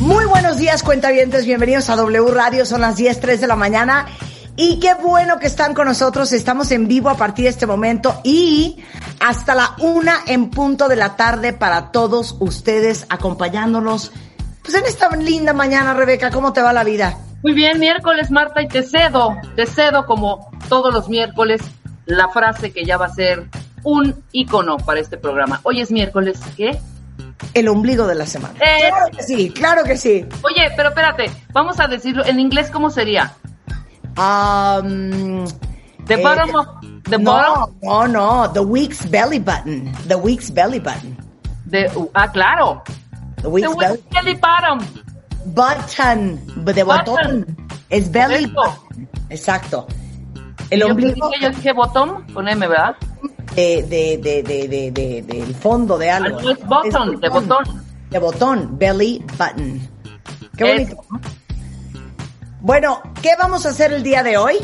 Muy buenos días, cuentavientes. Bienvenidos a W Radio. Son las 10, 3 de la mañana. Y qué bueno que están con nosotros. Estamos en vivo a partir de este momento y hasta la una en punto de la tarde para todos ustedes acompañándonos. Pues en esta linda mañana, Rebeca, ¿cómo te va la vida? Muy bien, miércoles, Marta, y te cedo, te cedo como todos los miércoles la frase que ya va a ser un ícono para este programa. Hoy es miércoles, ¿qué? El ombligo de la semana. Eh. Claro que sí, claro que sí. Oye, pero espérate, vamos a decirlo en inglés, ¿cómo sería? Um, The eh, bottom of the no, bottom no, no. The week's belly button. The week's belly button. de ah, claro. The The week's belly week's belly bottom. button. De Button. botón. Es belly button. Exacto. El yo, ombligo dije, yo dije bottom con M, ¿verdad? De, de, de, de, de, de- del fondo de algo. Ah, no, es button, de botón. De botón. Belly button. Qué Es- bonito. ¿no? Bueno, ¿qué vamos a hacer el día de hoy?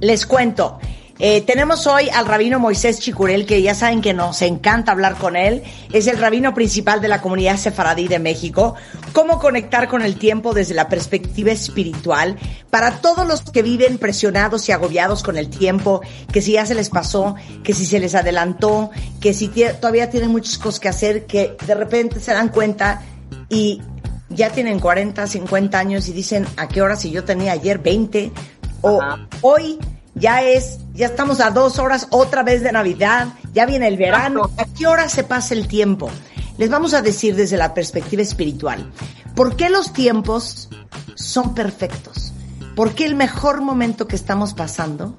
Les cuento. Eh, tenemos hoy al rabino Moisés Chicurel, que ya saben que nos encanta hablar con él. Es el rabino principal de la comunidad sefaradí de México. Cómo conectar con el tiempo desde la perspectiva espiritual para todos los que viven presionados y agobiados con el tiempo, que si ya se les pasó, que si se les adelantó, que si todavía tienen muchas cosas que hacer, que de repente se dan cuenta y ya tienen 40, 50 años y dicen, ¿a qué hora si yo tenía ayer 20? O Ajá. hoy ya es, ya estamos a dos horas otra vez de Navidad, ya viene el verano. ¿a qué hora se pasa el tiempo? Les vamos a decir desde la perspectiva espiritual, ¿por qué los tiempos son perfectos? ¿Por qué el mejor momento que estamos pasando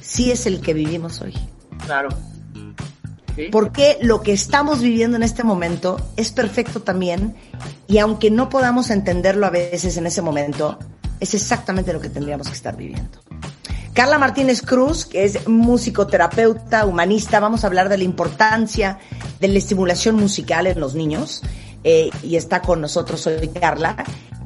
sí es el que vivimos hoy? Claro. ¿Sí? Porque lo que estamos viviendo en este momento es perfecto también y aunque no podamos entenderlo a veces en ese momento, es exactamente lo que tendríamos que estar viviendo. Carla Martínez Cruz, que es musicoterapeuta, humanista, vamos a hablar de la importancia de la estimulación musical en los niños eh, y está con nosotros hoy Carla,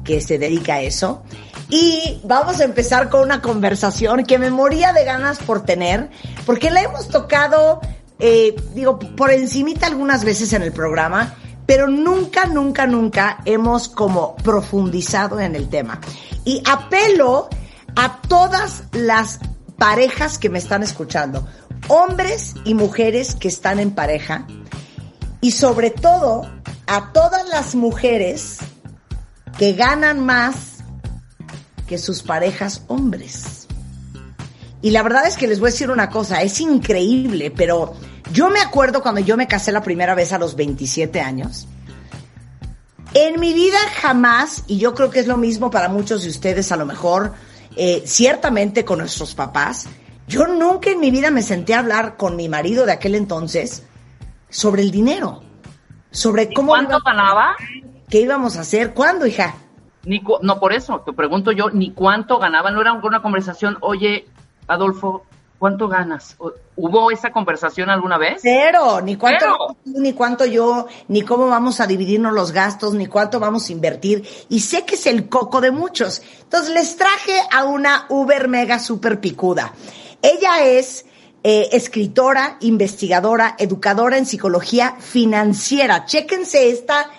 que se dedica a eso. Y vamos a empezar con una conversación que me moría de ganas por tener, porque la hemos tocado, eh, digo, por encimita algunas veces en el programa, pero nunca, nunca, nunca hemos como profundizado en el tema. Y apelo a todas las parejas que me están escuchando, hombres y mujeres que están en pareja, y sobre todo a todas las mujeres que ganan más que sus parejas hombres. Y la verdad es que les voy a decir una cosa, es increíble, pero yo me acuerdo cuando yo me casé la primera vez a los 27 años. En mi vida jamás, y yo creo que es lo mismo para muchos de ustedes a lo mejor, eh, ciertamente con nuestros papás, yo nunca en mi vida me senté a hablar con mi marido de aquel entonces sobre el dinero, sobre cómo ¿Cuánto ganaba? qué íbamos a hacer, cuándo, hija. Ni cu- no, por eso, te pregunto yo, ni cuánto ganaba. No era una conversación, oye, Adolfo, ¿cuánto ganas? ¿Hubo esa conversación alguna vez? Cero, ni cuánto, Cero. tú, ni cuánto yo, ni cómo vamos a dividirnos los gastos, ni cuánto vamos a invertir. Y sé que es el coco de muchos. Entonces les traje a una uber mega super picuda. Ella es eh, escritora, investigadora, educadora en psicología financiera. Chéquense esta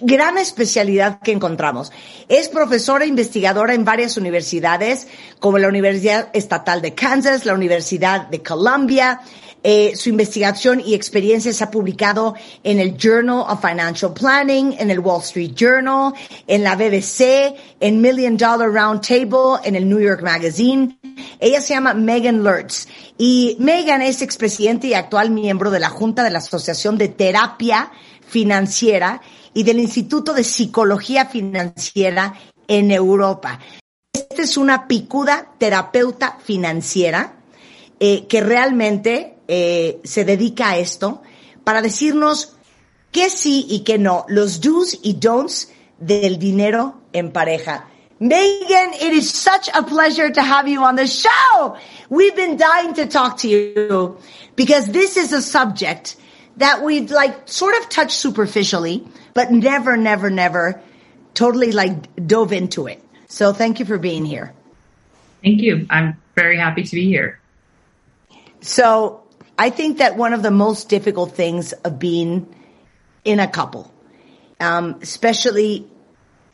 gran especialidad que encontramos. Es profesora investigadora en varias universidades, como la Universidad Estatal de Kansas, la Universidad de Columbia. Eh, su investigación y experiencia se ha publicado en el Journal of Financial Planning, en el Wall Street Journal, en la BBC, en Million Dollar Round Table, en el New York Magazine. Ella se llama Megan Lurtz y Megan es expresidente y actual miembro de la Junta de la Asociación de Terapia Financiera y del Instituto de Psicología Financiera en Europa. Esta es una picuda terapeuta financiera eh, que realmente eh, se dedica a esto para decirnos qué sí y qué no, los do's y don'ts del dinero en pareja. Megan, it is such a pleasure to have you on the show. We've been dying to talk to you because this is a subject that we've like sort of touched superficially, but never, never, never totally like dove into it. So thank you for being here. Thank you. I'm very happy to be here. So I think that one of the most difficult things of being in a couple, um, especially,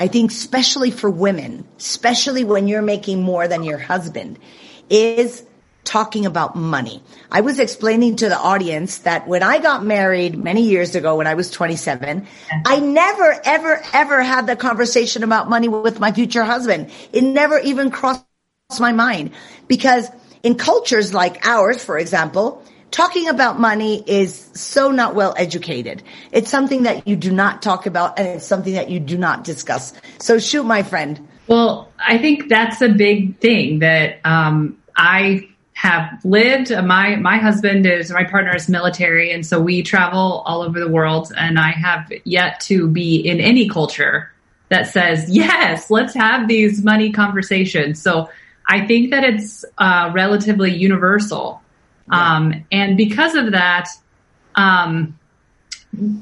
I think, especially for women, especially when you're making more than your husband, is talking about money. I was explaining to the audience that when I got married many years ago, when I was 27, I never, ever, ever had the conversation about money with my future husband. It never even crossed my mind because in cultures like ours, for example, talking about money is so not well educated. It's something that you do not talk about and it's something that you do not discuss. So shoot, my friend. Well, I think that's a big thing that um, I have lived. My my husband is my partner is military, and so we travel all over the world. And I have yet to be in any culture that says yes, let's have these money conversations. So I think that it's uh, relatively universal, yeah. um, and because of that. Um,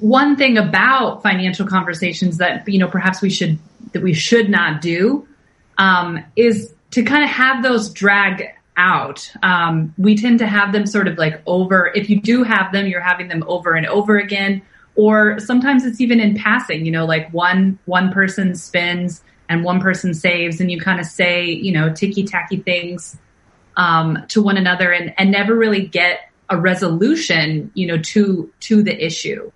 one thing about financial conversations that you know perhaps we should that we should not do um, is to kind of have those drag out. Um, we tend to have them sort of like over. If you do have them, you're having them over and over again, or sometimes it's even in passing. You know, like one one person spends and one person saves, and you kind of say, you know, ticky tacky things um, to one another, and and never really get a resolution, you know, to to the issue.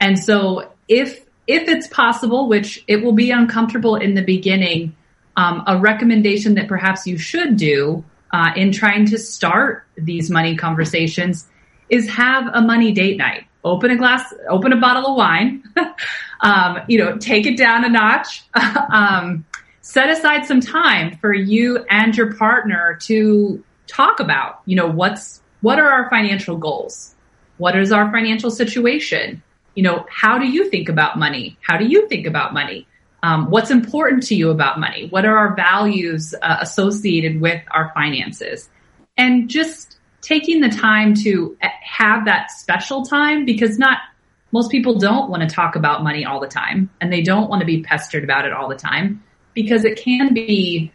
And so if if it's possible, which it will be uncomfortable in the beginning, um, a recommendation that perhaps you should do uh, in trying to start these money conversations is have a money date night. Open a glass, open a bottle of wine, um, you know, take it down a notch. um, set aside some time for you and your partner to talk about, you know, what's, what are our financial goals? What is our financial situation? You know, how do you think about money? How do you think about money? Um, what's important to you about money? What are our values uh, associated with our finances? And just taking the time to uh, have that special time because not most people don't want to talk about money all the time and they don't want to be pestered about it all the time because it can be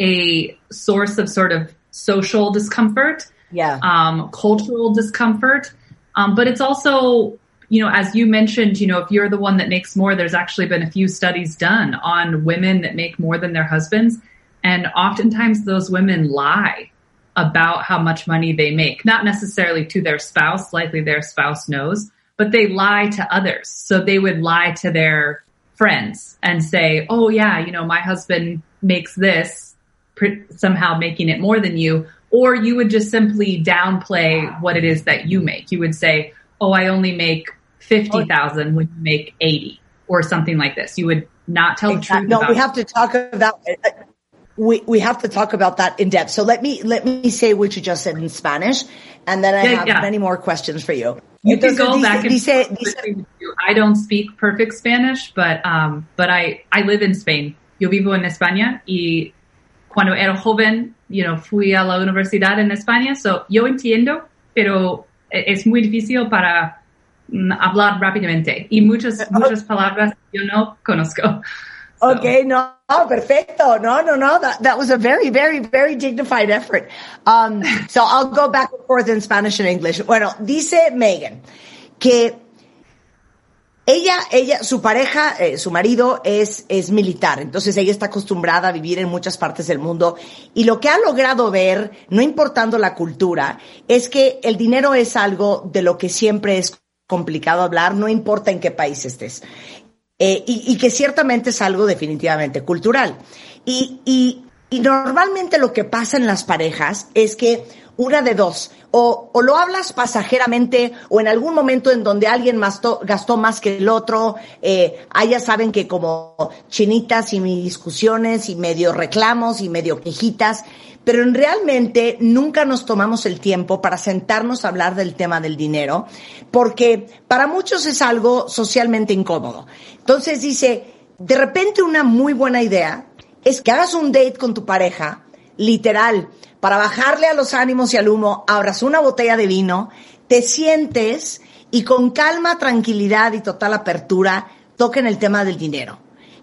a source of sort of social discomfort, yeah, um, cultural discomfort, um, but it's also you know, as you mentioned, you know, if you're the one that makes more, there's actually been a few studies done on women that make more than their husbands. And oftentimes those women lie about how much money they make, not necessarily to their spouse, likely their spouse knows, but they lie to others. So they would lie to their friends and say, Oh yeah, you know, my husband makes this somehow making it more than you. Or you would just simply downplay what it is that you make. You would say, Oh, I only make 50,000 when you make 80 or something like this. You would not tell exactly. the truth. No, we have to talk about we, we have to talk about that in depth. So let me let me say what you just said in Spanish, and then I yeah, have yeah. many more questions for you. You can go dice, back and dice, dice, I don't speak perfect Spanish, but um, but I I live in Spain. Yo vivo en España y cuando era joven, you know, fui a la universidad en España. So yo entiendo, pero es muy difícil para hablar rápidamente y muchas, muchas palabras yo no conozco. So. Okay, no, perfecto. No, no, no. That, that was a very, very, very dignified effort. Um, so I'll go back and forth in Spanish and English. Bueno, dice Megan que ella, ella, su pareja, eh, su marido es, es militar, entonces ella está acostumbrada a vivir en muchas partes del mundo y lo que ha logrado ver, no importando la cultura, es que el dinero es algo de lo que siempre es complicado hablar, no importa en qué país estés. Eh, y, que ciertamente es algo definitivamente cultural. Y, y normalmente lo que pasa en las parejas es que una de dos, o, o lo hablas pasajeramente o en algún momento en donde alguien gastó más que el otro, eh, ah, ya saben que como chinitas y mis discusiones y medio reclamos y medio quejitas, pero en realmente nunca nos tomamos el tiempo para sentarnos a hablar del tema del dinero, porque para muchos es algo socialmente incómodo. Entonces dice, de repente una muy buena idea es que hagas un date con tu pareja, literal, para bajarle a los ánimos y al humo, abras una botella de vino, te sientes y con calma, tranquilidad y total apertura toquen el tema del dinero.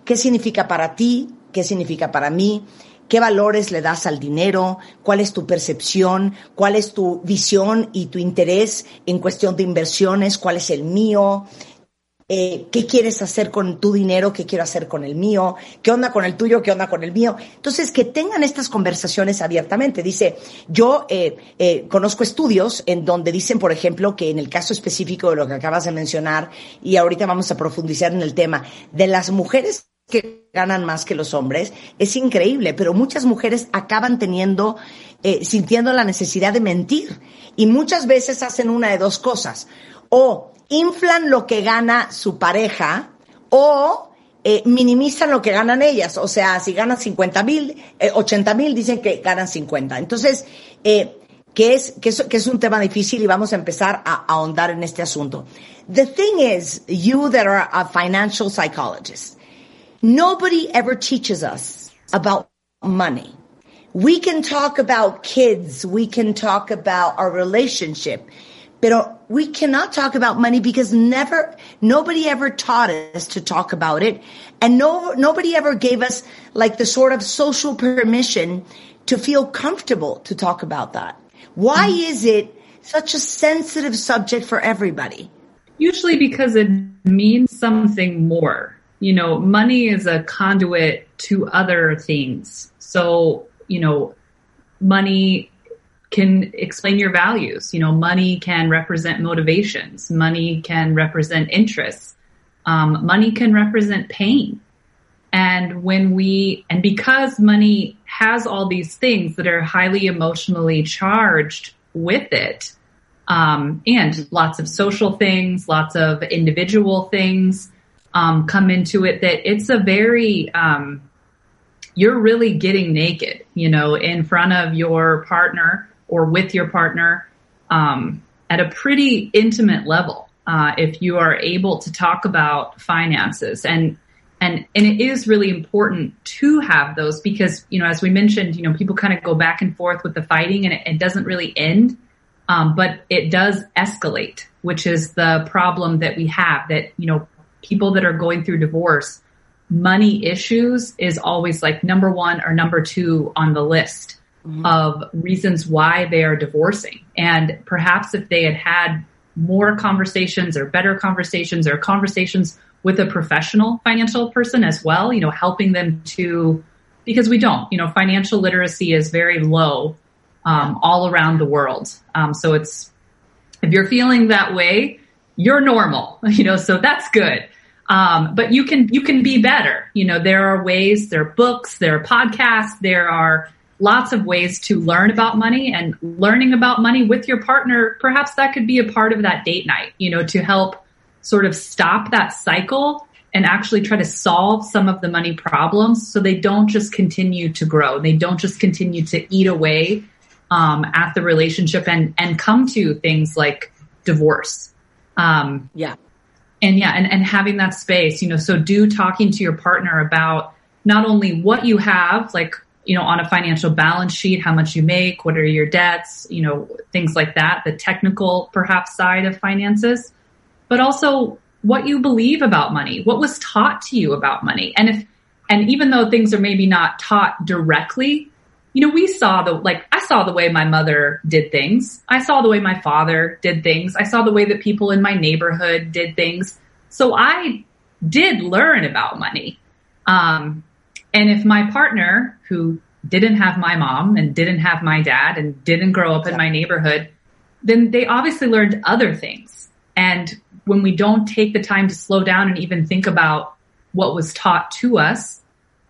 ¿Qué significa para ti? ¿Qué significa para mí? ¿Qué valores le das al dinero? ¿Cuál es tu percepción? ¿Cuál es tu visión y tu interés en cuestión de inversiones? ¿Cuál es el mío? eh, qué quieres hacer con tu dinero, qué quiero hacer con el mío, qué onda con el tuyo, qué onda con el mío. Entonces, que tengan estas conversaciones abiertamente. Dice, yo eh, eh, conozco estudios en donde dicen, por ejemplo, que en el caso específico de lo que acabas de mencionar, y ahorita vamos a profundizar en el tema, de las mujeres que ganan más que los hombres, es increíble, pero muchas mujeres acaban teniendo, eh, sintiendo la necesidad de mentir. Y muchas veces hacen una de dos cosas. O inflan lo que gana su pareja o eh, minimizan lo que ganan ellas. O sea, si ganan 50 mil, eh, 80 mil, dicen que ganan 50. Entonces, eh, que es, que, es, que es un tema difícil y vamos a empezar a, a ahondar en este asunto. The thing is, you that are a financial psychologist, nobody ever teaches us about money. We can talk about kids, we can talk about our relationship, but we cannot talk about money because never, nobody ever taught us to talk about it. And no, nobody ever gave us like the sort of social permission to feel comfortable to talk about that. Why mm-hmm. is it such a sensitive subject for everybody? Usually because it means something more. You know, money is a conduit to other things. So, you know, money can explain your values. You know, money can represent motivations. Money can represent interests. Um, money can represent pain. And when we, and because money has all these things that are highly emotionally charged with it, um, and lots of social things, lots of individual things um, come into it, that it's a very, um, you're really getting naked, you know, in front of your partner or with your partner um, at a pretty intimate level. Uh, if you are able to talk about finances and and and it is really important to have those because you know as we mentioned you know people kind of go back and forth with the fighting and it, it doesn't really end um, but it does escalate which is the problem that we have that you know people that are going through divorce money issues is always like number one or number two on the list of reasons why they are divorcing. And perhaps if they had had more conversations or better conversations or conversations with a professional financial person as well, you know, helping them to, because we don't, you know, financial literacy is very low um, all around the world. Um, so it's, if you're feeling that way, you're normal, you know, so that's good. Um, but you can, you can be better. You know, there are ways, there are books, there are podcasts, there are lots of ways to learn about money and learning about money with your partner. Perhaps that could be a part of that date night, you know, to help sort of stop that cycle and actually try to solve some of the money problems so they don't just continue to grow. They don't just continue to eat away um, at the relationship and, and come to things like divorce. Um, Yeah. and yeah, and, and having that space, you know, so do talking to your partner about not only what you have, like, you know, on a financial balance sheet, how much you make, what are your debts, you know, things like that, the technical perhaps side of finances, but also what you believe about money, what was taught to you about money. And if, and even though things are maybe not taught directly, you know, we saw the, like, I saw the way my mother did things. I saw the way my father did things. I saw the way that people in my neighborhood did things. So I did learn about money. Um, and if my partner, who didn't have my mom and didn't have my dad and didn't grow up in my neighborhood, then they obviously learned other things. And when we don't take the time to slow down and even think about what was taught to us,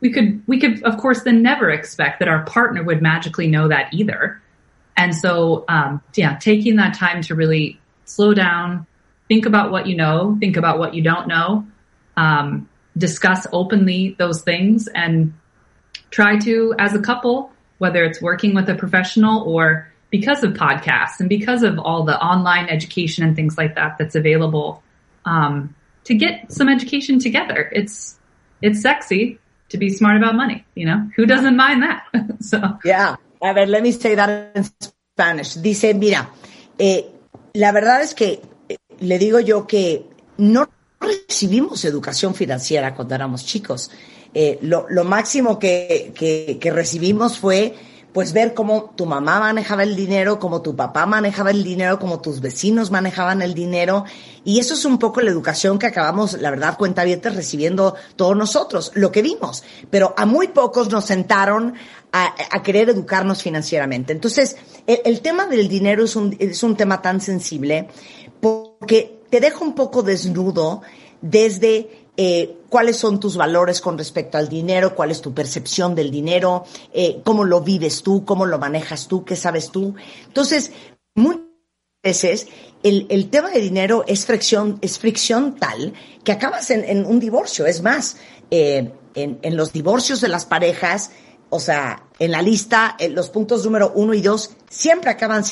we could we could of course then never expect that our partner would magically know that either. And so um, yeah, taking that time to really slow down, think about what you know, think about what you don't know, um, discuss openly those things, and try to as a couple, whether it's working with a professional or because of podcasts and because of all the online education and things like that that's available um, to get some education together. It's it's sexy to be smart about money. You know, who doesn't mind that? so yeah. A ver, let me say that in Spanish. Dice, mira, eh, la verdad es que eh, le digo yo que no recibimos educación financiera cuando éramos chicos. Eh, lo, máximo que, que recibimos fue pues ver cómo tu mamá manejaba el dinero, cómo tu papá manejaba el dinero, cómo tus vecinos manejaban el dinero. Y eso es un poco la educación que acabamos, la verdad, cuenta abierta, recibiendo todos nosotros, lo que vimos. Pero a muy pocos nos sentaron a, querer educarnos financieramente. Entonces, el, el tema del dinero es un, es un tema tan sensible porque te deja un poco desnudo desde eh, cuáles son tus valores con respecto al dinero, cuál es tu percepción del dinero, eh, cómo lo vives tú, cómo lo manejas tú, qué sabes tú. Entonces, muchas veces el, el tema de dinero es fricción, es fricción tal que acabas en, un divorcio. Es más, eh, en, en los divorcios de las parejas, o sea, en la lista, en los puntos número uno y dos siempre acaban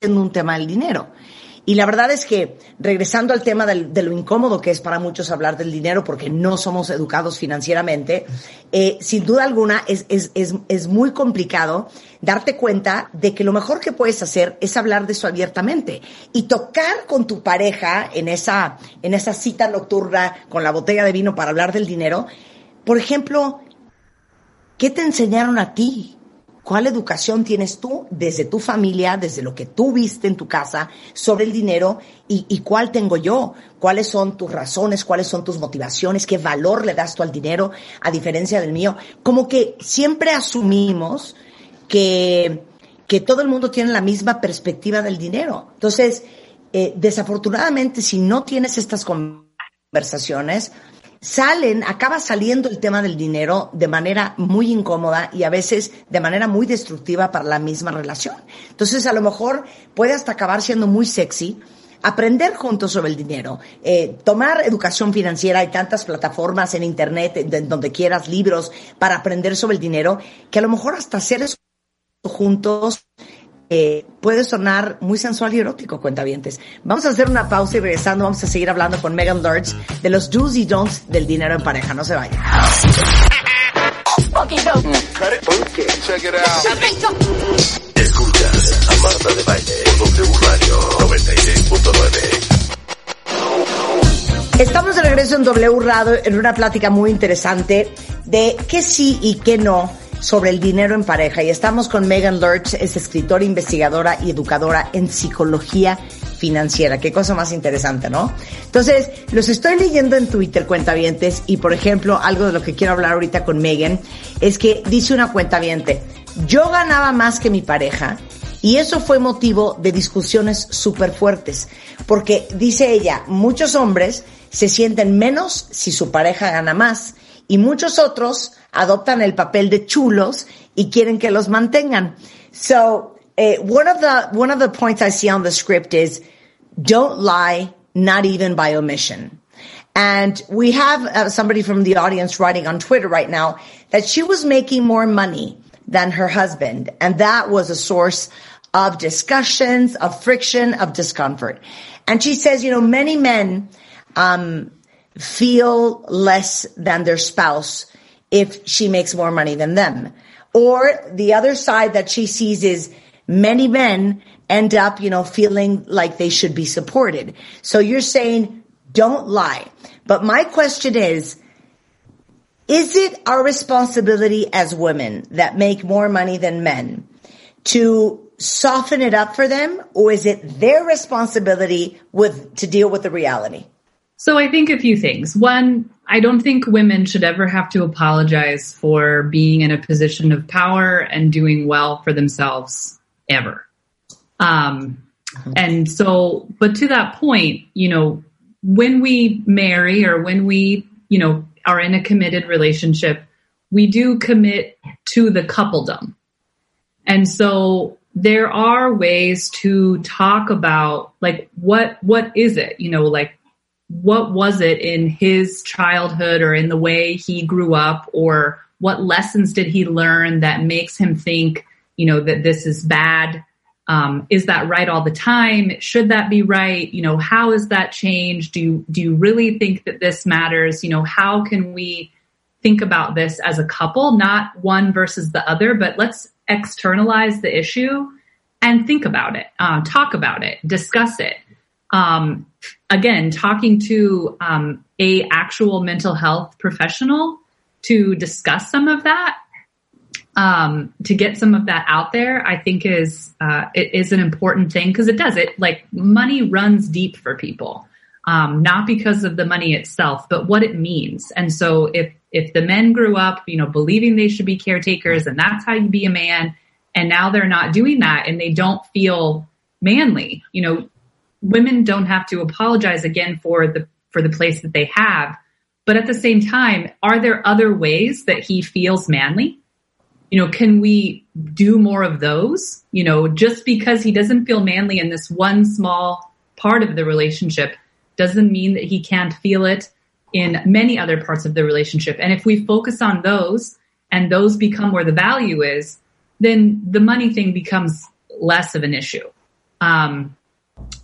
siendo un tema del dinero. Y la verdad es que, regresando al tema de lo incómodo que es para muchos hablar del dinero porque no somos educados financieramente, eh, sin duda alguna es, es, es, es muy complicado darte cuenta de que lo mejor que puedes hacer es hablar de eso abiertamente y tocar con tu pareja en esa, en esa cita nocturna con la botella de vino para hablar del dinero. Por ejemplo, ¿qué te enseñaron a ti? ¿Cuál educación tienes tú desde tu familia, desde lo que tú viste en tu casa sobre el dinero y, y, cuál tengo yo? ¿Cuáles son tus razones? ¿Cuáles son tus motivaciones? ¿Qué valor le das tú al dinero a diferencia del mío? Como que siempre asumimos que, que todo el mundo tiene la misma perspectiva del dinero. Entonces, eh, desafortunadamente, si no tienes estas conversaciones, salen, acaba saliendo el tema del dinero de manera muy incómoda y a veces de manera muy destructiva para la misma relación. Entonces, a lo mejor puede hasta acabar siendo muy sexy aprender juntos sobre el dinero, eh, tomar educación financiera, hay tantas plataformas en internet, de, donde quieras, libros para aprender sobre el dinero, que a lo mejor hasta hacer eso juntos eh, puede sonar muy sensual y erótico, cuentavientes. Vamos a hacer una pausa y regresando vamos a seguir hablando con Megan Lurch de los do's y don'ts del dinero en pareja. No se vayan. Escuchas a Marta de Baile por W Radio 96.9. Estamos de regreso en W Radio en una plática muy interesante de qué sí y qué no sobre el dinero en pareja y estamos con Megan Lurch, es escritora, investigadora y educadora en psicología financiera. Qué cosa más interesante, ¿no? Entonces, los estoy leyendo en Twitter, cuentavientes, y por ejemplo, algo de lo que quiero hablar ahorita con Megan es que dice una cuentaviente, yo ganaba más que mi pareja y eso fue motivo de discusiones súper fuertes, porque dice ella, muchos hombres se sienten menos si su pareja gana más y muchos otros adoptan el papel de chulos y quieren que los mantengan. So, uh, one of the one of the points I see on the script is don't lie, not even by omission. And we have uh, somebody from the audience writing on Twitter right now that she was making more money than her husband. And that was a source of discussions, of friction, of discomfort. And she says, you know, many men, um, feel less than their spouse if she makes more money than them. Or the other side that she sees is many men end up, you know, feeling like they should be supported. So you're saying don't lie. But my question is, is it our responsibility as women that make more money than men to soften it up for them or is it their responsibility with to deal with the reality? So I think a few things. One, I don't think women should ever have to apologize for being in a position of power and doing well for themselves ever. Um, and so, but to that point, you know, when we marry or when we, you know, are in a committed relationship, we do commit to the coupledom. And so there are ways to talk about like what what is it? You know, like what was it in his childhood or in the way he grew up or what lessons did he learn that makes him think, you know, that this is bad? Um, is that right all the time? Should that be right? You know, how is that changed? Do you, do you really think that this matters? You know, how can we think about this as a couple, not one versus the other, but let's externalize the issue and think about it, uh, talk about it, discuss it. Um, again, talking to um, a actual mental health professional to discuss some of that um, to get some of that out there, I think is uh, it is an important thing because it does it like money runs deep for people, um, not because of the money itself, but what it means. And so if if the men grew up, you know, believing they should be caretakers and that's how you be a man, and now they're not doing that and they don't feel manly, you know, women don't have to apologize again for the for the place that they have. But at the same time, are there other ways that he feels manly? you know, can we do more of those? You know, just because he doesn't feel manly in this one small part of the relationship doesn't mean that he can't feel it in many other parts of the relationship. And if we focus on those and those become where the value is, then the money thing becomes less of an issue. Um,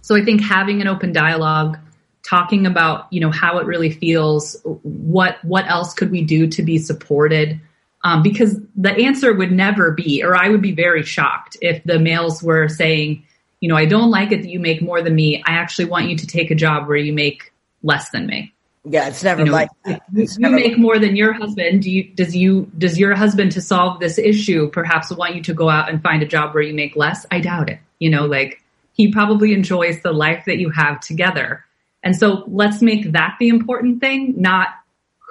so I think having an open dialogue, talking about you know how it really feels, what what else could we do to be supported, um, because the answer would never be, or I would be very shocked if the males were saying, you know, I don't like it that you make more than me. I actually want you to take a job where you make less than me. Yeah, it's never You know, like you make more than your husband. Do you, does you does your husband to solve this issue perhaps want you to go out and find a job where you make less? I doubt it. You know, like he probably enjoys the life that you have together. And so let's make that the important thing, not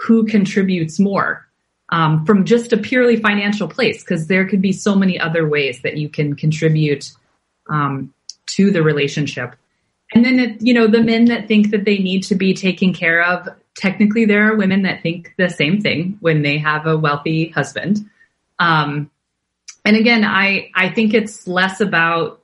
who contributes more um, from just a purely financial place, because there could be so many other ways that you can contribute um, to the relationship. And then, it, you know, the men that think that they need to be taken care of, technically, there are women that think the same thing when they have a wealthy husband. Um, and again, I, I think it's less about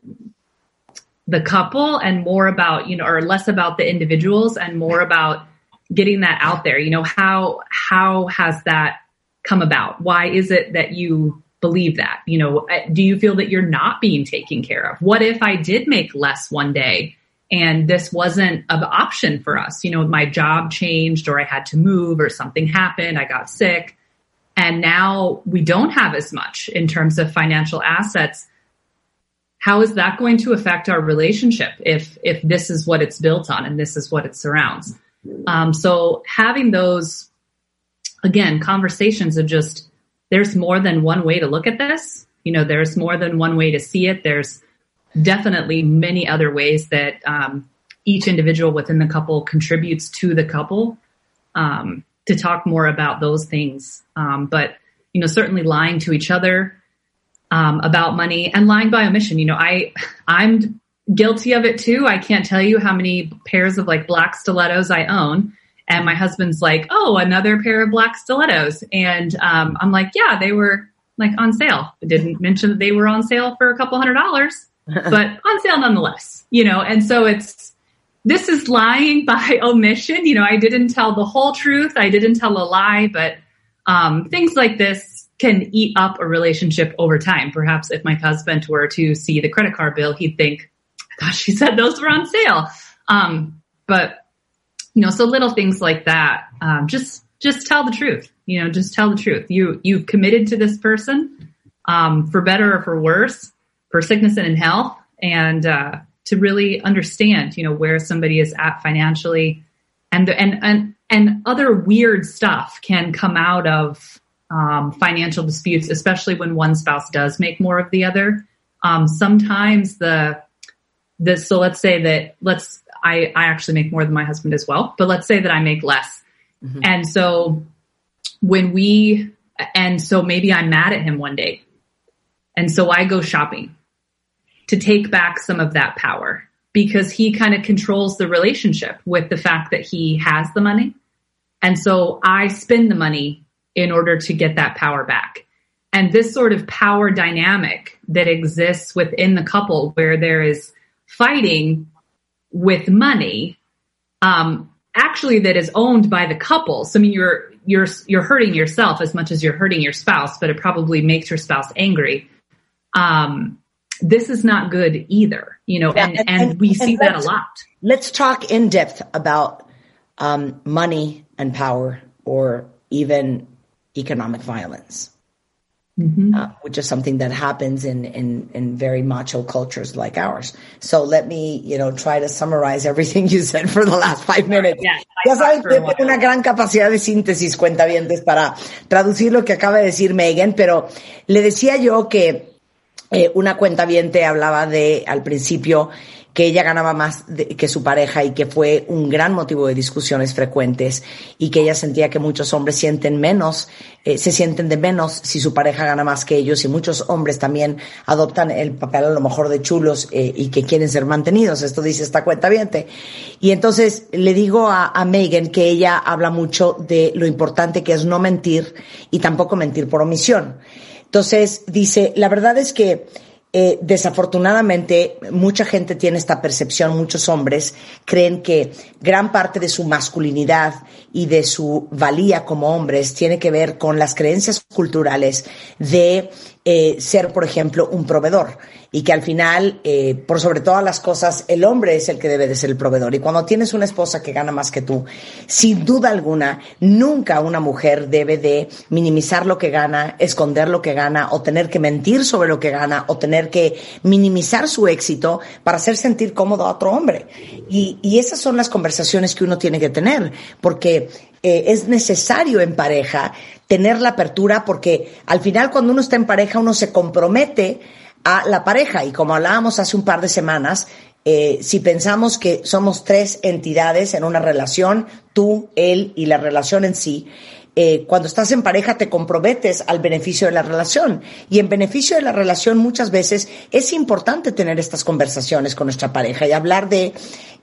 the couple and more about, you know, or less about the individuals and more about getting that out there. You know, how, how has that come about? Why is it that you believe that? You know, uh, do you feel that you're not being taken care of? What if I did make less one day and this wasn't an option for us? You know, my job changed or I had to move or something happened, I got sick. And now we don't have as much in terms of financial assets. How is that going to affect our relationship if if this is what it's built on and this is what it surrounds? Um, so having those again, conversations of just there's more than one way to look at this. You know, there's more than one way to see it. There's definitely many other ways that um, each individual within the couple contributes to the couple. Um, to talk more about those things, um, but you know, certainly lying to each other um, about money and lying by omission. You know, I I'm guilty of it too. I can't tell you how many pairs of like black stilettos I own and my husband's like, "Oh, another pair of black stilettos," and um, I'm like, "Yeah, they were like on sale." I didn't mention that they were on sale for a couple hundred dollars, but on sale nonetheless. You know, and so it's this is lying by omission. You know, I didn't tell the whole truth. I didn't tell a lie, but um, things like this can eat up a relationship over time. Perhaps if my husband were to see the credit card bill, he'd think, "Gosh, she said those were on sale." Um, but you know, so little things like that. Um, just just tell the truth. You know, just tell the truth. You you've committed to this person um, for better or for worse, for sickness and in health, and uh, to really understand, you know, where somebody is at financially, and the, and and and other weird stuff can come out of um, financial disputes, especially when one spouse does make more of the other. Um, sometimes the the so let's say that let's I, I actually make more than my husband as well, but let's say that I make less. Mm-hmm. And so when we, and so maybe I'm mad at him one day. And so I go shopping to take back some of that power because he kind of controls the relationship with the fact that he has the money. And so I spend the money in order to get that power back. And this sort of power dynamic that exists within the couple where there is fighting with money, um, actually that is owned by the couple. So I mean, you're, you're, you're hurting yourself as much as you're hurting your spouse, but it probably makes your spouse angry. Um, this is not good either, you know, and, and- and, and- we see that a lot. Let's talk in depth about um, money and power, or even economic violence, uh, which is something that happens in, in in very macho cultures like ours. So let me, you know, try to summarize everything you said for the last five minutes. Yeah, ya que while. tengo una gran capacidad de síntesis, cuentavientes, para traducir lo que acaba de decir Megan, pero le decía yo que eh, una cuenta hablaba de al principio que ella ganaba más que su pareja y que fue un gran motivo de discusiones frecuentes y que ella sentía que muchos hombres sienten menos, eh, se sienten de menos si su pareja gana más que ellos y muchos hombres también adoptan el papel a lo mejor de chulos eh, y que quieren ser mantenidos. Esto dice esta cuenta Y entonces le digo a, a Megan que ella habla mucho de lo importante que es no mentir y tampoco mentir por omisión. Entonces dice, la verdad es que eh, desafortunadamente mucha gente tiene esta percepción, muchos hombres creen que gran parte de su masculinidad y de su valía como hombres tiene que ver con las creencias culturales de eh, ser, por ejemplo, un proveedor y que al final, eh, por sobre todas las cosas, el hombre es el que debe de ser el proveedor. Y cuando tienes una esposa que gana más que tú, sin duda alguna, nunca una mujer debe de minimizar lo que gana, esconder lo que gana o tener que mentir sobre lo que gana o tener que minimizar su éxito para hacer sentir cómodo a otro hombre. Y, y esas son las conversaciones que uno tiene que tener, porque eh, es necesario en pareja tener la apertura porque al final cuando uno está en pareja uno se compromete a la pareja y como hablábamos hace un par de semanas, eh, si pensamos que somos tres entidades en una relación, tú, él y la relación en sí, eh, cuando estás en pareja te comprometes al beneficio de la relación. Y en beneficio de la relación muchas veces es importante tener estas conversaciones con nuestra pareja y hablar de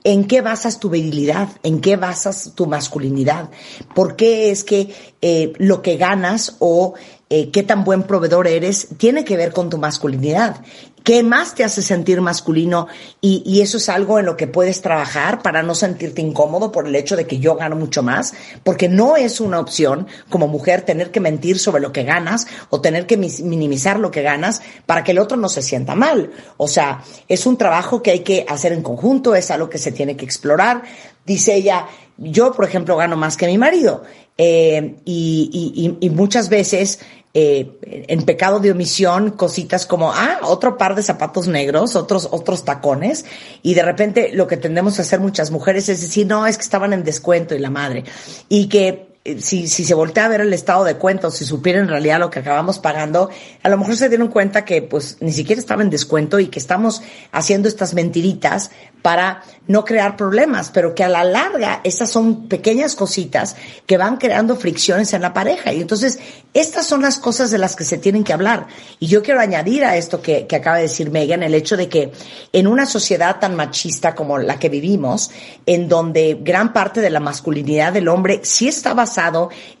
en qué basas tu virilidad, en qué basas tu masculinidad, por qué es que eh, lo que ganas o eh, qué tan buen proveedor eres tiene que ver con tu masculinidad. ¿Qué más te hace sentir masculino? Y, y, eso es algo en lo que puedes trabajar para no sentirte incómodo por el hecho de que yo gano mucho más, porque no es una opción como mujer tener que mentir sobre lo que ganas o tener que minimizar lo que ganas para que el otro no se sienta mal. O sea, es un trabajo que hay que hacer en conjunto, es algo que se tiene que explorar. Dice ella, yo, por ejemplo, gano más que mi marido. Eh, y, muchas veces eh, en pecado de omisión cositas como, ah, otro par de zapatos negros, otros, otros tacones, y de repente lo que tendemos a hacer muchas mujeres es decir, no, es que estaban en descuento y la madre, y que si, si se voltea a ver el estado de cuenta si supiera en realidad lo que acabamos pagando, a lo mejor se dieron cuenta que pues ni siquiera estaba en descuento y que estamos haciendo estas mentiritas para no crear problemas, pero que a la larga estas son pequeñas cositas que van creando fricciones en la pareja. Y entonces estas son las cosas de las que se tienen que hablar. Y yo quiero añadir a esto que, que acaba de decir Megan, el hecho de que en una sociedad tan machista como la que vivimos, en donde gran parte de la masculinidad del hombre sí está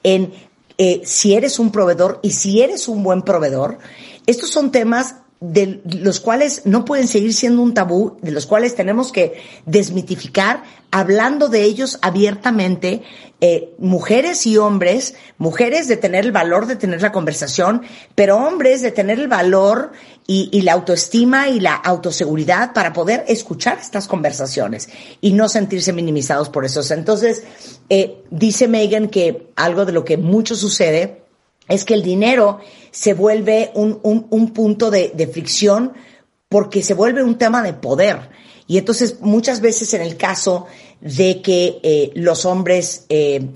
en eh, si eres un proveedor y si eres un buen proveedor, estos son temas de los cuales no pueden seguir siendo un tabú, de los cuales tenemos que desmitificar, hablando de ellos abiertamente, eh, mujeres y hombres, mujeres de tener el valor de tener la conversación, pero hombres de tener el valor y, y la autoestima y la autoseguridad para poder escuchar estas conversaciones y no sentirse minimizados por eso. Entonces, eh, dice Megan que algo de lo que mucho sucede es que el dinero se vuelve un, un, un punto de, fricción porque se vuelve un tema de poder. Y entonces muchas veces en el caso de que eh, los hombres eh,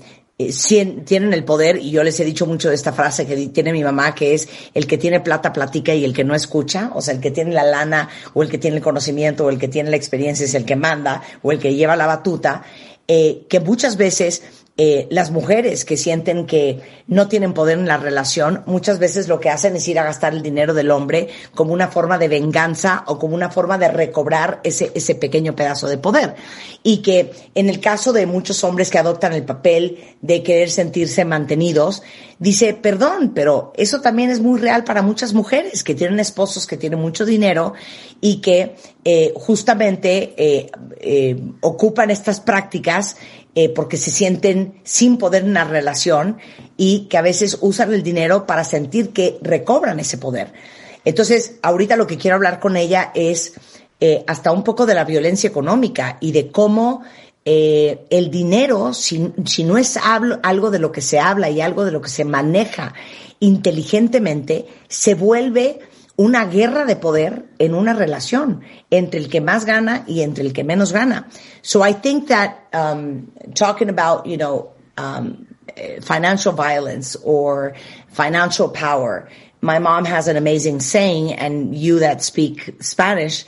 tienen el poder, y yo les he dicho mucho de esta frase que tiene mi mamá, que es el que tiene plata platica y el que no escucha, o sea, el que tiene la lana o el que tiene el conocimiento o el que tiene la experiencia es el que manda o el que lleva la batuta, que muchas veces eh, las mujeres que sienten que no tienen poder en la relación, muchas veces lo que hacen es ir a gastar el dinero del hombre como una forma de venganza o como una forma de recobrar ese, ese pequeño pedazo de poder. Y que en el caso de muchos hombres que adoptan el papel de querer sentirse mantenidos, dice, perdón, pero eso también es muy real para muchas mujeres que tienen esposos que tienen mucho dinero y que eh, justamente eh, eh, ocupan estas prácticas eh, porque se sienten sin poder en la relación y que a veces usan el dinero para sentir que recobran ese poder. Entonces, ahorita lo que quiero hablar con ella es eh, hasta un poco de la violencia económica y de cómo eh, el dinero, si, si no es hablo- algo de lo que se habla y algo de lo que se maneja inteligentemente, se vuelve una guerra de poder en una relación entre el que más gana y entre el que menos gana. So I think that um, talking about, you know, um, eh, financial violence or financial power, my mom has an amazing saying, and you that speak Spanish,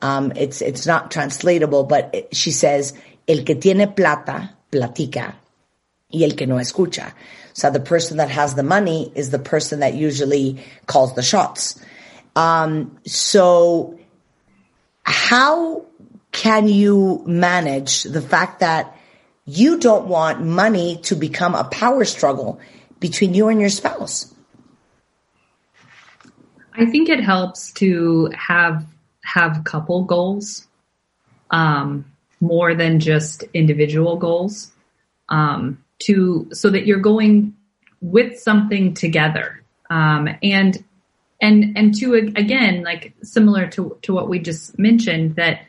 um, it's it's not translatable, but she says, "El que tiene plata platica, y el que no escucha." So the person that has the money is the person that usually calls the shots. Um, so how can you manage the fact that you don't want money to become a power struggle between you and your spouse? I think it helps to have have couple goals um, more than just individual goals um, to so that you're going with something together um, and and and to again like similar to to what we just mentioned that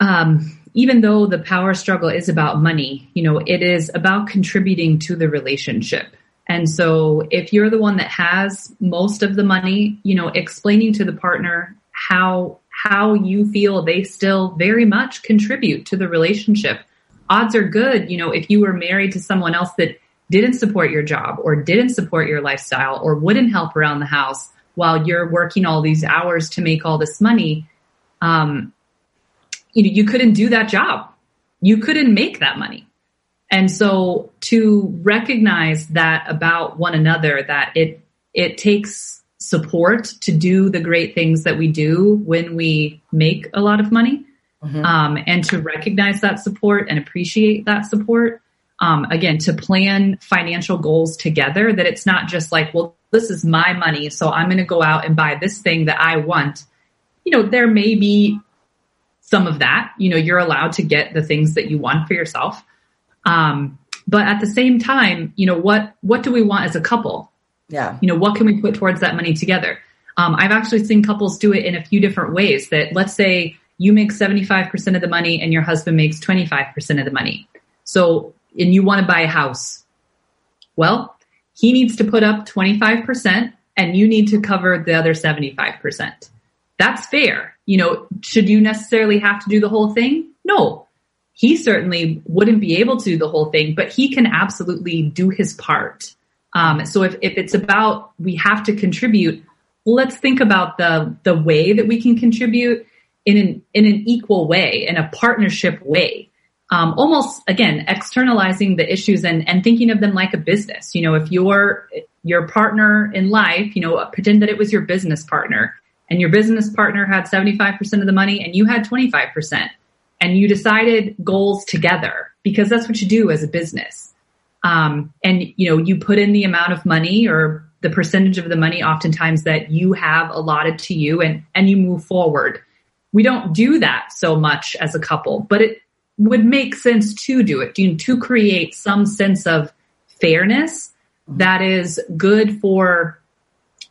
um, even though the power struggle is about money, you know, it is about contributing to the relationship. And so if you're the one that has most of the money, you know, explaining to the partner how how you feel they still very much contribute to the relationship. Odds are good, you know, if you were married to someone else that didn't support your job or didn't support your lifestyle or wouldn't help around the house while you're working all these hours to make all this money, um, you know, you couldn't do that job. You couldn't make that money. And so to recognize that about one another, that it, it takes support to do the great things that we do when we make a lot of money. Um, and to recognize that support and appreciate that support. Um, again, to plan financial goals together that it's not just like, well, this is my money. So I'm going to go out and buy this thing that I want. You know, there may be some of that. You know, you're allowed to get the things that you want for yourself. Um, but at the same time, you know, what, what do we want as a couple? Yeah. You know, what can we put towards that money together? Um, I've actually seen couples do it in a few different ways that let's say you make 75% of the money and your husband makes 25% of the money. So, and you want to buy a house. Well, he needs to put up 25% and you need to cover the other 75%. That's fair. You know, should you necessarily have to do the whole thing? No. He certainly wouldn't be able to do the whole thing, but he can absolutely do his part. Um, so if, if it's about we have to contribute, let's think about the the way that we can contribute in an in an equal way, in a partnership way. Um, almost again externalizing the issues and and thinking of them like a business. You know, if your your partner in life, you know, pretend that it was your business partner, and your business partner had seventy five percent of the money, and you had twenty five percent, and you decided goals together because that's what you do as a business um, and you know you put in the amount of money or the percentage of the money oftentimes that you have allotted to you and and you move forward we don't do that so much as a couple but it would make sense to do it to, to create some sense of fairness that is good for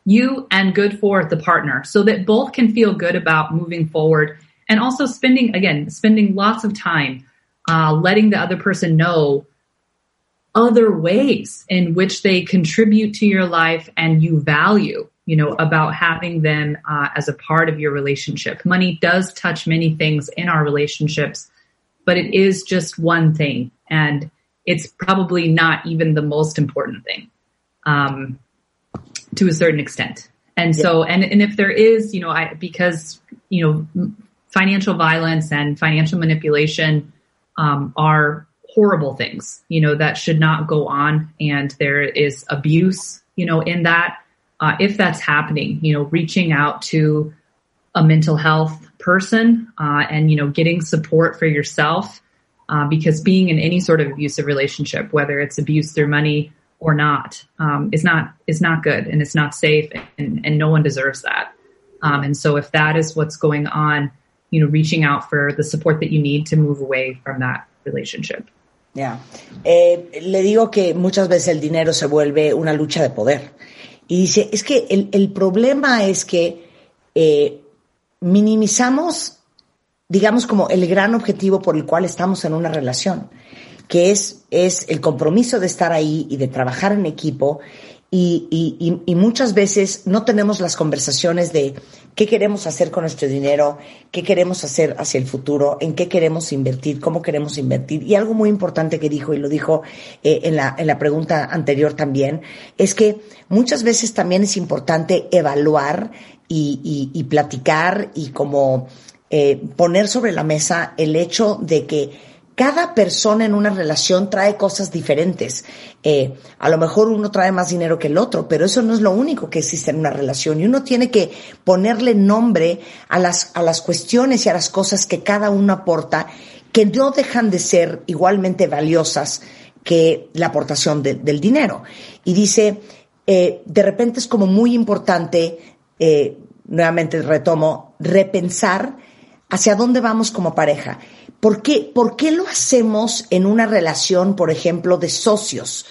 you and good for the partner so that both can feel good about moving forward and also spending again spending lots of time uh, letting the other person know other ways in which they contribute to your life and you value you know about having them uh, as a part of your relationship. Money does touch many things in our relationships but it is just one thing and it's probably not even the most important thing um, to a certain extent and so and, and if there is you know i because you know financial violence and financial manipulation um, are horrible things, you know, that should not go on. And there is abuse, you know, in that. Uh, if that's happening, you know, reaching out to a mental health person uh, and, you know, getting support for yourself. Uh, because being in any sort of abusive relationship, whether it's abuse through money or not, um, is not is not good and it's not safe, and, and no one deserves that. Um, and so, if that is what's going on, you know, reaching out for the support that you need to move away from that relationship. Yeah. Eh, le digo que muchas veces el dinero se vuelve una lucha de poder. Y dice, es que el, el problema es que eh, minimizamos, digamos, como el gran objetivo por el cual estamos en una relación, que es, es el compromiso de estar ahí y de trabajar en equipo y, y, y, muchas veces no tenemos las conversaciones de qué queremos hacer con nuestro dinero, qué queremos hacer hacia el futuro, en qué queremos invertir, cómo queremos invertir. Y algo muy importante que dijo, y lo dijo eh, en, la, en la pregunta anterior también, es que muchas veces también es importante evaluar y, platicar y como eh, poner sobre la mesa el hecho de que cada persona en una relación trae cosas diferentes. Eh, a lo mejor uno trae más dinero que el otro, pero eso no es lo único que existe en una relación. Y uno tiene que ponerle nombre a las, a las cuestiones y a las cosas que cada uno aporta, que no dejan de ser igualmente valiosas que la aportación del dinero. Y dice, eh, de repente es como muy importante, eh, nuevamente retomo, repensar hacia dónde vamos como pareja. ¿Por qué, ¿Por qué lo hacemos en una relación, por ejemplo, de socios?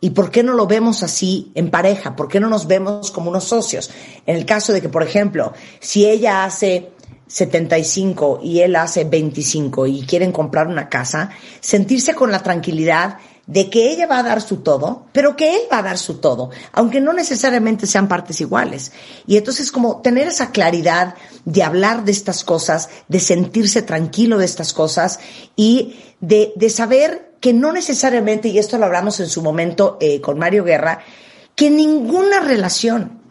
¿Y por qué no lo vemos así en pareja? ¿Por qué no nos vemos como unos socios? En el caso de que, por ejemplo, si ella hace 75 y él hace 25 y quieren comprar una casa, sentirse con la tranquilidad de que ella va a dar su todo, pero que él va a dar su todo, aunque no necesariamente sean partes iguales. Y entonces como tener esa claridad de hablar de estas cosas, de sentirse tranquilo de estas cosas y de, de saber que no necesariamente, y esto lo hablamos en su momento eh, con Mario Guerra, que ninguna relación,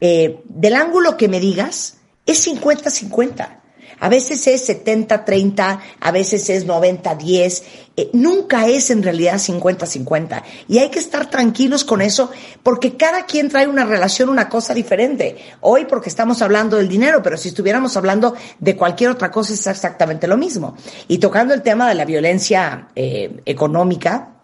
eh, del ángulo que me digas, es 50-50. A veces es 70-30, a veces es 90-10, eh, nunca es en realidad 50-50. Y hay que estar tranquilos con eso porque cada quien trae una relación, una cosa diferente. Hoy porque estamos hablando del dinero, pero si estuviéramos hablando de cualquier otra cosa es exactamente lo mismo. Y tocando el tema de la violencia eh, económica,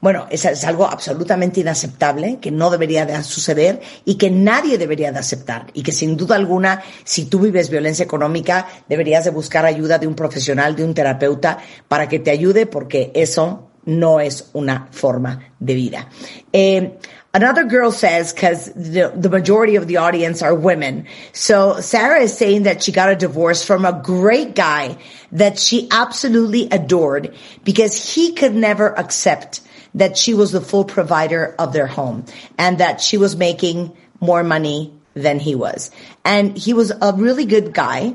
bueno, es, es, algo absolutamente inaceptable, que no debería de suceder y que nadie debería de aceptar. Y que sin duda alguna, si tú vives violencia económica, deberías de buscar ayuda de un profesional, de un terapeuta, para que te ayude, porque eso no es una forma de vida. Eh, Another girl says, because the, the majority of the audience are women. So Sarah is saying that she got a divorce from a great guy that she absolutely adored because he could never accept that she was the full provider of their home and that she was making more money than he was. And he was a really good guy.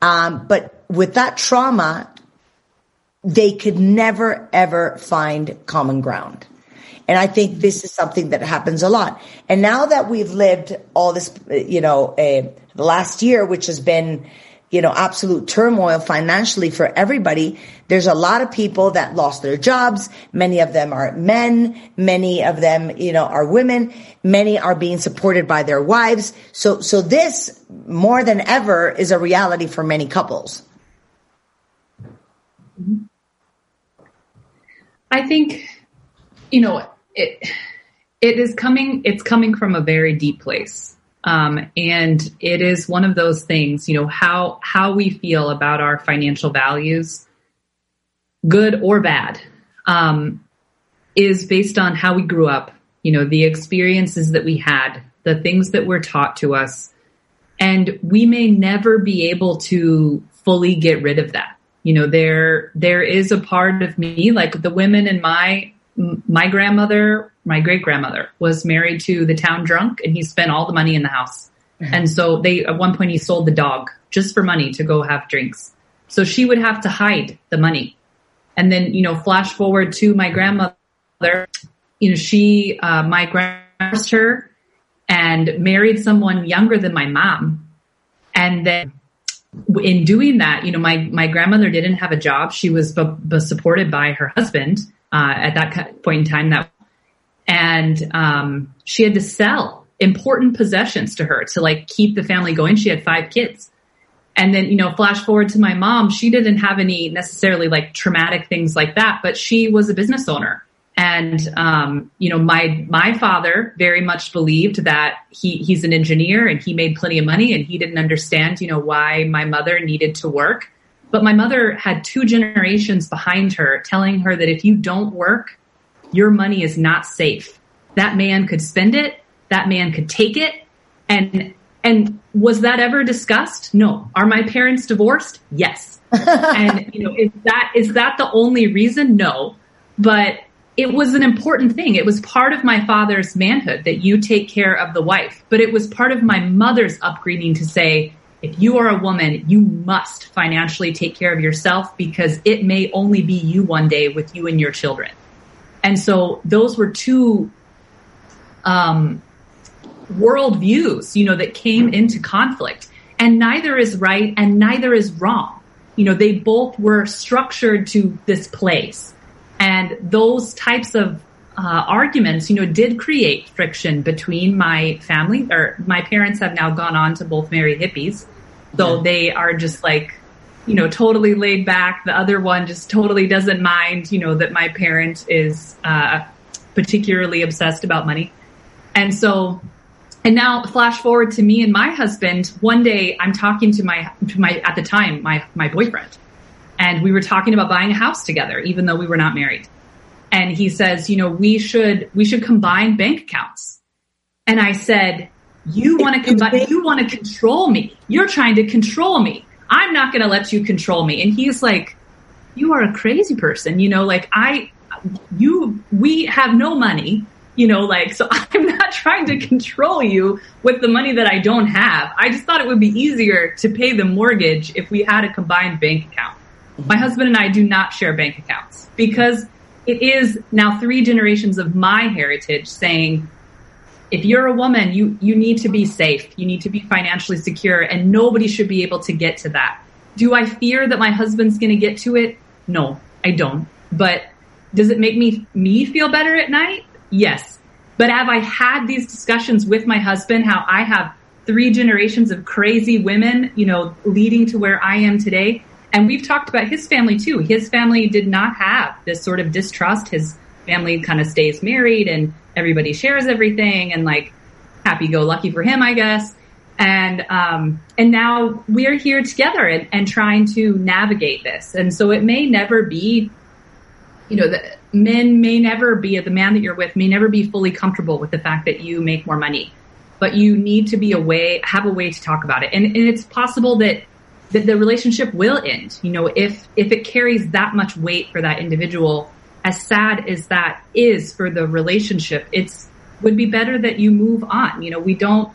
Um, but with that trauma, they could never ever find common ground. And I think this is something that happens a lot. And now that we've lived all this, you know, uh, the last year, which has been, you know, absolute turmoil financially for everybody. There's a lot of people that lost their jobs. Many of them are men. Many of them, you know, are women. Many are being supported by their wives. So, so this more than ever is a reality for many couples. I think, you know, it, it is coming, it's coming from a very deep place um, and it is one of those things, you know, how, how we feel about our financial values, good or bad, um, is based on how we grew up, you know, the experiences that we had, the things that were taught to us. And we may never be able to fully get rid of that. You know, there, there is a part of me, like the women in my, my grandmother my great grandmother was married to the town drunk and he spent all the money in the house. Mm-hmm. And so they, at one point he sold the dog just for money to go have drinks. So she would have to hide the money. And then, you know, flash forward to my grandmother, you know, she, uh, my grandmother her and married someone younger than my mom. And then in doing that, you know, my, my grandmother didn't have a job. She was b- b- supported by her husband, uh, at that point in time that, and, um, she had to sell important possessions to her to like keep the family going. She had five kids. And then, you know, flash forward to my mom, she didn't have any necessarily like traumatic things like that, but she was a business owner. And, um, you know, my, my father very much believed that he, he's an engineer and he made plenty of money and he didn't understand, you know, why my mother needed to work. But my mother had two generations behind her telling her that if you don't work, your money is not safe. That man could spend it. That man could take it. And, and was that ever discussed? No. Are my parents divorced? Yes. and, you know, is that, is that the only reason? No. But it was an important thing. It was part of my father's manhood that you take care of the wife, but it was part of my mother's upbringing to say, if you are a woman, you must financially take care of yourself because it may only be you one day with you and your children. And so those were two, um, world views, you know, that came into conflict and neither is right and neither is wrong. You know, they both were structured to this place and those types of uh, arguments, you know, did create friction between my family or my parents have now gone on to both marry hippies. So yeah. they are just like, you know, totally laid back. The other one just totally doesn't mind, you know, that my parent is, uh, particularly obsessed about money. And so and now flash forward to me and my husband. One day I'm talking to my, to my, at the time, my, my boyfriend. And we were talking about buying a house together, even though we were not married. And he says, you know, we should, we should combine bank accounts. And I said, you want to combine, you want to control me. You're trying to control me. I'm not going to let you control me. And he's like, you are a crazy person. You know, like I, you, we have no money you know, like, so I'm not trying to control you with the money that I don't have. I just thought it would be easier to pay the mortgage if we had a combined bank account. My husband and I do not share bank accounts because it is now three generations of my heritage saying, if you're a woman, you, you need to be safe. You need to be financially secure and nobody should be able to get to that. Do I fear that my husband's going to get to it? No, I don't. But does it make me, me feel better at night? Yes. But have I had these discussions with my husband, how I have three generations of crazy women, you know, leading to where I am today? And we've talked about his family too. His family did not have this sort of distrust. His family kind of stays married and everybody shares everything and like happy go lucky for him, I guess. And, um, and now we're here together and, and trying to navigate this. And so it may never be, you know, the, men may never be, the man that you're with may never be fully comfortable with the fact that you make more money. But you need to be a way, have a way to talk about it. And, and it's possible that, that the relationship will end. You know, if, if it carries that much weight for that individual, as sad as that is for the relationship, it's, would be better that you move on. You know, we don't,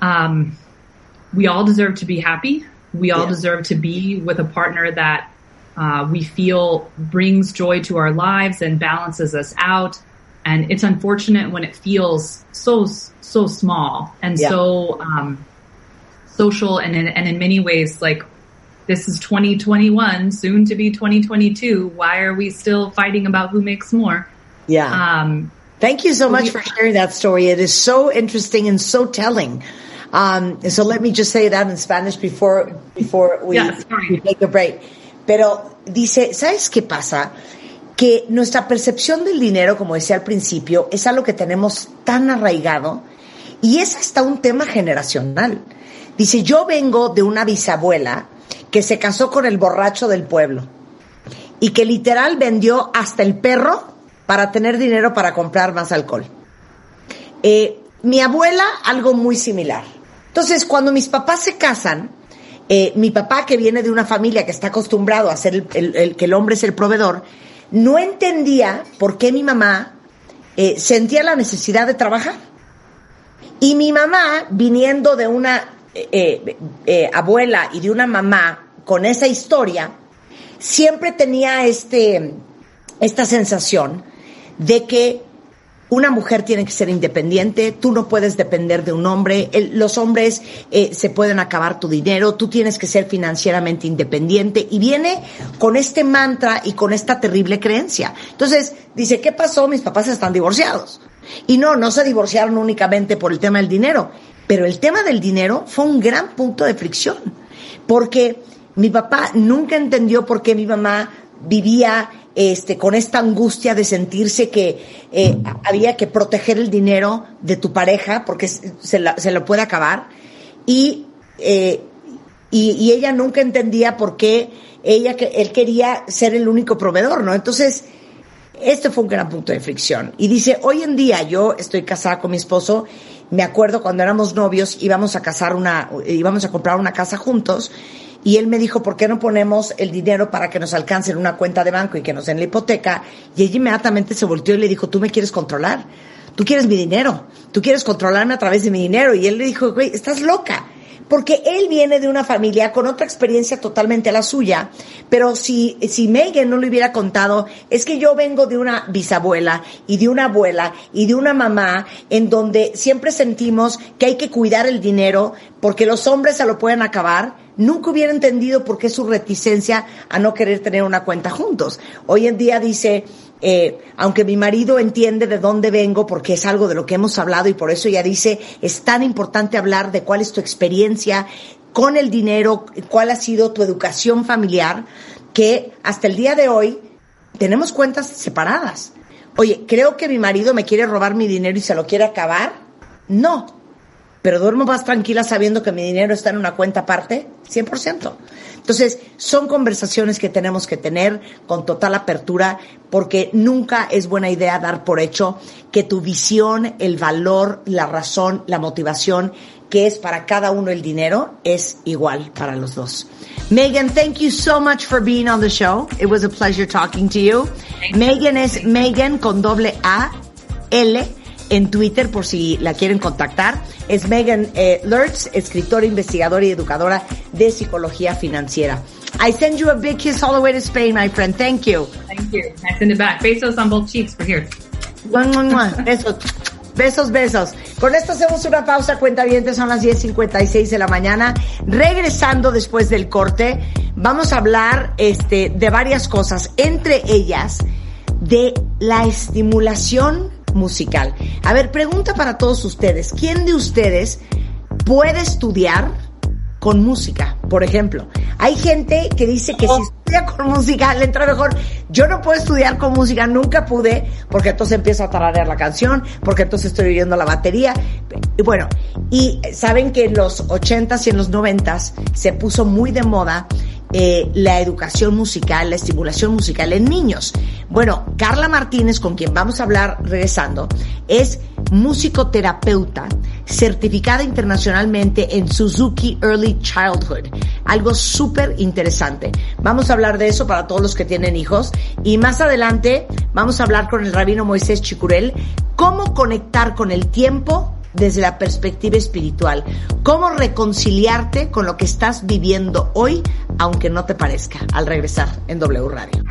um, we all deserve to be happy. We all yeah. deserve to be with a partner that uh, we feel brings joy to our lives and balances us out. And it's unfortunate when it feels so so small and yeah. so um, social, and in, and in many ways, like this is 2021, soon to be 2022. Why are we still fighting about who makes more? Yeah. Um, Thank you so much for sharing that story. It is so interesting and so telling. Um, so let me just say that in Spanish before before we, yeah, we take a break. Pero dice, ¿sabes qué pasa? Que nuestra percepción del dinero, como decía al principio, es algo que tenemos tan arraigado y es hasta un tema generacional. Dice, yo vengo de una bisabuela que se casó con el borracho del pueblo y que literal vendió hasta el perro para tener dinero para comprar más alcohol. Eh, mi abuela, algo muy similar. Entonces, cuando mis papás se casan, eh, mi papá, que viene de una familia que está acostumbrado a ser el, que el hombre es el proveedor, no entendía por qué mi mamá eh, sentía la necesidad de trabajar. Y mi mamá, viniendo de una eh, abuela y de una mamá con esa historia, siempre tenía este, esta sensación de que una mujer tiene que ser independiente, tú no puedes depender de un hombre, los hombres eh, se pueden acabar tu dinero, tú tienes que ser financieramente independiente y viene con este mantra y con esta terrible creencia. Entonces dice, ¿qué pasó? Mis papás están divorciados. Y no, no se divorciaron únicamente por el tema del dinero, pero el tema del dinero fue un gran punto de fricción, porque mi papá nunca entendió por qué mi mamá vivía este, con esta angustia de sentirse que eh, había que proteger el dinero de tu pareja porque se, lo puede acabar. Y, eh, y, y ella nunca entendía por qué ella, él quería ser el único proveedor, ¿no? Entonces, este fue un gran punto de fricción. Y dice, hoy en día yo estoy casada con mi esposo, me acuerdo cuando éramos novios, íbamos a casar una, íbamos a comprar una casa juntos, y él me dijo, ¿por qué no ponemos el dinero para que nos alcance en una cuenta de banco y que nos den la hipoteca? Y ella inmediatamente se volteó y le dijo, tú me quieres controlar, tú quieres mi dinero, tú quieres controlarme a través de mi dinero. Y él le dijo, güey, estás loca. Porque él viene de una familia con otra experiencia totalmente la suya, pero si, si Megan no le hubiera contado, es que yo vengo de una bisabuela y de una abuela y de una mamá en donde siempre sentimos que hay que cuidar el dinero porque los hombres se lo pueden acabar, nunca hubiera entendido por qué su reticencia a no querer tener una cuenta juntos. Hoy en día dice, eh, aunque mi marido entiende de dónde vengo, porque es algo de lo que hemos hablado y por eso ella dice, es tan importante hablar de cuál es tu experiencia con el dinero, cuál ha sido tu educación familiar, que hasta el día de hoy tenemos cuentas separadas. Oye, creo que mi marido me quiere robar mi dinero y se lo quiere acabar. No, pero duermo más tranquila sabiendo que mi dinero está en una cuenta aparte, 100%. Entonces, son conversaciones que tenemos que tener con total apertura porque nunca es buena idea dar por hecho que tu visión, el valor, la razón, la motivación que es para cada uno el dinero es igual para los dos. Megan, thank you so much for being on the show. It was a pleasure talking to you. Megan es Megan con doble A, L en Twitter por si la quieren contactar. Es Megan eh, Lertz, escritora, investigadora y educadora de psicología financiera. I send you a big kiss all the way to Spain, my friend. Thank you. Thank you. I send it back. Besos on both cheeks. We're here. Besos. Besos, besos. Con esto hacemos una pausa, cuenta bien, son las 10.56 de la mañana. Regresando después del corte, vamos a hablar este, de varias cosas, entre ellas de la estimulación musical. A ver, pregunta para todos ustedes. ¿Quién de ustedes puede estudiar con música? Por ejemplo, hay gente que dice que si estudia con música le entra mejor. Yo no puedo estudiar con música, nunca pude, porque entonces empiezo a tararear la canción, porque entonces estoy oyendo la batería. Y bueno, y saben que en los 80s y en los 90s se puso muy de moda eh, la educación musical, la estimulación musical en niños. Bueno, Carla Martínez, con quien vamos a hablar regresando, es musicoterapeuta certificada internacionalmente en Suzuki Early Childhood. Algo súper interesante. Vamos a hablar de eso para todos los que tienen hijos. Y más adelante vamos a hablar con el rabino Moisés Chicurel cómo conectar con el tiempo desde la perspectiva espiritual. Cómo reconciliarte con lo que estás viviendo hoy, aunque no te parezca, al regresar en W Radio.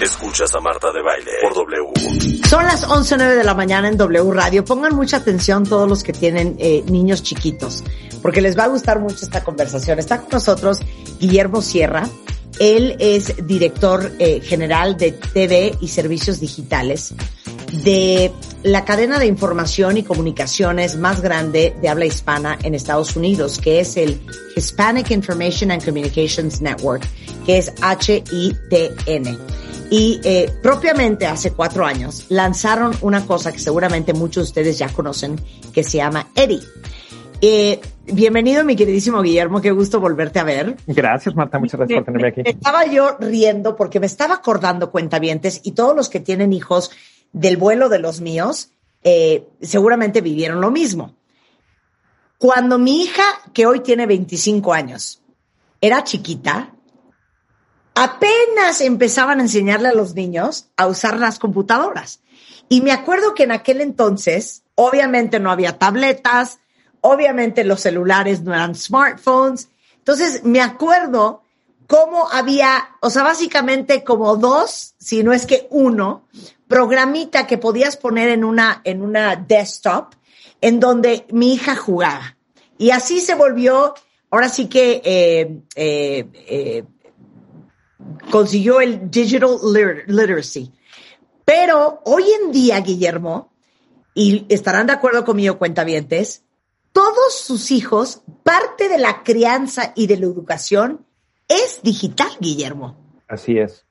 Escuchas a Marta de Baile por W. Son las 11.09 de la mañana en W Radio. Pongan mucha atención todos los que tienen eh, niños chiquitos, porque les va a gustar mucho esta conversación. Está con nosotros Guillermo Sierra. Él es director eh, general de TV y servicios digitales de la cadena de información y comunicaciones más grande de habla hispana en Estados Unidos, que es el Hispanic Information and Communications Network, que es HITN. Y eh, propiamente hace cuatro años lanzaron una cosa que seguramente muchos de ustedes ya conocen, que se llama Eddie. Eh, bienvenido, mi queridísimo Guillermo, qué gusto volverte a ver. Gracias, Marta, muchas gracias por tenerme aquí. Me estaba yo riendo porque me estaba acordando cuentavientes y todos los que tienen hijos del vuelo de los míos eh, seguramente vivieron lo mismo. Cuando mi hija, que hoy tiene 25 años, era chiquita, apenas empezaban a enseñarle a los niños a usar las computadoras. Y me acuerdo que en aquel entonces, obviamente no había tabletas, obviamente los celulares no eran smartphones. Entonces me acuerdo cómo había, o sea, básicamente como dos, si no es que uno, programita que podías poner en una, en una desktop en donde mi hija jugaba. Y así se volvió, ahora sí que eh, eh, eh, consiguió el digital lit- literacy. Pero hoy en día, Guillermo, y estarán de acuerdo conmigo, cuentavientes, todos sus hijos, parte de la crianza y de la educación es digital, Guillermo. Así es.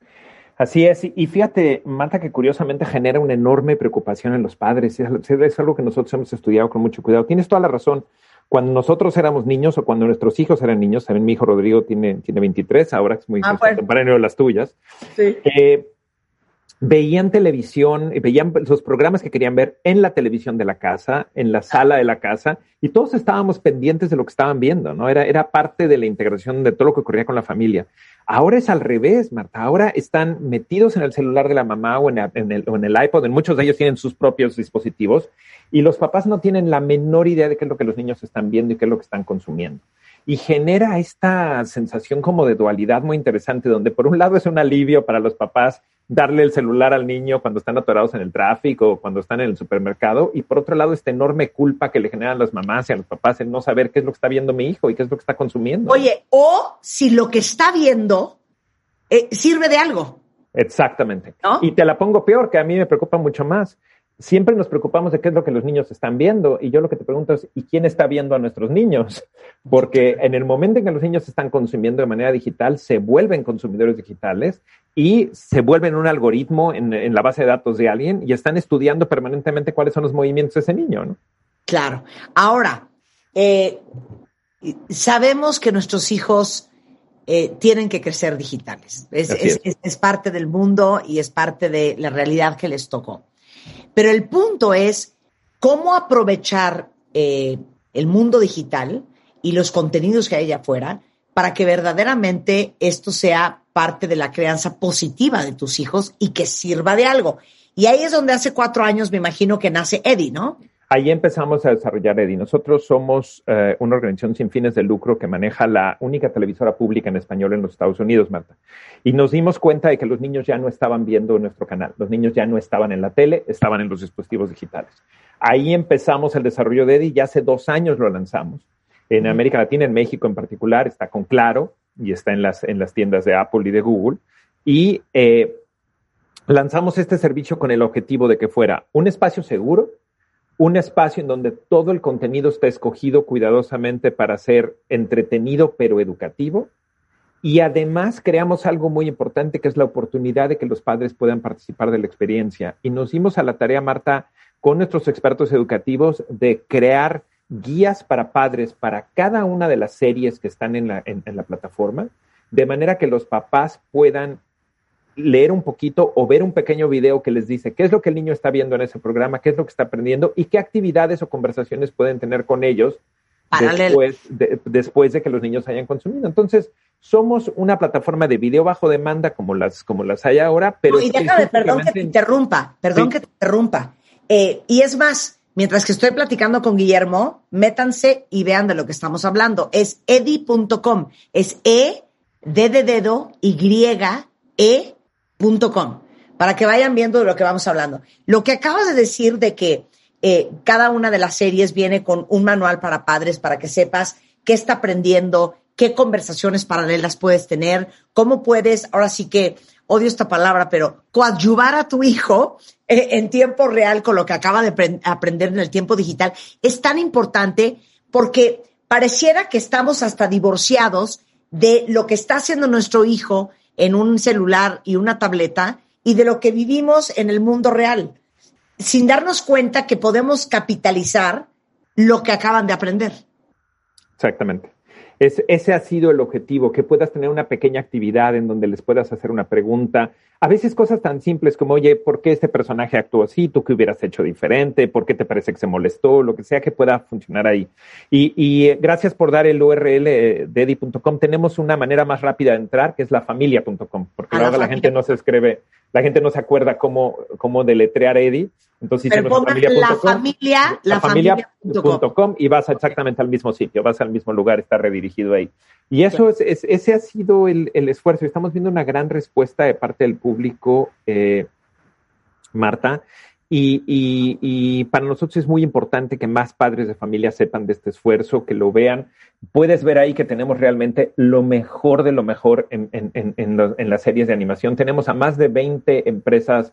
Así es. Y fíjate, Marta, que curiosamente genera una enorme preocupación en los padres. Es, es algo que nosotros hemos estudiado con mucho cuidado. Tienes toda la razón. Cuando nosotros éramos niños o cuando nuestros hijos eran niños, también mi hijo Rodrigo tiene, tiene 23, ahora es muy Ah, bueno. contemporáneo de las tuyas. Sí. eh, veían televisión, eh, veían los programas que querían ver en la televisión de la casa, en la sala de la casa, y todos estábamos pendientes de lo que estaban viendo, ¿no? Era, era parte de la integración de todo lo que ocurría con la familia. Ahora es al revés, Marta. Ahora están metidos en el celular de la mamá o en, el, o en el iPod. En muchos de ellos tienen sus propios dispositivos y los papás no tienen la menor idea de qué es lo que los niños están viendo y qué es lo que están consumiendo. Y genera esta sensación como de dualidad muy interesante, donde por un lado es un alivio para los papás darle el celular al niño cuando están atorados en el tráfico o cuando están en el supermercado, y por otro lado esta enorme culpa que le generan las mamás y a los papás en no saber qué es lo que está viendo mi hijo y qué es lo que está consumiendo. Oye, o si lo que está viendo eh, sirve de algo. Exactamente. ¿No? Y te la pongo peor, que a mí me preocupa mucho más. Siempre nos preocupamos de qué es lo que los niños están viendo. Y yo lo que te pregunto es, ¿y quién está viendo a nuestros niños? Porque en el momento en que los niños están consumiendo de manera digital, se vuelven consumidores digitales y se vuelven un algoritmo en, en la base de datos de alguien y están estudiando permanentemente cuáles son los movimientos de ese niño, ¿no? Claro. Ahora, eh, sabemos que nuestros hijos eh, tienen que crecer digitales. Es, Así es- es. es- es parte del mundo y es parte de la realidad que les tocó. Pero el punto es cómo aprovechar eh, el mundo digital y los contenidos que hay allá afuera para que verdaderamente esto sea parte de la crianza positiva de tus hijos y que sirva de algo. Y ahí es donde hace cuatro años me imagino que nace Eddie, ¿no? Ahí empezamos a desarrollar EDI. Nosotros somos eh, una organización sin fines de lucro que maneja la única televisora pública en español en los Estados Unidos, Marta. Y nos dimos cuenta de que los niños ya no estaban viendo nuestro canal. Los niños ya no estaban en la tele, estaban en los dispositivos digitales. Ahí empezamos el desarrollo de EDI y hace dos años lo lanzamos. En América Latina, en México en particular, está con Claro y está en las, en las tiendas de Apple y de Google. Y eh, lanzamos este servicio con el objetivo de que fuera un espacio seguro, un espacio en donde todo el contenido está escogido cuidadosamente para ser entretenido pero educativo. Y además creamos algo muy importante que es la oportunidad de que los padres puedan participar de la experiencia. Y nos dimos a la tarea, Marta, con nuestros expertos educativos de crear guías para padres para cada una de las series que están en la, plataforma, de manera que los papás puedan leer un poquito o ver un pequeño video que les dice qué es lo que el niño está viendo en ese programa, qué es lo que está aprendiendo y qué actividades o conversaciones pueden tener con ellos después de, después de que los niños hayan consumido. Entonces, somos una plataforma de video bajo demanda como las, como las hay ahora, pero No, y déjame, perdón que te interrumpa, perdón Sí. que te interrumpa. Eh, y es más, mientras que estoy platicando con Guillermo, métanse y vean de lo que estamos hablando. Es edi.com, es E, D de dedo, Y, Para que vayan viendo de lo que vamos hablando. Lo que acabas de decir de que eh, cada una de las series viene con un manual para padres para que sepas qué está aprendiendo, qué conversaciones paralelas puedes tener, cómo puedes, ahora sí que odio esta palabra, pero coadyuvar a tu hijo eh, en tiempo real con lo que acaba de apren- aprender en el tiempo digital, es tan importante porque pareciera que estamos hasta divorciados de lo que está haciendo nuestro hijo en un celular y una tableta y de lo que vivimos en el mundo real, sin darnos cuenta que podemos capitalizar lo que acaban de aprender. Exactamente. Es- ese ha sido el objetivo, que puedas tener una pequeña actividad en donde les puedas hacer una pregunta. A veces cosas tan simples como, oye, ¿por qué este personaje actuó así? ¿Tú qué hubieras hecho diferente? ¿Por qué te parece que se molestó? Lo que sea que pueda funcionar ahí. Y, y, eh, gracias por dar el URL eh, de edi.com. Tenemos una manera más rápida de entrar, que es lafamilia.com, porque Ah, luego la la gente no se escribe, la gente no se acuerda cómo, cómo deletrear Edi. Entonces Pero hicimos pongan la familia, la familia.com. familia.com y vas exactamente al mismo sitio, vas al mismo lugar, está redirigido ahí. Y eso es, es- ese ha sido el, el esfuerzo. Estamos viendo una gran respuesta de parte del público. Eh, Marta. Y, para nosotros es muy importante que más padres de familia sepan de este esfuerzo, que lo vean. Puedes ver ahí que tenemos realmente lo mejor de lo mejor en las series de animación. Tenemos a más de 20 empresas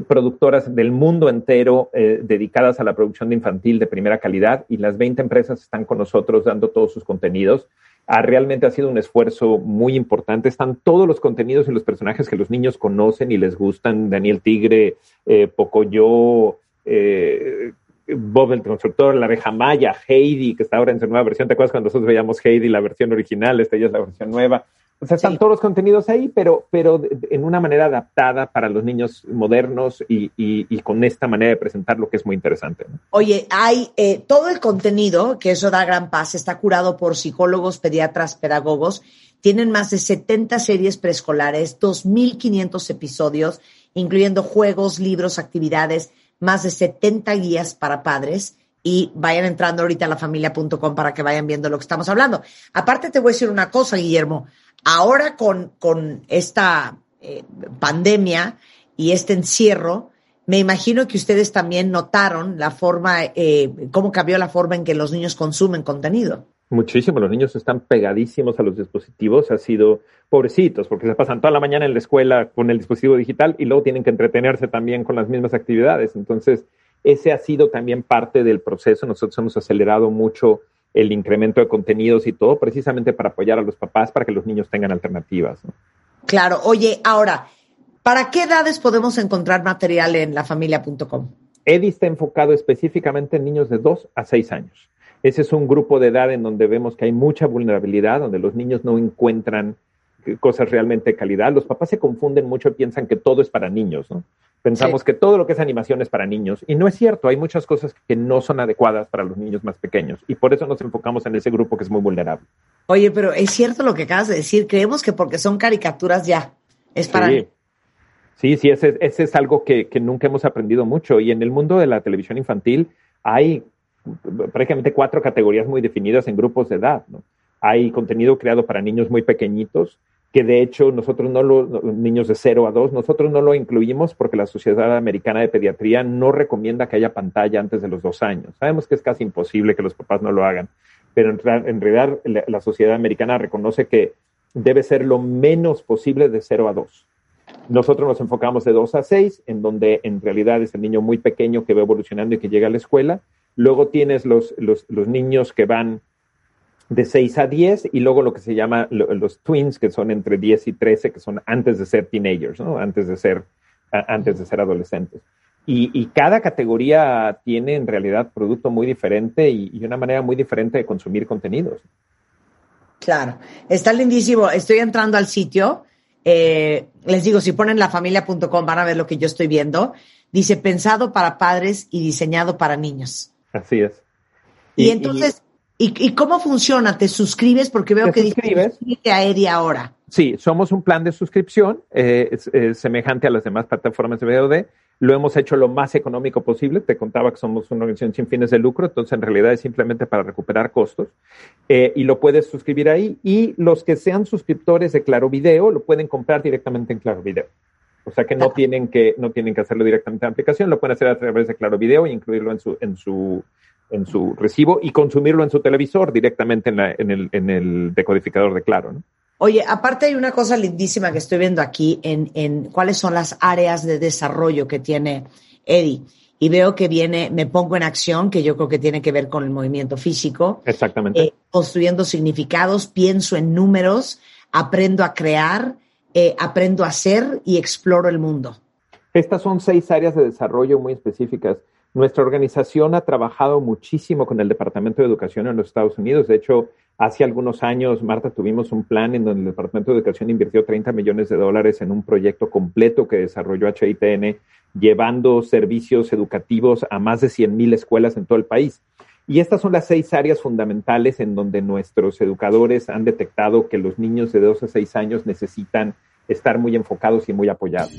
productoras del mundo entero eh, dedicadas a la producción de infantil de primera calidad y las 20 empresas están con nosotros dando todos sus contenidos. Ah, realmente ha sido un esfuerzo muy importante. Están todos los contenidos y los personajes que los niños conocen y les gustan. Daniel Tigre, eh, Pocoyo, eh, Bob el Constructor, La Abeja Maya, Heidi, que está ahora en su nueva versión. ¿Te acuerdas cuando nosotros veíamos Heidi, la versión original? Esta ya es la versión nueva. O sea, están sí. todos los contenidos ahí, pero, pero en una manera adaptada para los niños modernos y, y, y con esta manera de presentar lo que es muy interesante. ¿no? Oye, hay eh, todo el contenido, que eso da gran paz, está curado por psicólogos, pediatras, pedagogos. Tienen más de 70 series preescolares, 2.500 episodios, incluyendo juegos, libros, actividades, más de 70 guías para padres y vayan entrando ahorita a lafamilia.com para que vayan viendo lo que estamos hablando. Aparte te voy a decir una cosa, Guillermo. Ahora con, con esta eh, pandemia y este encierro, me imagino que ustedes también notaron la forma, eh, cómo cambió la forma en que los niños consumen contenido. Muchísimo, los niños están pegadísimos a los dispositivos, ha sido pobrecitos, porque se pasan toda la mañana en la escuela con el dispositivo digital y luego tienen que entretenerse también con las mismas actividades. Entonces, ese ha sido también parte del proceso. Nosotros hemos acelerado mucho el incremento de contenidos y todo, precisamente para apoyar a los papás, para que los niños tengan alternativas. ¿no? Claro, oye, ahora, ¿para qué edades podemos encontrar material en lafamilia.com? EDI está enfocado específicamente en niños de 2 a 6 años. Ese es un grupo de edad en donde vemos que hay mucha vulnerabilidad, donde los niños no encuentran cosas realmente de calidad. Los papás se confunden mucho y piensan que todo es para niños, ¿no? Pensamos sí. que todo lo que es animación es para niños y no es cierto. Hay muchas cosas que no son adecuadas para los niños más pequeños y por eso nos enfocamos en ese grupo que es muy vulnerable. Oye, pero es cierto lo que acabas de decir. Creemos que porque son caricaturas ya es para sí. Sí, sí, ese, ese es algo que, que, nunca hemos aprendido mucho. Y en el mundo de la televisión infantil hay prácticamente cuatro categorías muy definidas en grupos de edad. ¿no? Hay contenido creado para niños muy pequeñitos, que de hecho nosotros no lo, niños de 0 a 2, nosotros no lo incluimos porque la Sociedad Americana de Pediatría no recomienda que haya pantalla antes de los dos años. Sabemos que es casi imposible que los papás no lo hagan, pero en, realidad la, Sociedad Americana reconoce que debe ser lo menos posible de 0 a 2. Nosotros nos enfocamos de 2 a 6, en donde en realidad es el niño muy pequeño que va evolucionando y que llega a la escuela. Luego tienes los, los niños que van de 6 a 10 y luego lo que se llama los twins, que son entre 10 y 13, que son antes de ser teenagers, ¿no? antes, de ser, antes de ser adolescentes. Y, y, cada categoría tiene en realidad producto muy diferente y, y, una manera muy diferente de consumir contenidos. Claro, está lindísimo. Estoy entrando al sitio. Eh, les digo, si ponen lafamilia.com van a ver lo que yo estoy viendo. Dice pensado para padres y diseñado para niños. Así es. Y, y entonces, ¿Y, ¿Y, cómo funciona? ¿Te suscribes? Porque veo que suscribes? dice a Eddie ahora. Sí, somos un plan de suscripción eh, es, es semejante a las demás plataformas de VOD. Lo hemos hecho lo más económico posible. Te contaba que somos una organización sin fines de lucro, entonces en realidad es simplemente para recuperar costos. Eh, y lo puedes suscribir ahí. Y los que sean suscriptores de Claro Video lo pueden comprar directamente en Claro Video. O sea que no, tienen que no tienen que hacerlo directamente en la aplicación, lo pueden hacer a través de Claro Video e incluirlo en su, en su en su recibo y consumirlo en su televisor directamente en, la, en, el, en el, decodificador de Claro. ¿no? Oye, aparte hay una cosa lindísima que estoy viendo aquí en, en cuáles son las áreas de desarrollo que tiene Eddie. Y veo que viene, me pongo en acción, que yo creo que tiene que ver con el movimiento físico. Exactamente. Eh, construyendo significados, pienso en números, aprendo a crear, eh, aprendo a ser y exploro el mundo. Estas son seis áreas de desarrollo muy específicas. Nuestra organización ha trabajado muchísimo con el Departamento de Educación en los Estados Unidos. De hecho, hace algunos años, Marta, tuvimos un plan en donde el Departamento de Educación invirtió 30 millones de dólares en un proyecto completo que desarrolló HITN, llevando servicios educativos a más de 100 mil escuelas en todo el país. Y estas son las seis áreas fundamentales en donde nuestros educadores han detectado que los niños de 2 a 6 años necesitan estar muy enfocados y muy apoyados.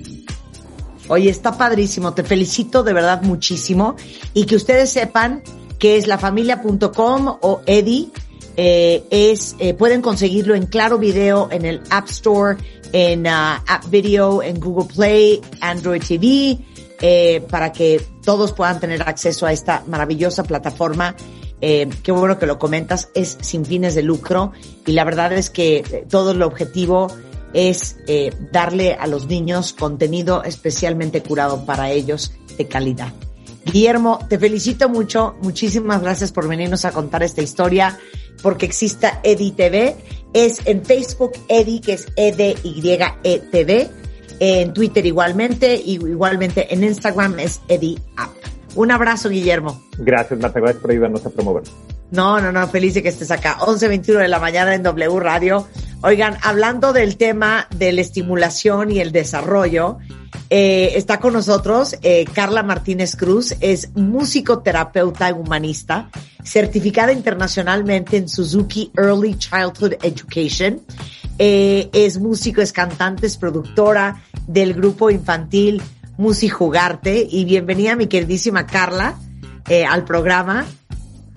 Oye, está padrísimo, te felicito de verdad muchísimo y que ustedes sepan que es lafamilia.com o Eddie, eh, es, eh, pueden conseguirlo en Claro Video, en el App Store, en uh, App Video, en Google Play, Android TV, eh, para que todos puedan tener acceso a esta maravillosa plataforma. Eh, qué bueno que lo comentas, es sin fines de lucro y la verdad es que eh, todo el objetivo es eh, darle a los niños contenido especialmente curado para ellos de calidad. Guillermo, te felicito mucho, muchísimas gracias por venirnos a contar esta historia, porque exista Edi TV, es en Facebook Edi, que es E-D-Y-E-T-V, en Twitter igualmente, y igualmente en Instagram es Edi App. Un abrazo, Guillermo. Gracias, Marta. Gracias por ayudarnos a promover. No, no, no, feliz de que estés acá. 11.21 de la mañana en W Radio. Oigan, hablando del tema de la estimulación y el desarrollo, eh, está con nosotros eh, Carla Martínez Cruz, es musicoterapeuta y humanista, certificada internacionalmente en Suzuki Early Childhood Education. Eh, es músico, es cantante, es productora del grupo infantil Musi Jugarte. Y bienvenida, mi queridísima Carla, al programa.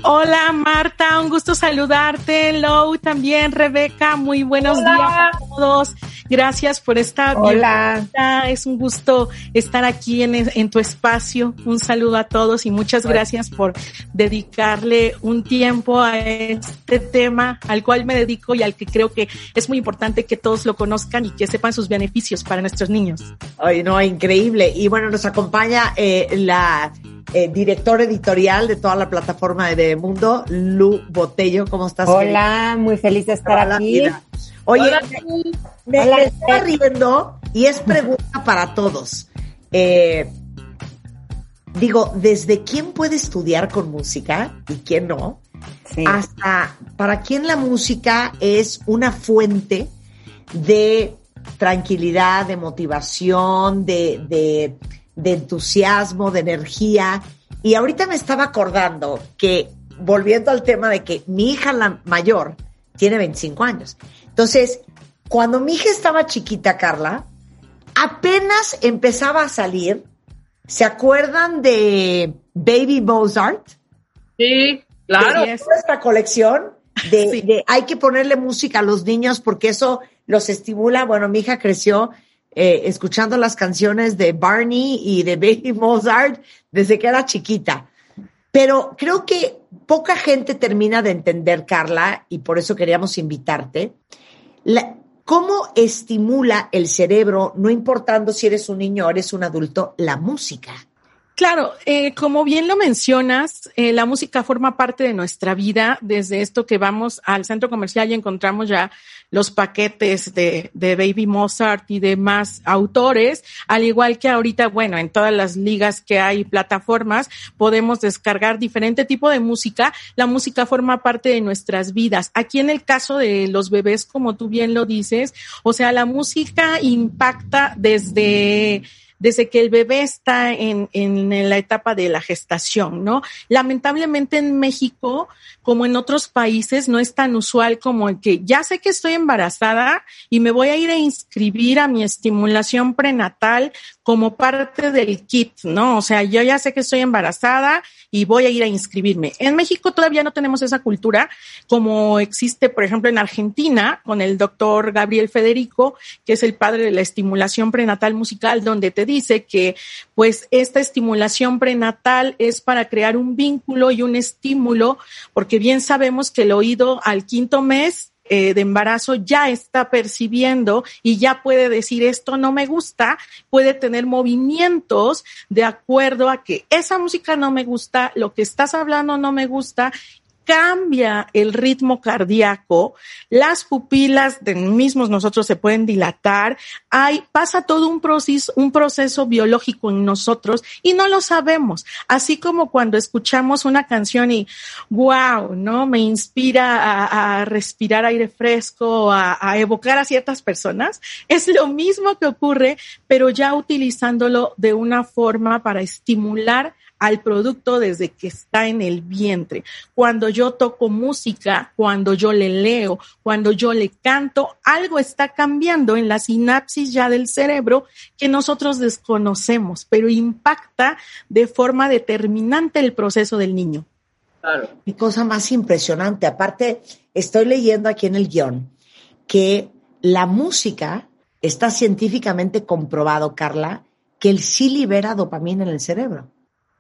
Hola Marta, un gusto saludarte. Lou también, Rebeca, muy buenos Hola. días a todos. Gracias por esta Hola. bienvenida. Es un gusto estar aquí en, en tu espacio. Un saludo a todos y muchas gracias por dedicarle un tiempo a este tema al cual me dedico y al que creo que es muy importante que todos lo conozcan y que sepan sus beneficios para nuestros niños. Ay, no, increíble. Y bueno, nos acompaña eh, la eh, directora editorial de toda la plataforma de Mundo, Lu Botello. ¿Cómo estás? Hola, muy feliz de estar Hola, aquí. vida. Oye, Hola, me, Hola. me estaba riendo y es pregunta para todos. Eh, digo, ¿desde quién puede estudiar con música y quién no? Sí. hasta para quién la música es una fuente de tranquilidad, de motivación, de, de, de entusiasmo, de energía. Y ahorita me estaba acordando que, volviendo al tema de que mi hija la mayor tiene 25 años. Entonces, cuando mi hija estaba chiquita, Carla, apenas empezaba a salir, ¿se acuerdan de Baby Mozart? Sí, claro. Toda esta colección de, Sí. de hay que ponerle música a los niños porque eso los estimula. Bueno, mi hija creció eh, escuchando las canciones de Barney y de Baby Mozart desde que era chiquita. Pero creo que poca gente termina de entender, Carla, y por eso queríamos invitarte, la- cómo estimula el cerebro, no importando si eres un niño o eres un adulto, la música. Claro, eh, como bien lo mencionas, eh, la música forma parte de nuestra vida desde esto que vamos al centro comercial y encontramos ya los paquetes de, de Baby Mozart y demás autores, al igual que ahorita, bueno, en todas las ligas que hay plataformas, podemos descargar diferente tipo de música. La música forma parte de nuestras vidas. Aquí en el caso de los bebés, como tú bien lo dices, o sea, la música impacta desde desde que el bebé está en, en, la etapa de la gestación, ¿no? Lamentablemente en México, como en otros países, no es tan usual como el que ya sé que estoy embarazada y me voy a ir a inscribir a mi estimulación prenatal como parte del kit, ¿no? O sea, yo ya sé que estoy embarazada y voy a ir a inscribirme. En México todavía no tenemos esa cultura como existe, por ejemplo, en Argentina con el doctor Gabriel Federico, que es el padre de la estimulación prenatal musical, donde te dice que pues esta estimulación prenatal es para crear un vínculo y un estímulo, porque bien sabemos que el oído al quinto mes eh, de embarazo ya está percibiendo y ya puede decir esto no me gusta, puede tener movimientos de acuerdo a que esa música no me gusta, lo que estás hablando no me gusta cambia el ritmo cardíaco, las pupilas de mismos nosotros se pueden dilatar, hay, pasa todo un proceso, un proceso biológico en nosotros y no lo sabemos. Así como cuando escuchamos una canción y wow, ¿no? Me inspira a, respirar aire fresco, a, a evocar a ciertas personas. Es lo mismo que ocurre, pero ya utilizándolo de una forma para estimular al producto desde que está en el vientre. Cuando yo toco música, cuando yo le leo, cuando yo le canto, algo está cambiando en la sinapsis ya del cerebro que nosotros desconocemos, pero impacta de forma determinante el proceso del niño. Claro. Qué cosa más impresionante. Aparte, estoy leyendo aquí en el guion que la música está científicamente comprobado, Carla, que él sí libera dopamina en el cerebro.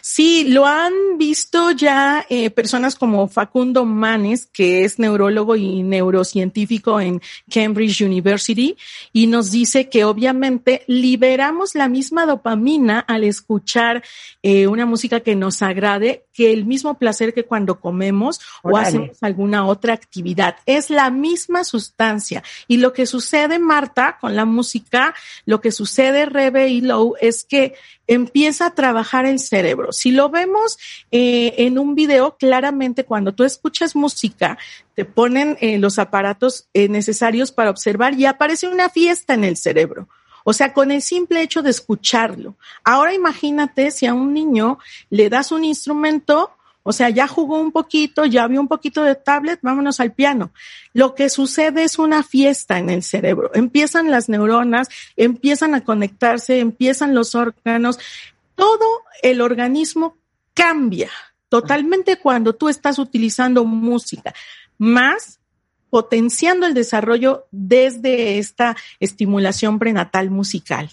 Sí, lo han visto ya eh, personas como Facundo Manes, que es neurólogo y neurocientífico en Cambridge University, y nos dice que obviamente liberamos la misma dopamina al escuchar eh, una música que nos agrade, que el mismo placer que cuando comemos o hacemos alguna otra actividad. Es la misma sustancia. Y lo que sucede, Marta, con la música, lo que sucede, Rebe y Low, es que empieza a trabajar el cerebro. Si lo vemos eh, en un video, claramente cuando tú escuchas música, te ponen eh, los aparatos eh, necesarios para observar y aparece una fiesta en el cerebro. O sea, con el simple hecho de escucharlo. Ahora imagínate si a un niño le das un instrumento, o sea, ya jugó un poquito, ya vio un poquito de tablet, vámonos al piano. Lo que sucede es una fiesta en el cerebro. Empiezan las neuronas, empiezan a conectarse, empiezan los órganos. Todo el organismo cambia totalmente cuando tú estás utilizando música, más potenciando el desarrollo desde esta estimulación prenatal musical.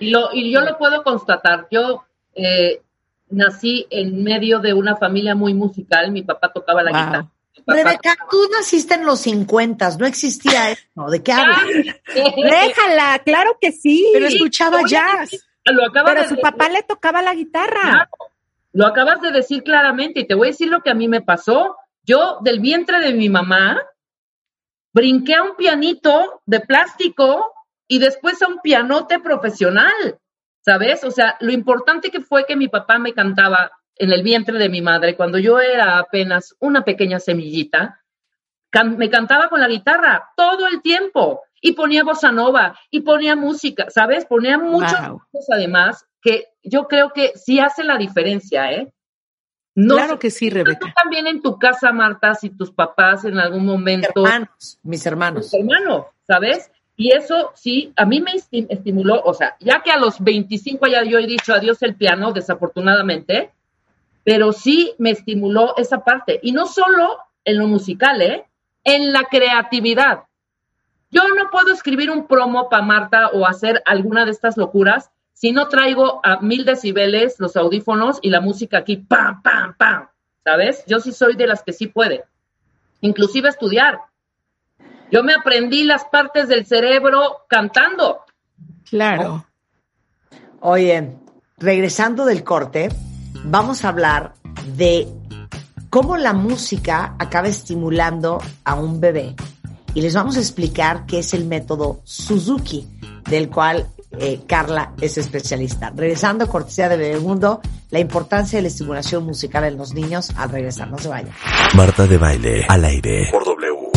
Y, lo, y yo lo puedo constatar. Yo eh, nací en medio de una familia muy musical. Mi papá tocaba la Wow. guitarra. Rebeca, tú naciste en los 50, no existía eso. ¿De qué hablas? Déjala, claro que sí. Pero escuchaba jazz. Lo acabas Pero de su decir. papá le tocaba la guitarra. Claro, lo acabas de decir claramente y te voy a decir lo que a mí me pasó. Yo del vientre de mi mamá brinqué a un pianito de plástico y después a un pianote profesional, ¿sabes? O sea, lo importante que fue que mi papá me cantaba en el vientre de mi madre cuando yo era apenas una pequeña semillita, can- me cantaba con la guitarra todo el tiempo y ponía bossa nova y ponía música, ¿sabes? Ponía muchos Wow. cosas además que yo creo que sí hace la diferencia, ¿eh? No claro sé- que sí, tú Rebeca. también en tu casa, Marta, si tus papás en algún momento, Hermanos, mis hermanos. tus hermanos, ¿sabes? Y eso sí, a mí me esti- estimuló, o sea, ya que a los 25 ya yo he dicho adiós el piano, desafortunadamente, pero sí me estimuló esa parte. Y no solo en lo musical, ¿eh? En la creatividad. Yo no puedo escribir un promo para Marta o hacer alguna de estas locuras si no traigo a mil decibeles los audífonos y la música aquí, pam, pam, pam, ¿sabes? Yo sí soy de las que sí puede. Inclusive estudiar. Yo me aprendí las partes del cerebro cantando. Claro. Oye, regresando del corte, vamos a hablar de cómo la música acaba estimulando a un bebé. Y les vamos a explicar qué es el método Suzuki, del cual eh, Carla es especialista. Regresando, cortesía de Bebemundo, la importancia de la estimulación musical en los niños al regresar. No se vayan. Marta de baile al aire por W.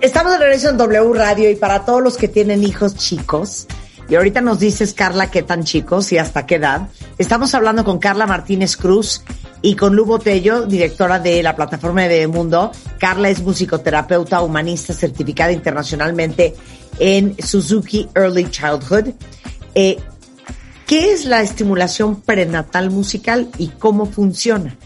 Estamos de regreso en W Radio y para todos los que tienen hijos chicos, y ahorita nos dices, Carla, qué tan chicos y hasta qué edad, estamos hablando con Carla Martínez Cruz y con Lu Botello, directora de la plataforma de Mundo. Carla es musicoterapeuta humanista certificada internacionalmente en Suzuki Early Childhood. Eh, ¿Qué es la estimulación prenatal musical y cómo funciona?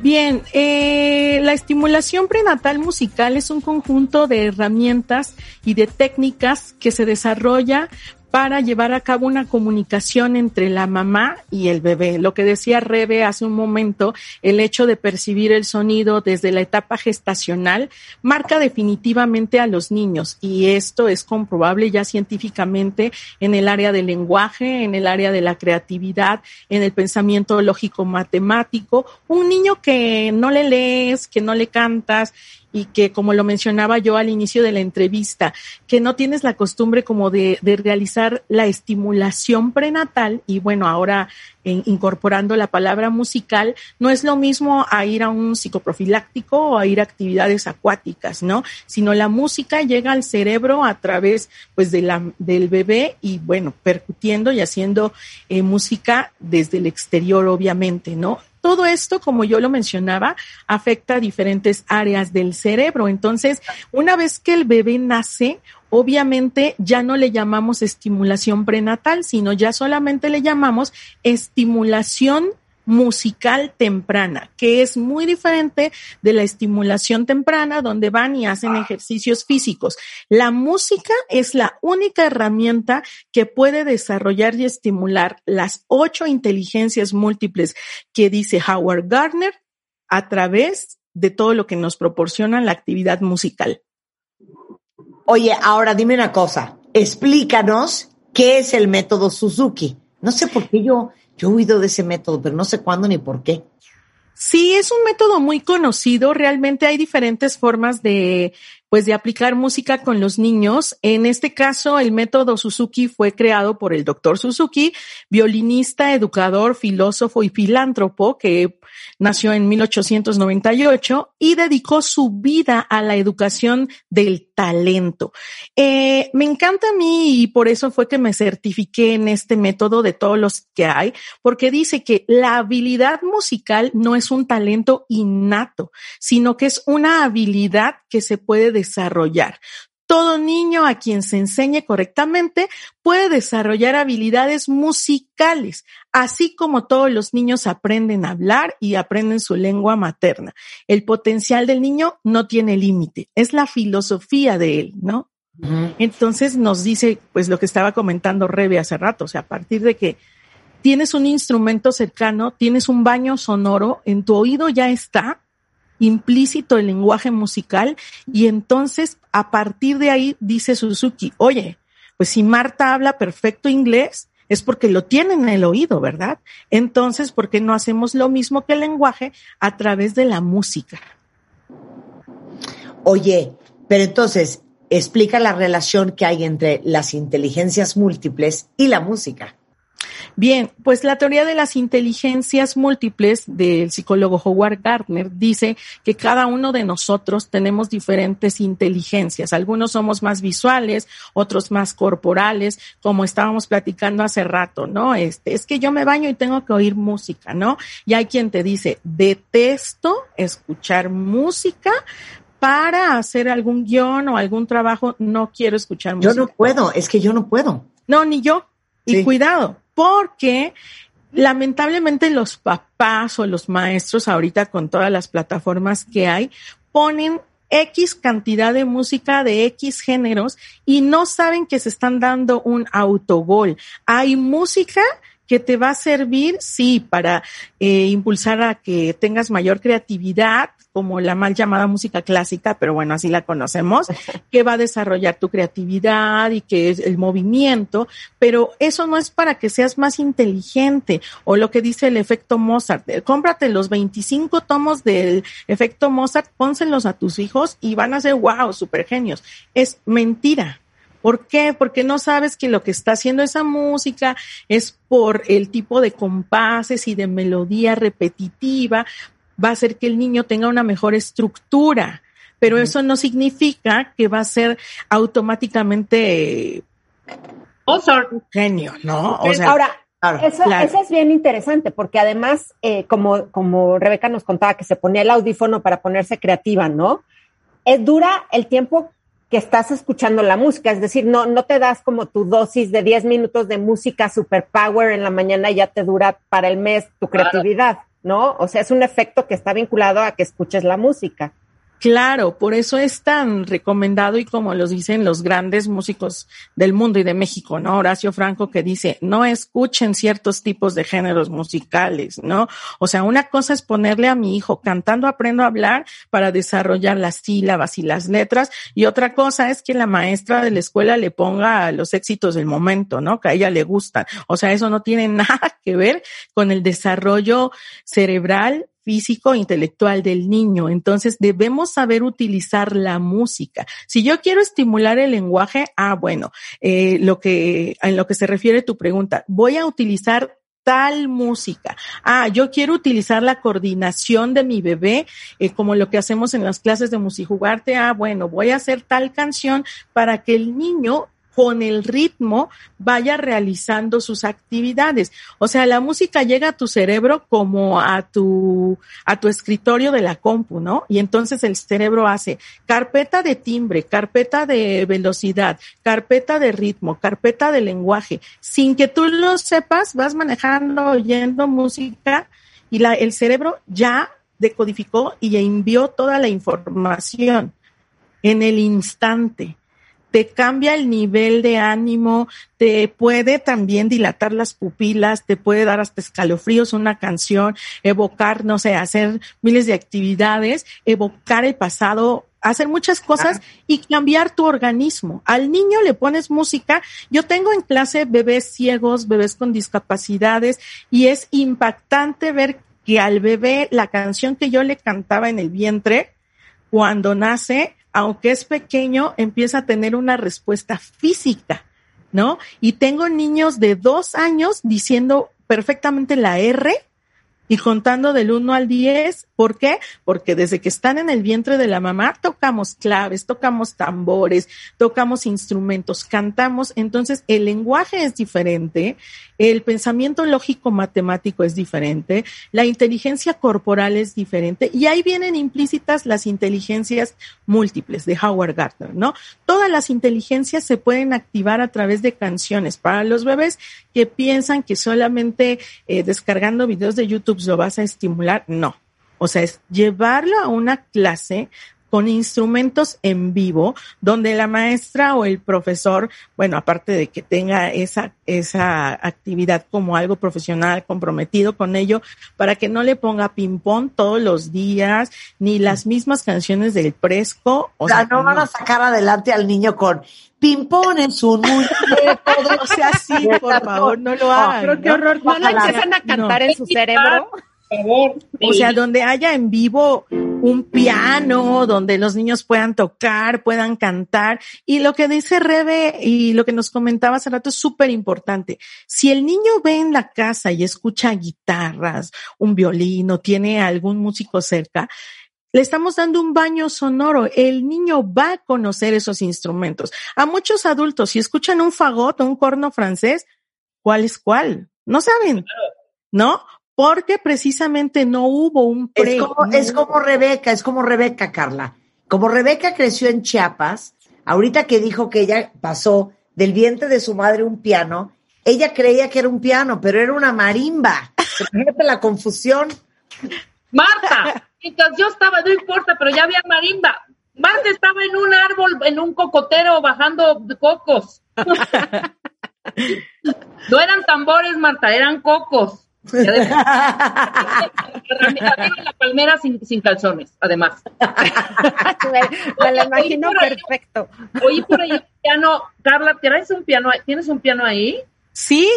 Bien, eh, la estimulación prenatal musical es un conjunto de herramientas y de técnicas que se desarrolla para llevar a cabo una comunicación entre la mamá y el bebé. Lo que decía Rebe hace un momento, el hecho de percibir el sonido desde la etapa gestacional marca definitivamente a los niños y esto es comprobable ya científicamente en el área del lenguaje, en el área de la creatividad, en el pensamiento lógico matemático. Un niño que no le lees, que no le cantas y que, como lo mencionaba yo al inicio de la entrevista, que no tienes la costumbre como de, de realizar la estimulación prenatal y bueno, ahora en- incorporando la palabra musical, no es lo mismo a ir a un psicoprofiláctico o a ir a actividades acuáticas, ¿no? Sino la música llega al cerebro a través, pues, de la, del bebé y bueno, percutiendo y haciendo eh, música desde el exterior, obviamente, ¿no? Todo esto, como yo lo mencionaba, afecta a diferentes áreas del cerebro. Entonces, una vez que el bebé nace, obviamente ya no le llamamos estimulación prenatal, sino ya solamente le llamamos estimulación musical temprana, que es muy diferente de la estimulación temprana donde van y hacen ejercicios físicos. La música es la única herramienta que puede desarrollar y estimular las ocho inteligencias múltiples que dice Howard Gardner a través de todo lo que nos proporciona la actividad musical. Oye, ahora dime una cosa, explícanos qué es el método Suzuki. No sé por qué yo, yo he oído de ese método, pero no sé cuándo ni por qué. Sí, es un método muy conocido. Realmente hay diferentes formas de, pues, de aplicar música con los niños. En este caso, el método Suzuki fue creado por el doctor Suzuki, violinista, educador, filósofo y filántropo, que nació en 1898 y dedicó su vida a la educación del talento. Eh, me encanta a mí y por eso fue que me certifiqué en este método de todos los que hay, porque dice que la habilidad musical no es un talento innato, sino que es una habilidad que se puede desarrollar. Todo niño a quien se enseñe correctamente puede desarrollar habilidades musicales, así como todos los niños aprenden a hablar y aprenden su lengua materna. El potencial del niño no tiene límite, es la filosofía de él, ¿no? Entonces nos dice, pues lo que estaba comentando Rebe hace rato, o sea, a partir de que tienes un instrumento cercano, tienes un baño sonoro, en tu oído ya está implícito el lenguaje musical y entonces a partir de ahí dice Suzuki, oye, pues si Marta habla perfecto inglés, es porque lo tiene en el oído, ¿verdad? Entonces, ¿por qué no hacemos lo mismo que el lenguaje a través de la música? Oye, pero entonces, explica la relación que hay entre las inteligencias múltiples y la música. Bien, pues la teoría de las inteligencias múltiples del psicólogo Howard Gardner dice que cada uno de nosotros tenemos diferentes inteligencias. Algunos somos más visuales, otros más corporales, como estábamos platicando hace rato, ¿no? Este, es que yo me baño y tengo que oír música, ¿no? Y hay quien te dice, detesto escuchar música, para hacer algún guion o algún trabajo, no quiero escuchar música. Yo no puedo, es que yo no puedo. No, ni yo. Y Sí. cuidado, porque lamentablemente los papás o los maestros ahorita con todas las plataformas que hay ponen X cantidad de música de X géneros y no saben que se están dando un autogol. Hay música que te va a servir, sí, para eh, impulsar a que tengas mayor creatividad, como la mal llamada música clásica, pero bueno, así la conocemos, que va a desarrollar tu creatividad y que es el movimiento, pero eso no es para que seas más inteligente o lo que dice el efecto Mozart. Eh, Cómprate los 25 tomos del efecto Mozart, pónselos a tus hijos y van a ser wow, super genios. Es mentira. ¿Por qué? Porque no sabes que lo que está haciendo esa música es por el tipo de compases y de melodía repetitiva, va a hacer que el niño tenga una mejor estructura, pero eso no significa que va a ser automáticamente eh, Mozart. un genio, ¿no? O sea, Ahora, Claro. eso, claro. eso es bien interesante, porque además, eh, como, como Rebeca nos contaba, que se ponía el audífono para ponerse creativa, ¿no? Es dura el tiempo que estás escuchando la música, es decir, no, no te das como tu dosis de 10 minutos de música super power en la mañana y ya te dura para el mes tu creatividad, ¿no? O sea, es un efecto que está vinculado a que escuches la música. Claro, por eso es tan recomendado y como los dicen los grandes músicos del mundo y de México, ¿no? Horacio Franco que dice, no escuchen ciertos tipos de géneros musicales, ¿no? O sea, una cosa es ponerle a mi hijo cantando aprendo a hablar para desarrollar las sílabas y las letras y otra cosa es que la maestra de la escuela le ponga los éxitos del momento, ¿no? Que a ella le gustan. O sea, eso no tiene nada que ver con el desarrollo cerebral físico, intelectual del niño. Entonces debemos saber utilizar la música. Si yo quiero estimular el lenguaje, ah, bueno, eh, lo que, en lo que se refiere tu pregunta, voy a utilizar tal música. Ah, yo quiero utilizar la coordinación de mi bebé, eh, como lo que hacemos en las clases de musijugarte. Ah, bueno, voy a hacer tal canción para que el niño con el ritmo vaya realizando sus actividades. O sea, la música llega a tu cerebro como a tu, a tu escritorio de la compu, ¿no? Y entonces el cerebro hace carpeta de timbre, carpeta de velocidad, carpeta de ritmo, carpeta de lenguaje. Sin que tú lo sepas, vas manejando, oyendo música y la, el cerebro ya decodificó y envió toda la información en el instante. Te cambia el nivel de ánimo, te puede también dilatar las pupilas, te puede dar hasta escalofríos una canción, evocar, no sé, hacer miles de actividades, evocar el pasado, hacer muchas cosas y cambiar tu organismo. Al niño le pones música. Yo tengo en clase bebés ciegos, bebés con discapacidades y es impactante ver que al bebé la canción que yo le cantaba en el vientre, cuando nace, aunque es pequeño, empieza a tener una respuesta física, ¿no? Y tengo niños de dos años diciendo perfectamente la R y contando del 1 al 10. ¿Por qué? Porque desde que están en el vientre de la mamá tocamos claves, tocamos tambores, tocamos instrumentos, cantamos. Entonces el lenguaje es diferente, el pensamiento lógico matemático es diferente, la inteligencia corporal es diferente y ahí vienen implícitas las inteligencias múltiples de Howard Gardner, ¿no? Todas las inteligencias se pueden activar a través de canciones. Para los bebés que piensan que solamente eh, descargando videos de YouTube lo vas a estimular, no. O sea, es llevarlo a una clase con instrumentos en vivo, donde la maestra o el profesor, bueno, aparte de que tenga esa, esa actividad como algo profesional, comprometido con ello, para que no le ponga ping-pong todos los días, ni las mismas canciones del Presco. O, sea, no van a sacar adelante al niño con ping-pong en su todo, o sea, sí, por favor, no lo hagan. Pero qué horror, no empiezan a cantar en su cerebro. O sea, donde haya en vivo un piano, donde los niños puedan tocar, puedan cantar. Y lo que dice Rebe y lo que nos comentaba hace rato es súper importante. Si el niño ve en la casa y escucha guitarras, un violín o tiene algún músico cerca, le estamos dando un baño sonoro. El niño va a conocer esos instrumentos. A muchos adultos, si escuchan un fagot o un corno francés, ¿cuál es cuál? No saben. ¿No? Porque precisamente no hubo un pre. Es como, es como Rebeca, es como Rebeca, Carla. Como Rebeca creció en Chiapas, ahorita que dijo que ella pasó del vientre de su madre un piano, ella creía que era un piano, pero era una marimba. Fíjate la confusión. Marta, mientras yo estaba, no importa, pero ya había marimba. Marta estaba en un árbol, en un cocotero, bajando cocos. no eran tambores, Marta, eran cocos la palmera sin, sin, calzones, además. Me la imagino perfecto. Oye, por ahí el piano, Carla, ¿tienes un piano, ¿tienes un piano ahí? Sí.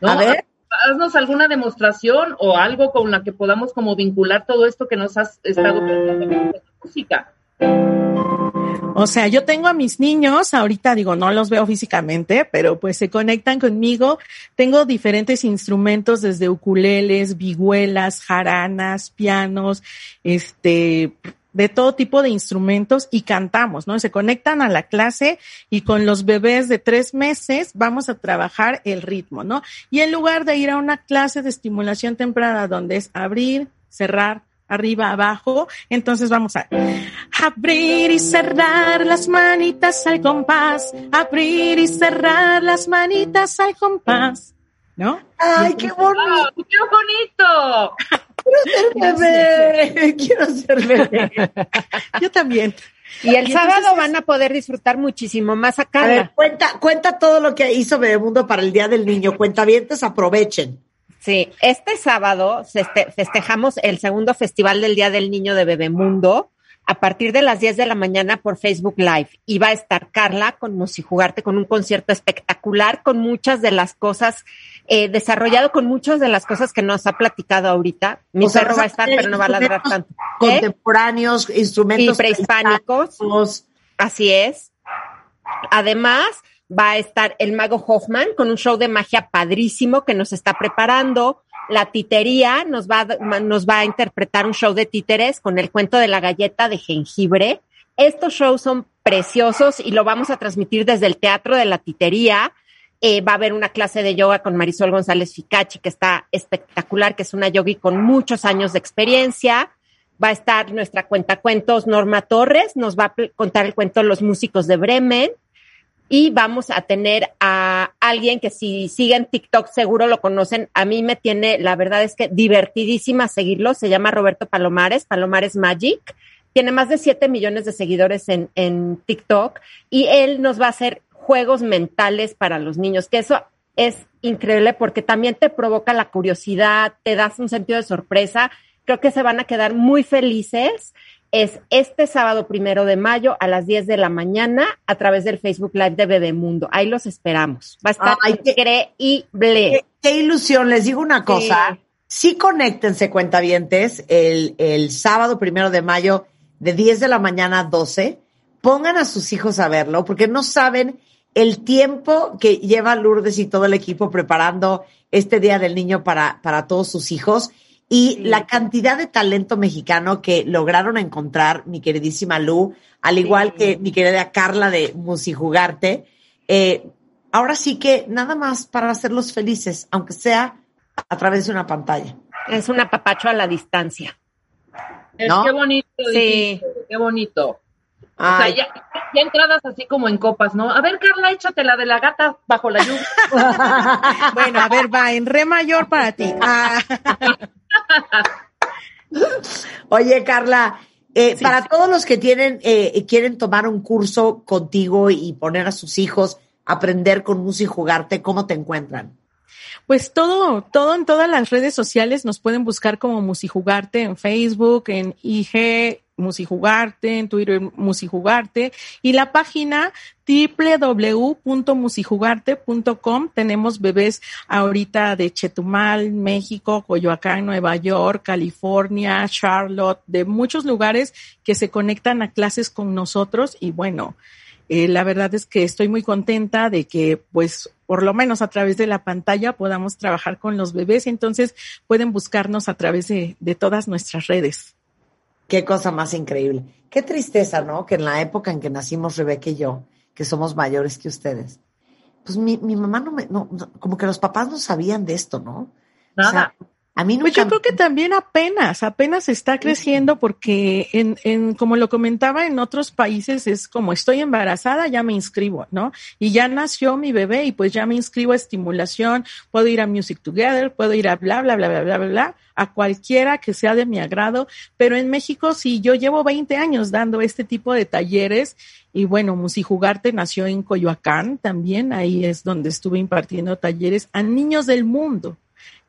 A ver. Haznos alguna demostración o algo con la que podamos como vincular todo esto que nos has estado contando con la música. O sea, yo tengo a mis niños, ahorita digo, no los veo físicamente, pero pues se conectan conmigo. Tengo diferentes instrumentos desde ukuleles, vihuelas, jaranas, pianos, este, de todo tipo de instrumentos y cantamos, ¿no? Se conectan a la clase y con los bebés de tres meses vamos a trabajar el ritmo, ¿no? Y en lugar de ir a una clase de estimulación temprana donde es abrir, cerrar, arriba, abajo. Entonces vamos a abrir y cerrar las manitas al compás, abrir y cerrar las manitas al compás. ¿No? ¡Ay, qué bonito! ¡Qué bonito! Quiero ser bebé, quiero ser bebé. Yo también. Y el sábado van a poder disfrutar muchísimo más acá. A ver, cuenta, cuenta todo lo que hizo Bebemundo para el Día del Niño. Cuentavientes, aprovechen. Sí, este sábado festejamos el segundo Festival del Día del Niño de Bebemundo a partir de las 10 de la mañana por Facebook Live. Y va a estar Carla con Musijugarte con un concierto espectacular, con muchas de las cosas, eh, desarrollado con muchas de las cosas que nos ha platicado ahorita. Mi perro va a estar, pero no va a ladrar tanto. ¿Eh? Contemporáneos, instrumentos y prehispánicos. Así es. Además, va a estar el mago Hoffman con un show de magia padrísimo que nos está preparando. La titería nos va, nos va a interpretar un show de títeres con el cuento de la galleta de jengibre. Estos shows son preciosos y lo vamos a transmitir desde el Teatro de la Titería. Eh, va a haber una clase de yoga con Marisol González Ficachi, que está espectacular, que es una yogi con muchos años de experiencia. Va a estar nuestra cuentacuentos Norma Torres, nos va a contar el cuento Los músicos de Bremen y vamos a tener a alguien que si siguen TikTok seguro lo conocen. A mí me tiene, la verdad es que divertidísima seguirlo. Se llama Roberto Palomares, Palomares Magic. Tiene más de 7 millones de seguidores en, en TikTok y él nos va a hacer juegos mentales para los niños, que eso es increíble porque también te provoca la curiosidad, te das un sentido de sorpresa. Creo que se van a quedar muy felices es este sábado primero de mayo a las 10 de la mañana a través del Facebook Live de Bebemundo. Ahí los esperamos. Va a estar Ay, increíble. Qué, qué ilusión, les digo una cosa. Sí, conéctense, cuentavientes, el, el sábado primero de mayo, de 10 de la mañana a 12. Pongan a sus hijos a verlo, porque no saben el tiempo que lleva Lourdes y todo el equipo preparando este Día del Niño para, para todos sus hijos y la cantidad de talento mexicano que lograron encontrar, mi queridísima Lu, al igual que mi querida Carla de Musijugarte. Eh, ahora sí que nada más para hacerlos felices, aunque sea a través de una pantalla. Es un apapacho a la distancia. Qué bonito, Sí. dijiste, qué bonito. O sea, ya, ya entradas así como en copas, ¿no? A ver, Carla, échate la de la gata bajo la lluvia. Bueno, a ver, va en re mayor para ti. Ah, Oye, Carla, eh, Sí, para sí. todos los que tienen, eh, quieren tomar un curso contigo y poner a sus hijos a aprender con música y jugarte, ¿cómo te encuentran? Pues todo, todo en todas las redes sociales nos pueden buscar como Musijugarte en Facebook, en IG Musijugarte, en Twitter Musijugarte y la página www.musijugarte.com. Tenemos bebés ahorita de Chetumal, México, Coyoacán, Nueva York, California, Charlotte, de muchos lugares que se conectan a clases con nosotros y bueno, eh, la verdad es que estoy muy contenta de que, pues, por lo menos a través de la pantalla podamos trabajar con los bebés. Entonces, pueden buscarnos a través de, de todas nuestras redes. Qué cosa más increíble. Qué tristeza, ¿no? Que en la época en que nacimos Rebeca y yo, que somos mayores que ustedes, pues mi, mi mamá no me, no, no, como que los papás no sabían de esto, ¿no? O sea, Nada. A mí nunca. Pues yo creo que también apenas, apenas está creciendo porque en, en, como lo comentaba en otros países, es como estoy embarazada, ya me inscribo, ¿no? Y ya nació mi bebé y pues ya me inscribo a estimulación, puedo ir a Music Together, puedo ir a bla, bla, bla, bla, bla, bla, bla, a cualquiera que sea de mi agrado. Pero en México sí, yo llevo 20 años dando este tipo de talleres y bueno, Musijugarte nació en Coyoacán también, ahí es donde estuve impartiendo talleres a niños del mundo.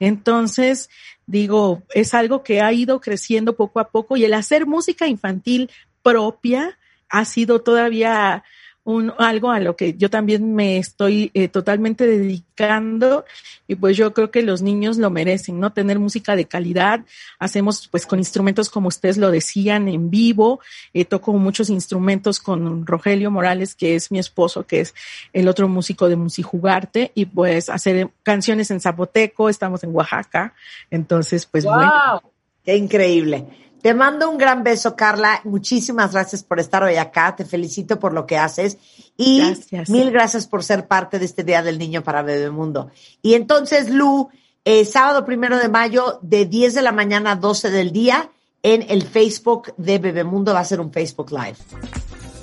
Entonces, digo, es algo que ha ido creciendo poco a poco y el hacer música infantil propia ha sido todavía un, algo a lo que yo también me estoy eh, totalmente dedicando y pues yo creo que los niños lo merecen, ¿no? Tener música de calidad. Hacemos pues con instrumentos como ustedes lo decían en vivo. Eh, toco muchos instrumentos con Rogelio Morales, que es mi esposo, que es el otro músico de Musijugarte y pues hacer canciones en zapoteco. Estamos en Oaxaca. Entonces pues bueno. ¡Wow! Qué increíble. Te mando un gran beso, Carla. Muchísimas gracias por estar hoy acá. Te felicito por lo que haces. Y Gracias. mil gracias por ser parte de este Día del Niño para Bebemundo. Y entonces, Lu, eh, sábado primero de mayo, de 10 de la mañana a 12 del día, en el Facebook de Bebemundo va a ser un Facebook Live.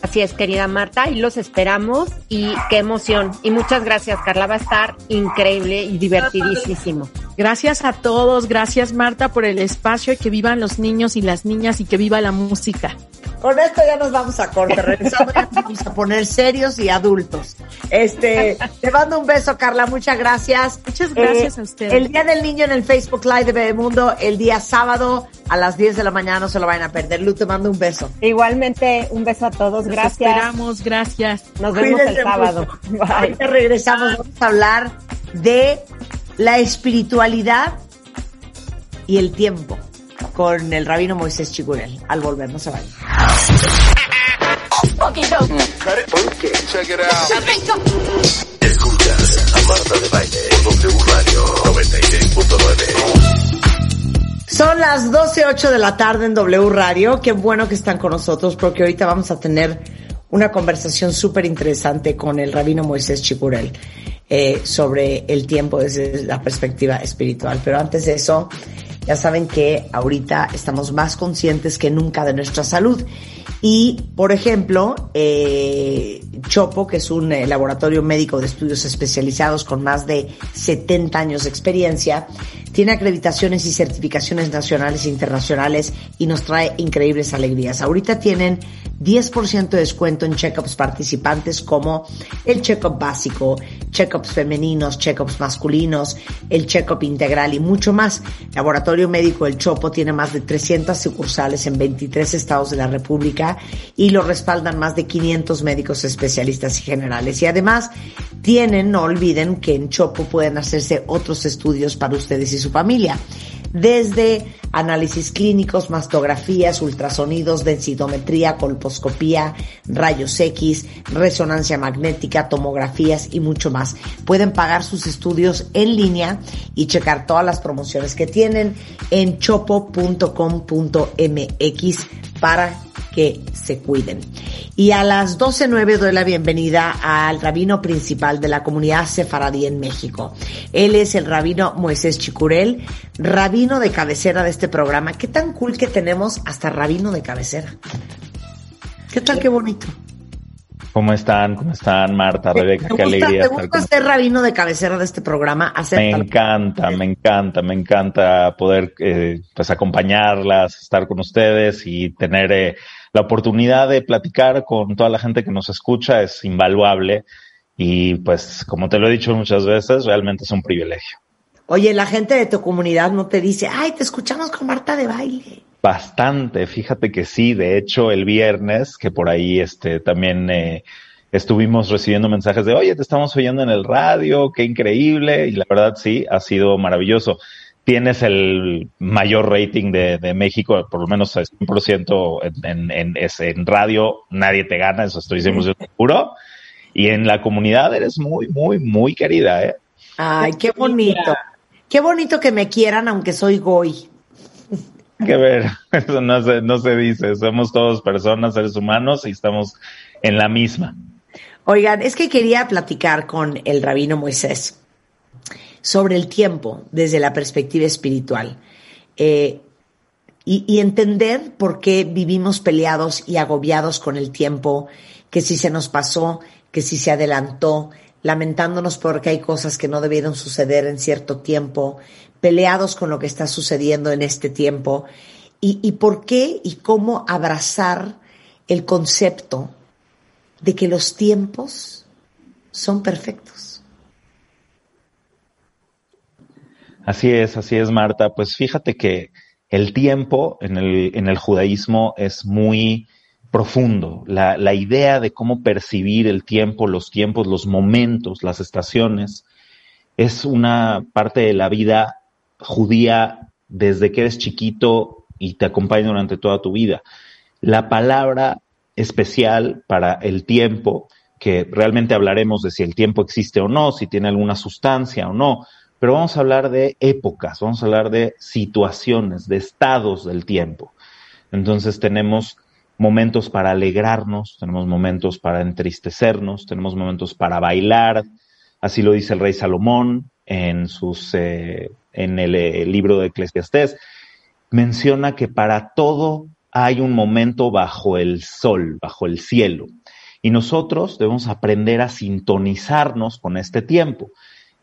Así es, querida Marta, y los esperamos y qué emoción. Y muchas gracias, Carla, va a estar increíble y divertidísimo. Gracias a todos. Gracias Marta por el espacio y que vivan los niños y las niñas y que viva la música. Con esto ya nos vamos a corte. Ya nos vamos a poner serios y adultos. Este, te mando un beso, Carla. Muchas gracias. Eh, Muchas gracias a ustedes. El Día del Niño en el Facebook Live de Bebemundo, el día sábado a las 10 de la mañana. No se lo vayan a perder. Lu, te mando un beso. Igualmente, un beso a todos, Los gracias. esperamos. Gracias. Nos vemos el sábado. Bye. Ahorita regresamos. Vamos a hablar de la espiritualidad y el tiempo con el rabino Moisés Chigurel. Al volver, no se vayan. Escuchas a Marta de Baile por W Radio 96.9. Son las 12.08 de la tarde en W Radio. Qué bueno que están con nosotros porque ahorita vamos a tener una conversación súper interesante con el rabino Moisés Chicurel eh, sobre el tiempo desde la perspectiva espiritual. Pero antes de eso, ya saben que ahorita estamos más conscientes que nunca de nuestra salud. Y, por ejemplo, eh, Chopo, que es un eh, laboratorio médico de estudios especializados con más de 70 años de experiencia, tiene acreditaciones y certificaciones nacionales e internacionales y nos trae increíbles alegrías. Ahorita tienen 10% de descuento en checkups participantes como el checkup básico, checkups femeninos, checkups masculinos, el checkup integral y mucho más. Laboratorio Médico El Chopo tiene más de 300 sucursales en 23 estados de la República y lo respaldan más de 500 médicos especialistas y generales. Y además tienen, no olviden que en Chopo pueden hacerse otros estudios para ustedes y su familia desde análisis clínicos, mastografías, ultrasonidos, densitometría, colposcopía, rayos X, resonancia magnética, tomografías y mucho más. Pueden pagar sus estudios en línea y checar todas las promociones que tienen en chopo.com.mx para que se cuiden. Y a las 12.09 doy la bienvenida al rabino principal de la comunidad sefaradí en México. Él es el rabino Moisés Chicurel, rabino de cabecera de este programa. Qué tan cool que tenemos hasta rabino de cabecera. ¿Qué tal, qué bonito? ¿Cómo están? ¿Cómo están, Marta, Rebeca? Qué alegría. ¿Te gusta ser rabino de cabecera de este programa? me encanta, me encanta, me encanta poder eh, pues acompañarlas, estar con ustedes y tener eh, la oportunidad de platicar con toda la gente que nos escucha es invaluable y pues como te lo he dicho muchas veces, realmente es un privilegio. Oye, la gente de tu comunidad no te dice, ay, te escuchamos con Marta de baile. Bastante, fíjate que sí, de hecho el viernes, que por ahí este también eh, estuvimos recibiendo mensajes de, oye, te estamos oyendo en el radio, qué increíble, y la verdad sí, ha sido maravilloso tienes el mayor rating de, México, por lo menos 100% en, en, en, radio, nadie te gana, eso estoy 100% seguro. Y en la comunidad eres muy, muy, muy querida, ¿eh? Ay, qué bonito. Qué bonito que me quieran, aunque soy goy. Que ver, eso no se, no se dice. Somos todos personas, seres humanos y estamos en la misma. Oigan, es que quería platicar con el rabino Moisés sobre el tiempo desde la perspectiva espiritual. Eh, y, entender por qué vivimos peleados y agobiados con el tiempo, que si se nos pasó, que si se adelantó, lamentándonos porque hay cosas que no debieron suceder en cierto tiempo, peleados con lo que está sucediendo en este tiempo, y, y por qué y cómo abrazar el concepto de que los tiempos son perfectos. Así es, así es, Marta. Pues fíjate que el tiempo en el, en el judaísmo es muy profundo. La, la, idea de cómo percibir el tiempo, los tiempos, los momentos, las estaciones, es una parte de la vida judía desde que eres chiquito y te acompaña durante toda tu vida. La palabra especial para el tiempo, que realmente hablaremos de si el tiempo existe o no, si tiene alguna sustancia o no, pero vamos a hablar de épocas, vamos a hablar de situaciones, de estados del tiempo. Entonces tenemos momentos para alegrarnos, tenemos momentos para entristecernos, tenemos momentos para bailar, así lo dice el rey Salomón en sus eh, en el, el libro de Eclesiastés, menciona que para todo hay un momento bajo el sol, bajo el cielo. Y nosotros debemos aprender a sintonizarnos con este tiempo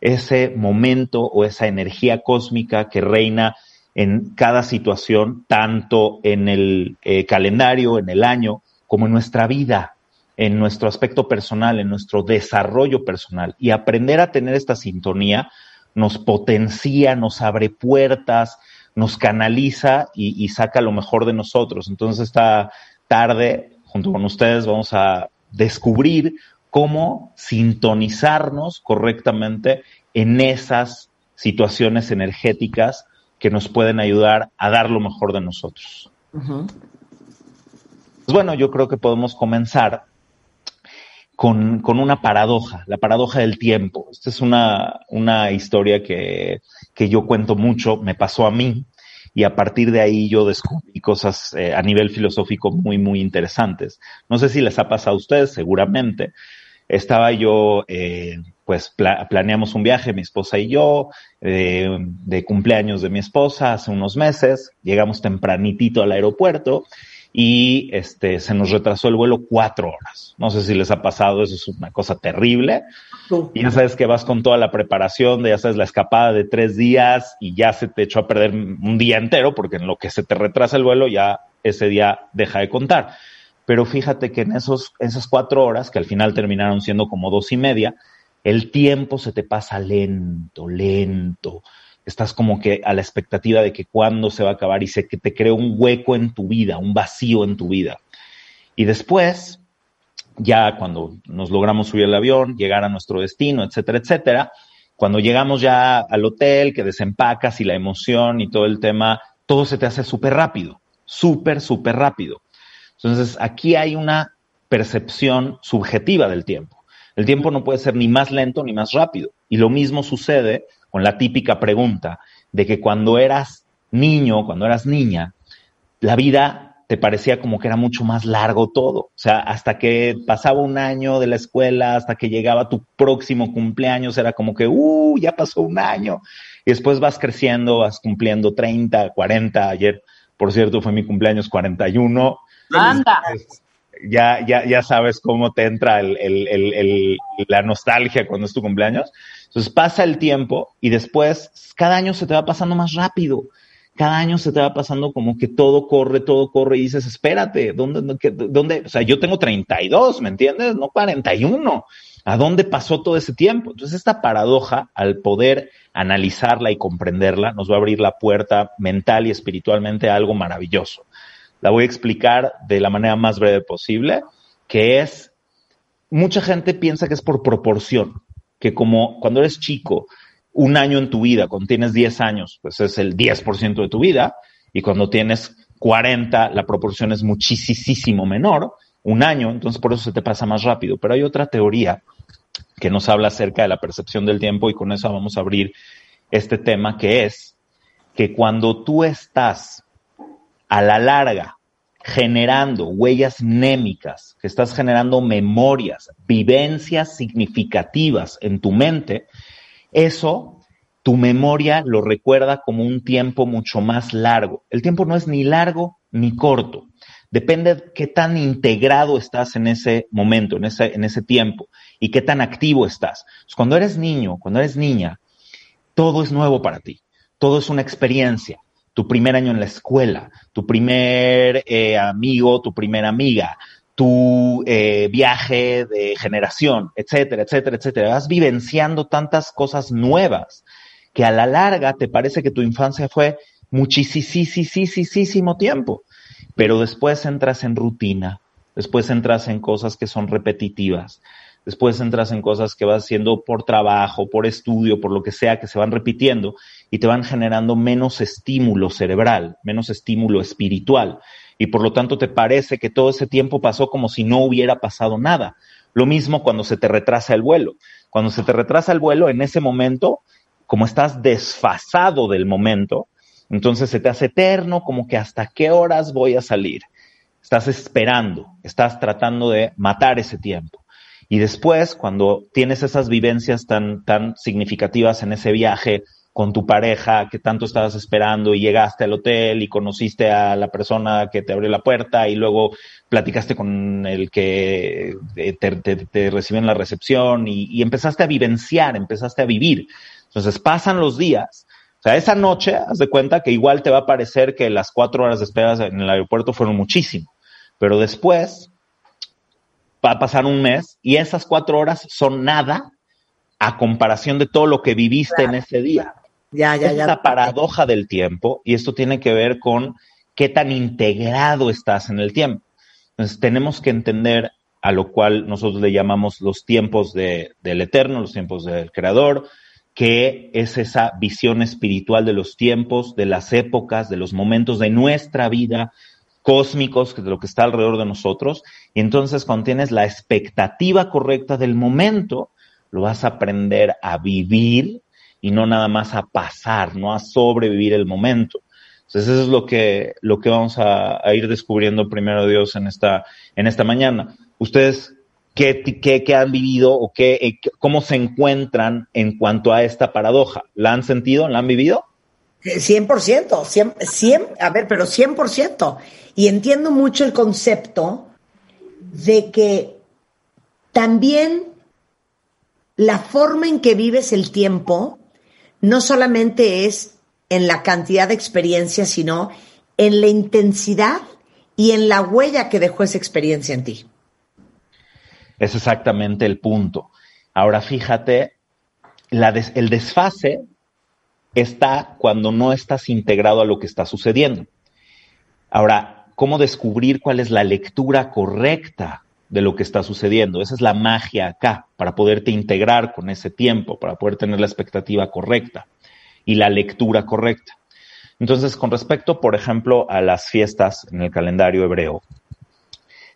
ese momento o esa energía cósmica que reina en cada situación, tanto en el eh, calendario, en el año, como en nuestra vida, en nuestro aspecto personal, en nuestro desarrollo personal. Y aprender a tener esta sintonía nos potencia, nos abre puertas, nos canaliza y, y saca lo mejor de nosotros. Entonces esta tarde, junto con ustedes, vamos a descubrir cómo sintonizarnos correctamente en esas situaciones energéticas que nos pueden ayudar a dar lo mejor de nosotros. Pues bueno, yo creo que podemos comenzar con, una paradoja, la paradoja del tiempo. Esta es una, una historia que, que, yo cuento mucho, me pasó a mí, y a partir de ahí yo descubrí cosas eh, a nivel filosófico muy, muy interesantes. No sé si les ha pasado a ustedes, seguramente, estaba yo, eh, pues planeamos un viaje, mi esposa y yo, eh, de cumpleaños de mi esposa hace unos meses, llegamos tempranitito al aeropuerto y este, se nos retrasó el vuelo cuatro horas. No sé si les ha pasado, eso es una cosa terrible. Y ya sabes que vas con toda la preparación de, ya sabes, la escapada de tres días y ya se te echó a perder un día entero porque en lo que se te retrasa el vuelo ya ese día deja de contar. Pero fíjate que en esos, esas cuatro horas, que al final terminaron siendo como dos y media, el tiempo se te pasa lento, lento. Estás como que a la expectativa de que cuándo se va a acabar y se que te crea un hueco en tu vida, un vacío en tu vida. Y después, ya cuando nos logramos subir al avión, llegar a nuestro destino, etcétera, etcétera, cuando llegamos ya al hotel, que desempacas y la emoción y todo el tema, todo se te hace súper rápido, súper, súper rápido. Entonces, aquí hay una percepción subjetiva del tiempo. El tiempo no puede ser ni más lento ni más rápido. Y lo mismo sucede con la típica pregunta de que cuando eras niño, cuando eras niña, la vida te parecía como que era mucho más largo todo. O sea, hasta que pasaba un año de la escuela, hasta que llegaba tu próximo cumpleaños, era como que, uh, ya pasó un año. Y después vas creciendo, vas cumpliendo 30, 40. Ayer, por cierto, fue mi cumpleaños 41. Anda. Ya, ya, ya sabes cómo te entra el, el, el, la nostalgia cuando es tu cumpleaños. Entonces pasa el tiempo y después cada año se te va pasando más rápido. Cada año se te va pasando como que todo corre, todo corre y dices, espérate, ¿dónde, dónde? O sea, yo tengo 32, ¿me entiendes? No 41. ¿A dónde pasó todo ese tiempo? Entonces, esta paradoja, al poder analizarla y comprenderla, nos va a abrir la puerta mental y espiritualmente a algo maravilloso. La voy a explicar de la manera más breve posible, que es, mucha gente piensa que es por proporción, que como cuando eres chico, un año en tu vida, cuando tienes 10 años, pues es el 10% de tu vida, y cuando tienes 40, la proporción es muchísimo menor, un año, entonces por eso se te pasa más rápido. Pero hay otra teoría que nos habla acerca de la percepción del tiempo y con eso vamos a abrir este tema, que es que cuando tú estás a la larga generando huellas mnémicas, que estás generando memorias, vivencias significativas en tu mente, eso, tu memoria lo recuerda como un tiempo mucho más largo. El tiempo no es ni largo ni corto. Depende de qué tan integrado estás en ese momento, en ese, en ese tiempo, y qué tan activo estás. Cuando eres niño, cuando eres niña, todo es nuevo para ti. Todo es una experiencia tu primer año en la escuela, tu primer eh, amigo, tu primera amiga, tu eh, viaje de generación, etcétera, etcétera, etcétera. Vas vivenciando tantas cosas nuevas que a la larga te parece que tu infancia fue muchísimo tiempo, pero después entras en rutina, después entras en cosas que son repetitivas, después entras en cosas que vas haciendo por trabajo, por estudio, por lo que sea, que se van repitiendo y te van generando menos estímulo cerebral, menos estímulo espiritual. Y por lo tanto te parece que todo ese tiempo pasó como si no hubiera pasado nada. Lo mismo cuando se te retrasa el vuelo. Cuando se te retrasa el vuelo, en ese momento, como estás desfasado del momento, entonces se te hace eterno, como que hasta qué horas voy a salir. Estás esperando, estás tratando de matar ese tiempo. Y después, cuando tienes esas vivencias tan, tan significativas en ese viaje con tu pareja que tanto estabas esperando y llegaste al hotel y conociste a la persona que te abrió la puerta y luego platicaste con el que te, recibió en la recepción y, y, empezaste a vivenciar, empezaste a vivir. Entonces pasan los días. O sea, esa noche, haz de cuenta que igual te va a parecer que las cuatro horas de espera en el aeropuerto fueron muchísimo. Pero después va a pasar un mes y esas cuatro horas son nada a comparación de todo lo que viviste en ese día. Ya, ya, es ya. la paradoja del tiempo y esto tiene que ver con qué tan integrado estás en el tiempo. Entonces tenemos que entender a lo cual nosotros le llamamos los tiempos de, del eterno, los tiempos del creador, que es esa visión espiritual de los tiempos, de las épocas, de los momentos de nuestra vida, cósmicos, de lo que está alrededor de nosotros. Y entonces cuando tienes la expectativa correcta del momento, lo vas a aprender a vivir y no nada más a pasar, no a sobrevivir el momento. Entonces eso es lo que, lo que vamos a, ir descubriendo primero Dios en esta, en esta mañana. Ustedes, ¿qué, qué, qué han vivido o qué, eh, cómo se encuentran en cuanto a esta paradoja? ¿La han sentido? ¿La han vivido? 100%, 100, 100, a ver, pero 100%. Y entiendo mucho el concepto de que también la forma en que vives el tiempo no solamente es en la cantidad de experiencia, sino en la intensidad y en la huella que dejó esa experiencia en ti. Es exactamente el punto. Ahora fíjate, el desfase está cuando no estás integrado a lo que está sucediendo. Ahora, ¿cómo descubrir cuál es la lectura correcta de lo que está sucediendo? Esa es la magia acá, para poderte integrar con ese tiempo, para poder tener la expectativa correcta y la lectura correcta. Entonces, con respecto, por ejemplo, a las fiestas en el calendario hebreo,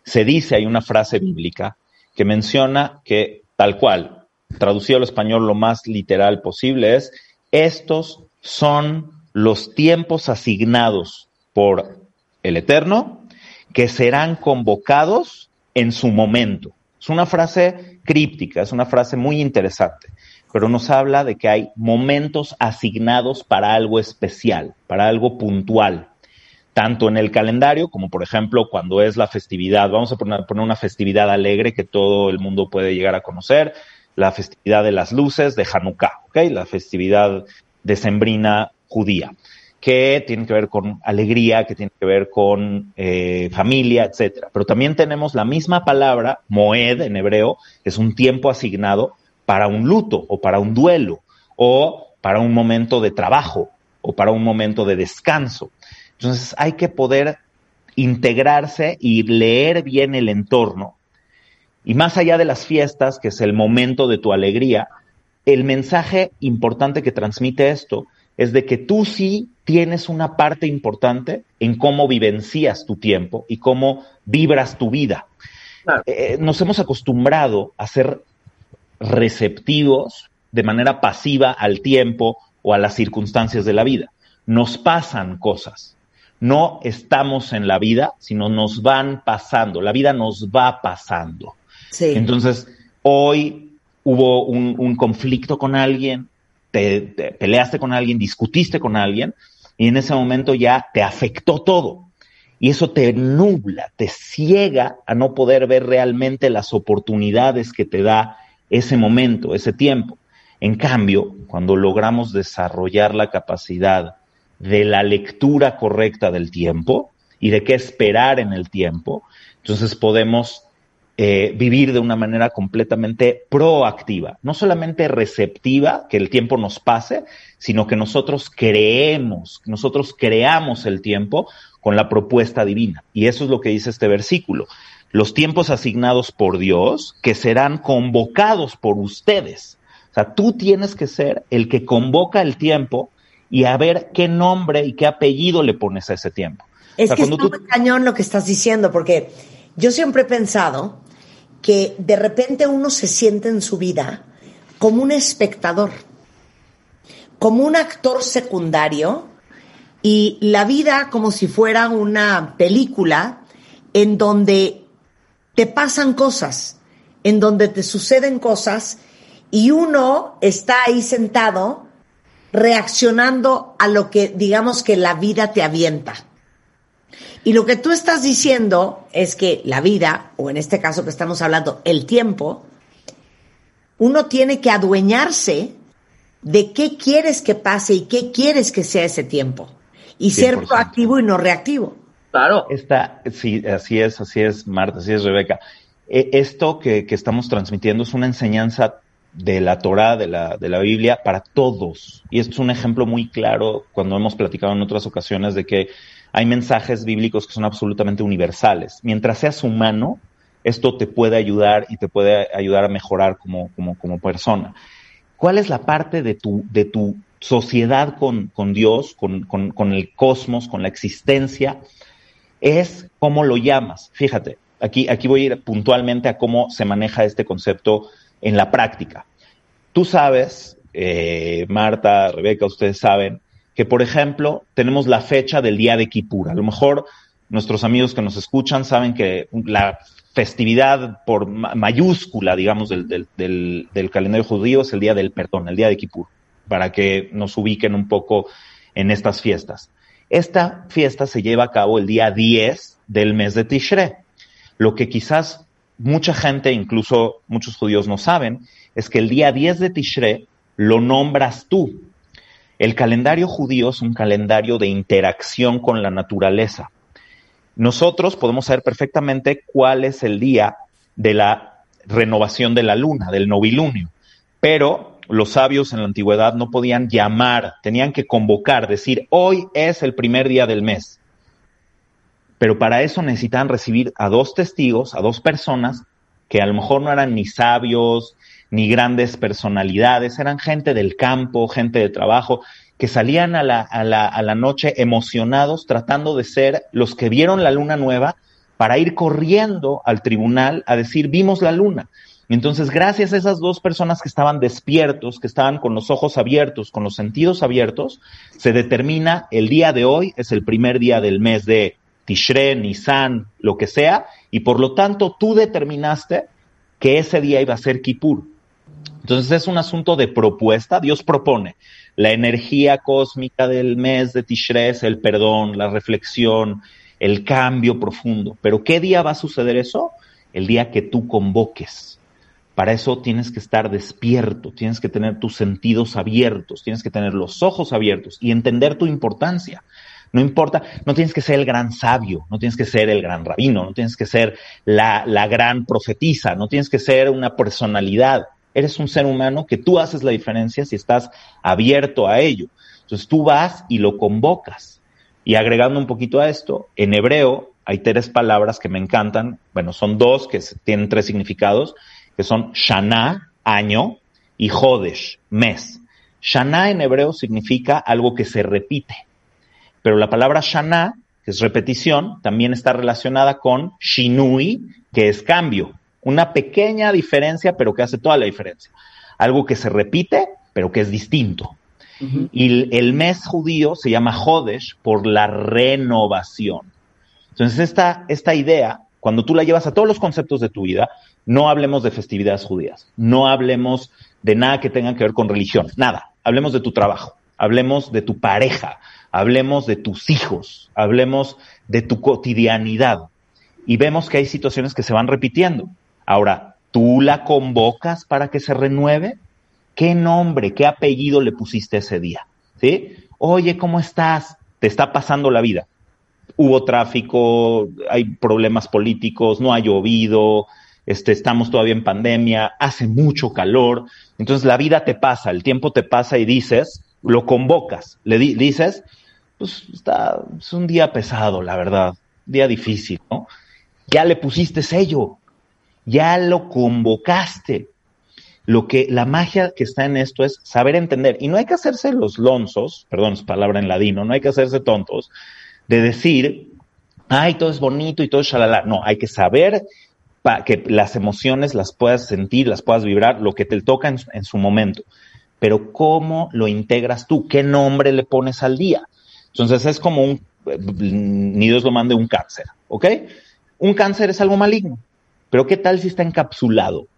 se dice, hay una frase bíblica que menciona que tal cual, traducido al español lo más literal posible, es estos son los tiempos asignados por el Eterno que serán convocados en su momento. Es una frase críptica, es una frase muy interesante, pero nos habla de que hay momentos asignados para algo especial, para algo puntual, tanto en el calendario como por ejemplo cuando es la festividad. Vamos a poner, una festividad alegre que todo el mundo puede llegar a conocer, la festividad de las luces de Hanukkah, ¿ok? La festividad decembrina judía, que tiene que ver con alegría, que tiene que ver con eh, familia, etcétera. Pero también tenemos la misma palabra, moed en hebreo, es un tiempo asignado para un luto o para un duelo o para un momento de trabajo o para un momento de descanso. Entonces hay que poder integrarse y leer bien el entorno y más allá de las fiestas, que es el momento de tu alegría, el mensaje importante que transmite esto es de que tú sí tienes una parte importante en cómo vivencias tu tiempo y cómo vibras tu vida. Eh, nos hemos acostumbrado a ser receptivos de manera pasiva al tiempo o a las circunstancias de la vida. Nos pasan cosas. No estamos en la vida, sino nos van pasando. La vida nos va pasando. Entonces, hoy hubo un, conflicto con alguien, te, peleaste con alguien, discutiste con alguien, y en ese momento ya te afectó todo. Y eso te nubla, te ciega a no poder ver realmente las oportunidades que te da ese momento, ese tiempo. En cambio, cuando logramos desarrollar la capacidad de la lectura correcta del tiempo y de qué esperar en el tiempo, entonces podemos eh, vivir de una manera completamente proactiva, no solamente receptiva, que el tiempo nos pase, sino que nosotros creemos, nosotros creamos el tiempo con la propuesta divina. Y eso es lo que dice este versículo. Los tiempos asignados por Dios que serán convocados por ustedes. O sea, tú tienes que ser el que convoca el tiempo y a ver qué nombre y qué apellido le pones a ese tiempo. Es que es muy cañón lo que estás diciendo, porque yo siempre he pensado que de repente uno se siente en su vida como un espectador, como un actor secundario y la vida como si fuera una película en donde te pasan cosas, en donde te suceden cosas y uno está ahí sentado reaccionando a lo que digamos que la vida te avienta. Y lo que tú estás diciendo es que la vida, o en este caso que estamos hablando, el tiempo, uno tiene que adueñarse de qué quieres que pase y qué quieres que sea ese tiempo. Y ser proactivo y no reactivo. Claro. Está, sí, así es, así es, Marta, así es, Rebeca. E, esto que, que, estamos transmitiendo es una enseñanza de la Torah, de la, de la Biblia, para todos. Y esto es un ejemplo muy claro cuando hemos platicado en otras ocasiones de que hay mensajes bíblicos que son absolutamente universales. Mientras seas humano, esto te puede ayudar y te puede ayudar a mejorar como, como, como persona. ¿Cuál es la parte de tu, de tu sociedad con, con Dios, con, con, con, el cosmos, con la existencia? Es cómo lo llamas. Fíjate, aquí, aquí voy a ir puntualmente a cómo se maneja este concepto en la práctica. Tú sabes, eh, Marta, Rebeca, ustedes saben, que, por ejemplo, tenemos la fecha del día de Kippur. A lo mejor nuestros amigos que nos escuchan saben que la festividad por mayúscula, digamos, del, del, calendario judío es el día del perdón, el día de Kippur, para que nos ubiquen un poco en estas fiestas. Esta fiesta se lleva a cabo el día 10 del mes de Tishrei. Lo que quizás mucha gente, incluso muchos judíos no saben, es que el día 10 de Tishrei lo nombras tú. El calendario judío es un calendario de interacción con la naturaleza. Nosotros podemos saber perfectamente cuál es el día de la renovación de la luna, del novilunio, pero los sabios en la antigüedad no podían llamar, tenían que convocar, decir, hoy es el primer día del mes. Pero para eso necesitaban recibir a dos testigos, a dos personas que a lo mejor no eran ni sabios, ni grandes personalidades, eran gente del campo, gente de trabajo, que salían a la, a la, a la noche emocionados tratando de ser los que vieron la luna nueva para ir corriendo al tribunal a decir, vimos la luna. Entonces, gracias a esas dos personas que estaban despiertos, que estaban con los ojos abiertos, con los sentidos abiertos, se determina el día de hoy, es el primer día del mes de Tishre, Nisan, lo que sea, y por lo tanto tú determinaste que ese día iba a ser Kippur. Entonces es un asunto de propuesta, Dios propone la energía cósmica del mes de Tishre es el perdón, la reflexión, el cambio profundo. Pero ¿qué día va a suceder eso? El día que tú convoques. Para eso tienes que estar despierto, tienes que tener tus sentidos abiertos, tienes que tener los ojos abiertos y entender tu importancia. No importa, no tienes que ser el gran sabio, no tienes que ser el gran rabino, no tienes que ser la, la gran profetisa, no tienes que ser una personalidad. Eres un ser humano que tú haces la diferencia si estás abierto a ello. Entonces tú vas y lo convocas. Y agregando un poquito a esto, en hebreo hay tres palabras que me encantan. Bueno, son dos que tienen tres significados, que son Shana, año, y Hodesh, mes. Shana en hebreo significa algo que se repite. Pero la palabra Shana, que es repetición, también está relacionada con Shinui, que es cambio. Una pequeña diferencia, pero que hace toda la diferencia. Algo que se repite, pero que es distinto. Y el, mes judío se llama Hodesh por la renovación. Entonces, esta, esta idea, cuando tú la llevas a todos los conceptos de tu vida, no hablemos de festividades judías, no hablemos de nada que tenga que ver con religión, nada. Hablemos de tu trabajo, hablemos de tu pareja, hablemos de tus hijos, hablemos de tu cotidianidad. Y vemos que hay situaciones que se van repitiendo. Ahora, ¿tú la convocas para que se renueve? ¿Qué nombre, qué apellido le pusiste ese día? ¿Sí? Oye, ¿cómo estás? Te está pasando la vida. Hubo tráfico, hay problemas políticos, no ha llovido, este, estamos todavía en pandemia, hace mucho calor. Entonces la vida te pasa, el tiempo te pasa y dices, lo convocas, le dices, pues está, es un día pesado, la verdad, día difícil, ¿no? Ya le pusiste sello, ya lo convocaste. Lo que la magia que está en esto es saber entender. Y no hay que hacerse los lonzos, perdón, es palabra en ladino, no hay que hacerse tontos, de decir, ay, todo es bonito y todo es shalala. No, hay que saber para que las emociones las puedas sentir, las puedas vibrar, lo que te toca en, en su momento. Pero ¿cómo lo integras tú? ¿Qué nombre le pones al día? Entonces es como un, ni Dios lo mande, un cáncer, ¿ok? Un cáncer es algo maligno, pero ¿qué tal si está encapsulado?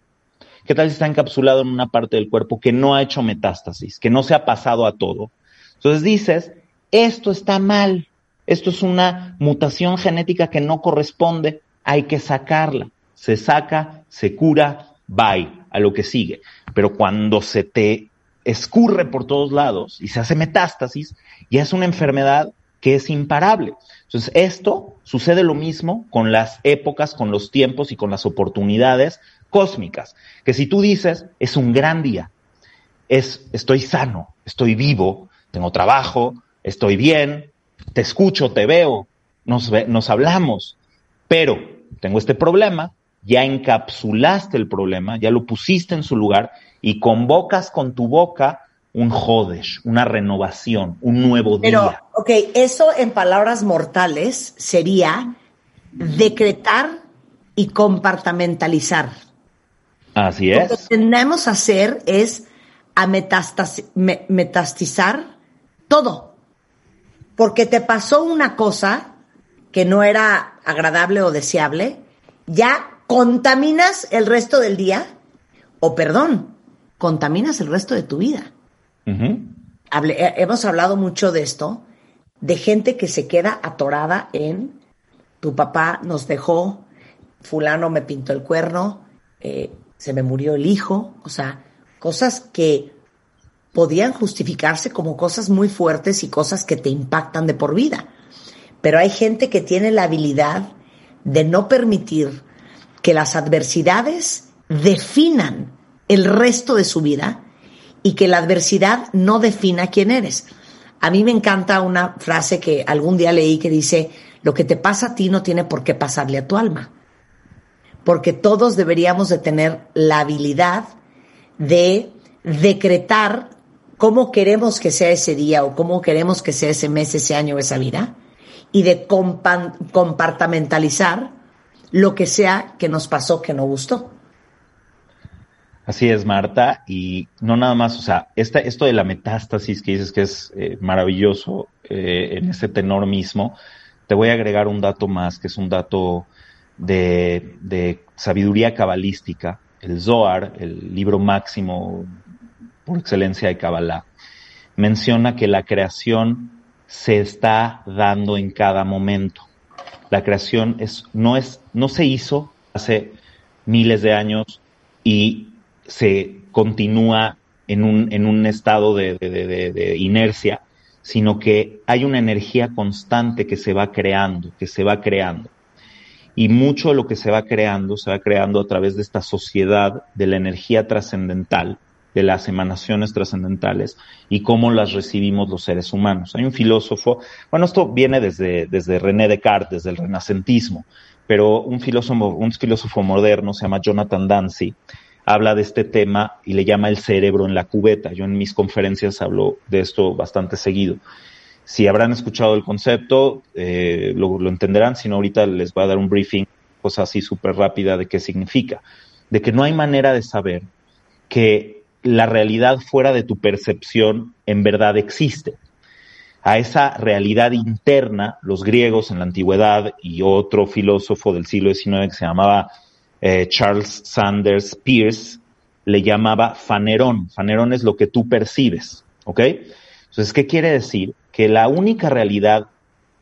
¿Qué tal si está encapsulado en una parte del cuerpo que no ha hecho metástasis, que no se ha pasado a todo? Entonces dices, esto está mal, esto es una mutación genética que no corresponde, hay que sacarla. Se saca, se cura, bye, a lo que sigue. Pero cuando se te escurre por todos lados y se hace metástasis, ya es una enfermedad que es imparable. Entonces, esto sucede lo mismo con las épocas, con los tiempos y con las oportunidades cósmicas. Que si tú dices, es un gran día, es, estoy sano, estoy vivo, tengo trabajo, estoy bien, te escucho, te veo, nos, nos hablamos, pero tengo este problema, ya encapsulaste el problema, ya lo pusiste en su lugar y convocas con tu boca un Jodesh, una renovación, un nuevo Pero, día. ok, eso en palabras mortales sería decretar y compartamentalizar. Así Lo que es. tenemos que hacer es a me- metastizar todo. Porque te pasó una cosa que no era agradable o deseable, ya contaminas el resto del día, o perdón, contaminas el resto de tu vida. Hemos hablado mucho de esto, de gente que se queda atorada en tu papá nos dejó, fulano me pintó el cuerno, eh, se me murió el hijo, o sea, cosas que podían justificarse como cosas muy fuertes y cosas que te impactan de por vida. Pero hay gente que tiene la habilidad de no permitir que las adversidades definan el resto de su vida y que la adversidad no defina quién eres. A mí me encanta una frase que algún día leí que dice, lo que te pasa a ti no tiene por qué pasarle a tu alma. Porque todos deberíamos de tener la habilidad de decretar cómo queremos que sea ese día o cómo queremos que sea ese mes, ese año, esa vida, y de compartamentalizar lo que sea que nos pasó que no gustó. Así es, Marta, y no nada más, o sea, esta, esto de la metástasis que dices que es eh, maravilloso eh, en ese tenor mismo, te voy a agregar un dato más, que es un dato de, de sabiduría cabalística, el Zohar, el libro máximo por excelencia de Kabbalah, menciona que la creación se está dando en cada momento. La creación es, no, es, no se hizo hace miles de años y se continúa en un, en un estado de, de, inercia, sino que hay una energía constante que se va creando, que se va creando. Y mucho de lo que se va creando, se va creando a través de esta sociedad de la energía trascendental, de las emanaciones trascendentales y cómo las recibimos los seres humanos. Hay un filósofo, bueno, esto viene desde, desde René Descartes, desde el renacentismo, pero un filósofo, un filósofo moderno se llama Jonathan Dancy, habla de este tema y le llama el cerebro en la cubeta. Yo en mis conferencias hablo de esto bastante seguido. Si habrán escuchado el concepto, eh, lo, lo, entenderán, si no ahorita les voy a dar un briefing, cosa así súper rápida de qué significa. De que no hay manera de saber que la realidad fuera de tu percepción en verdad existe. A esa realidad interna, los griegos en la antigüedad y otro filósofo del siglo XIX que se llamaba eh, Charles Sanders Peirce le llamaba fanerón. Fanerón es lo que tú percibes, ¿ok? Entonces, ¿qué quiere decir? Que la única realidad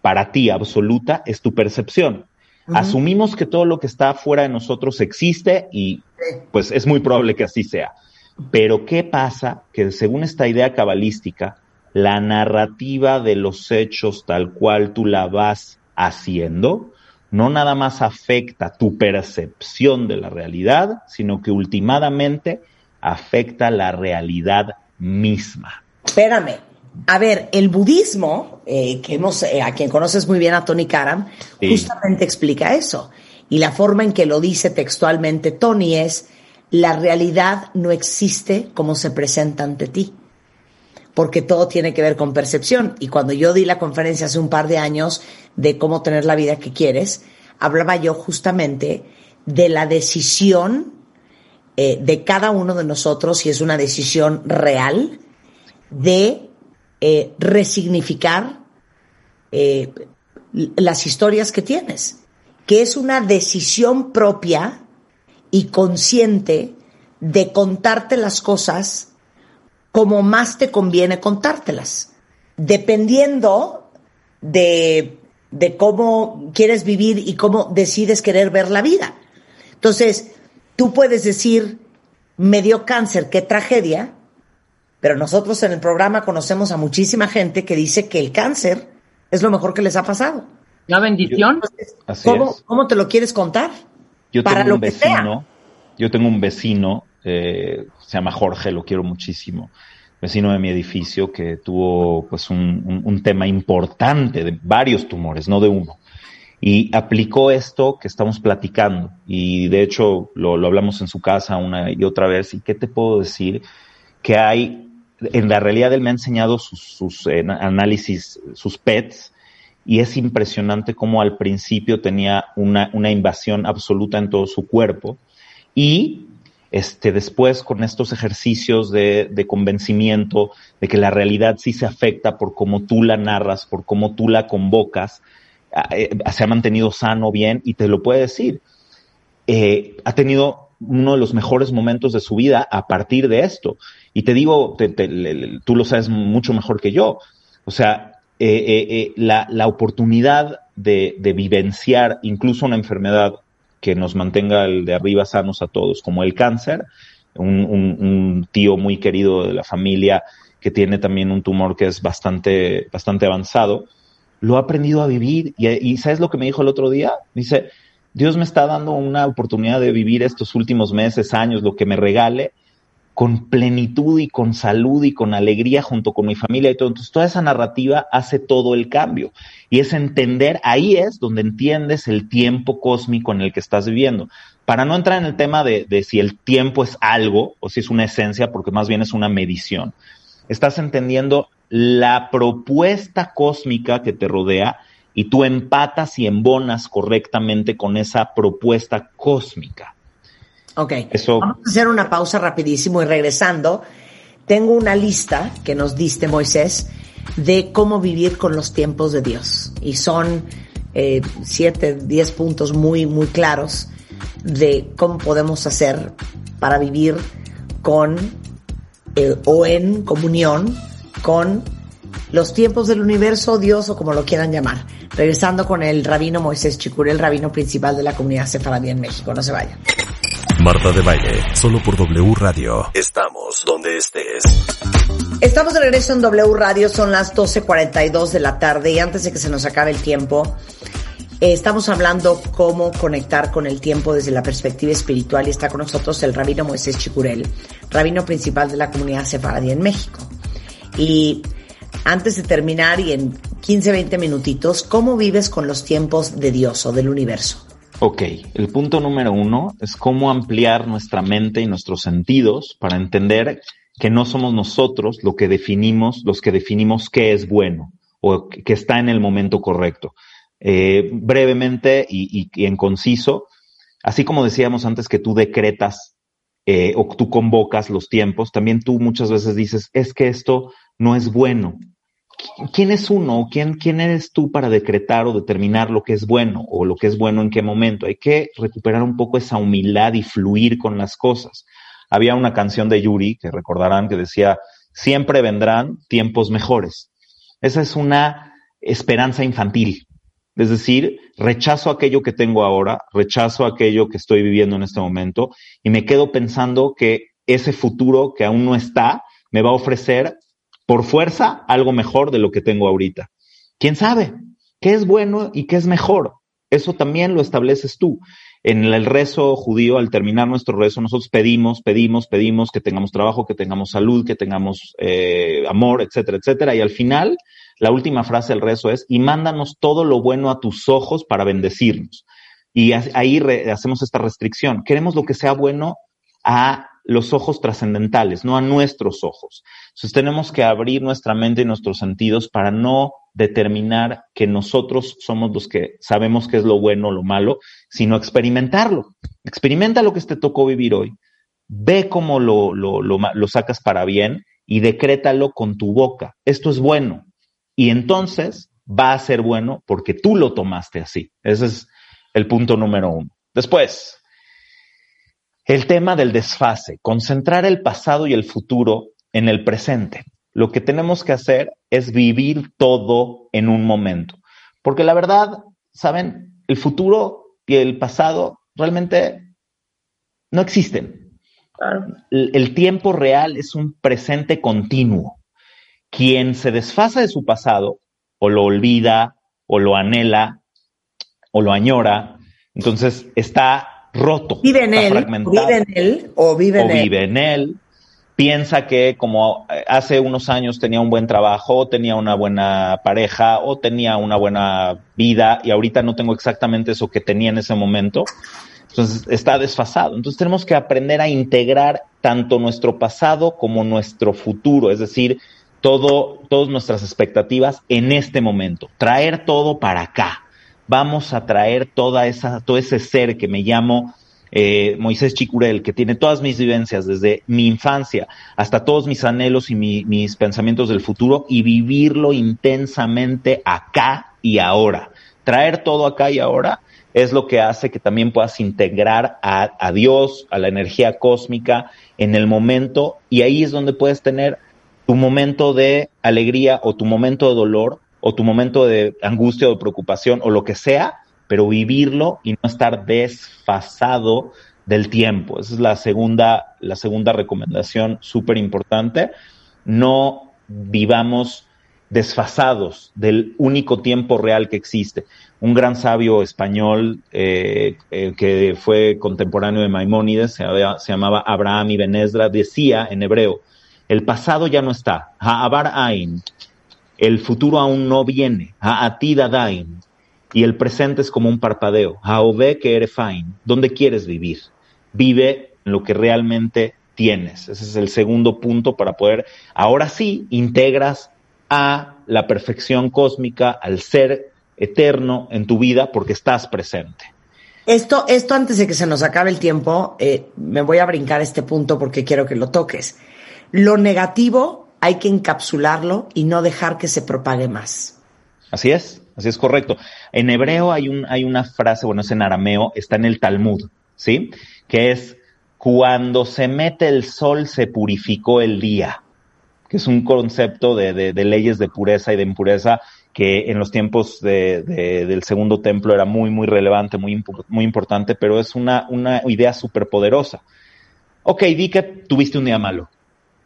para ti absoluta es tu percepción. Asumimos que todo lo que está fuera de nosotros existe y pues es muy probable que así sea. Pero ¿qué pasa? Que según esta idea cabalística, la narrativa de los hechos tal cual tú la vas haciendo, no nada más afecta tu percepción de la realidad, sino que últimamente afecta la realidad misma. Espérame. A ver, el budismo, eh, que hemos, eh, a quien conoces muy bien a Tony Karam, justamente explica eso. Y la forma en que lo dice textualmente Tony es, la realidad no existe como se presenta ante ti porque todo tiene que ver con percepción. Y cuando yo di la conferencia hace un par de años de cómo tener la vida que quieres, hablaba yo justamente de la decisión eh, de cada uno de nosotros, y es una decisión real, de eh, resignificar eh, las historias que tienes, que es una decisión propia y consciente de contarte las cosas como más te conviene contártelas, dependiendo de, de cómo quieres vivir y cómo decides querer ver la vida. Entonces, tú puedes decir, me dio cáncer, qué tragedia, pero nosotros en el programa conocemos a muchísima gente que dice que el cáncer es lo mejor que les ha pasado. Una bendición. ¿cómo, ¿cómo, te lo quieres contar? Yo Para tengo un vecino, yo tengo un vecino eh, se llama Jorge, lo quiero muchísimo, vecino de mi edificio que tuvo pues un, tema importante de varios tumores, no de uno. Y aplicó esto que estamos platicando. Y de hecho lo, hablamos en su casa una y otra vez. ¿Y qué te puedo decir? Que hay, en la realidad él me ha enseñado sus, eh, análisis, sus PETs, y es impresionante cómo al principio tenía una, una invasión absoluta en todo su cuerpo y este, después con estos ejercicios de, convencimiento de que la realidad sí se afecta por cómo tú la narras, por cómo tú la convocas, eh, se ha mantenido sano, bien, y te lo puede decir. Eh, ha tenido uno de los mejores momentos de su vida a partir de esto. Y te digo, tú lo sabes mucho mejor que yo. O sea, eh, la, oportunidad de, vivenciar incluso una enfermedad que nos mantenga el de arriba sanos a todos, como el cáncer, un, un, tío muy querido de la familia que tiene también un tumor que es bastante, bastante avanzado, lo ha aprendido a vivir. Y, y, ¿sabes lo que me dijo el otro día? Dice, Dios me está dando una oportunidad de vivir estos últimos meses, años, lo que me regale, con plenitud y con salud y con alegría junto con mi familia y todo. Entonces, toda esa narrativa hace todo el cambio. Y es entender, ahí es donde entiendes el tiempo cósmico en el que estás viviendo. Para no entrar en el tema de, de si el tiempo es algo o si es una esencia, porque más bien es una medición. Estás entendiendo la propuesta cósmica que te rodea y tú empatas y embonas correctamente con esa propuesta cósmica. Ok, Eso... vamos a hacer una pausa rapidísimo y regresando, tengo una lista que nos diste Moisés de cómo vivir con los tiempos de Dios. Y son eh, siete, diez puntos muy, muy claros de cómo podemos hacer para vivir con eh, o en comunión con los tiempos del universo, Dios o como lo quieran llamar. Regresando con el rabino Moisés Chicure, el rabino principal de la comunidad sefaradí en México. No se vayan. Marta de Baile, solo por W Radio. Estamos donde estés. Estamos de regreso en W Radio, son las 12.42 de la tarde y antes de que se nos acabe el tiempo, eh, estamos hablando cómo conectar con el tiempo desde la perspectiva espiritual y está con nosotros el rabino Moisés Chicurel, rabino principal de la comunidad sefaradí en México. Y antes de terminar y en 15, 20 minutitos, ¿cómo vives con los tiempos de Dios o del universo? Ok, el punto número uno es cómo ampliar nuestra mente y nuestros sentidos para entender que no somos nosotros lo que definimos, los que definimos qué es bueno o que está en el momento correcto. Eh, brevemente y, en conciso, así como decíamos antes que tú decretas eh, o tú convocas los tiempos, también tú muchas veces dices, es que esto no es bueno, ¿quién es uno? ¿Quién, ¿Quién eres tú para decretar o determinar lo que es bueno o lo que es bueno en qué momento? Hay que recuperar un poco esa humildad y fluir con las cosas. Había una canción de Yuri que recordarán que decía, siempre vendrán tiempos mejores. Esa es una esperanza infantil. Es decir, rechazo aquello que tengo ahora, rechazo aquello que estoy viviendo en este momento y me quedo pensando que ese futuro que aún no está me va a ofrecer por fuerza algo mejor de lo que tengo ahorita. ¿Quién sabe? ¿Qué es bueno y qué es mejor? Eso también lo estableces tú. En el rezo judío, al terminar nuestro rezo, nosotros pedimos, pedimos, pedimos que tengamos trabajo, que tengamos salud, que tengamos eh, amor, etcétera, etcétera. Y al final, la última frase del rezo es, y mándanos todo lo bueno a tus ojos para bendecirnos. Y ahí hacemos esta restricción. Queremos lo que sea bueno a los ojos trascendentales, no a nuestros ojos. Entonces tenemos que abrir nuestra mente y nuestros sentidos para no determinar que nosotros somos los que sabemos qué es lo bueno o lo malo, sino experimentarlo. Experimenta lo que te tocó vivir hoy. Ve cómo lo, lo, lo, lo sacas para bien y decrétalo con tu boca. Esto es bueno. Y entonces va a ser bueno porque tú lo tomaste así. Ese es el punto número uno. Después, el tema del desfase, concentrar el pasado y el futuro en el presente. Lo que tenemos que hacer es vivir todo en un momento. Porque la verdad, ¿saben? El futuro y el pasado realmente no existen. El, el tiempo real es un presente continuo. Quien se desfasa de su pasado, o lo olvida, o lo anhela, o lo añora, entonces está roto. Vive en él, vive en él, o vive en o él. vive en él. Piensa que como hace unos años tenía un buen trabajo, tenía una buena pareja, o tenía una buena vida, y ahorita no tengo exactamente eso que tenía en ese momento. Entonces está desfasado. Entonces tenemos que aprender a integrar tanto nuestro pasado como nuestro futuro, es decir, todo, todas nuestras expectativas en este momento, traer todo para acá vamos a traer toda esa, todo ese ser que me llamo eh, Moisés Chicurel, que tiene todas mis vivencias desde mi infancia hasta todos mis anhelos y mi, mis pensamientos del futuro y vivirlo intensamente acá y ahora. traer todo acá y ahora es lo que hace que también puedas integrar a, a, Dios, a la energía cósmica en el momento y ahí es donde puedes tener tu momento de alegría o tu momento de dolor o tu momento de angustia o preocupación o lo que sea, pero vivirlo y no estar desfasado del tiempo. Esa es la segunda, la segunda recomendación súper importante. No vivamos desfasados del único tiempo real que existe. Un gran sabio español eh, eh, que fue contemporáneo de Maimónides, se, se llamaba Abraham Ibn Ezra, decía en hebreo, el pasado ya no está, ha'abar ain, el futuro aún no viene, ha'atid adain, y el presente es como un parpadeo, ha'ove que erefain, ¿dónde quieres vivir? Vive en lo que realmente tienes. Ese es el segundo punto para poder, ahora sí, integras a la perfección cósmica, al ser eterno en tu vida porque estás presente. Esto, esto antes de que se nos acabe el tiempo, eh, me voy a brincar este punto porque quiero que lo toques. Lo negativo hay que encapsularlo y no dejar que se propague más. Así es, así es correcto. En hebreo hay, un, hay una frase, bueno, es en arameo, está en el Talmud, ¿sí? Que es, cuando se mete el sol se purificó el día que es un concepto de, de, leyes de pureza y de impureza que en los tiempos de, del segundo templo era muy, muy relevante, muy, muy importante, pero es una, una idea súper poderosa. Ok, di que tuviste un día malo.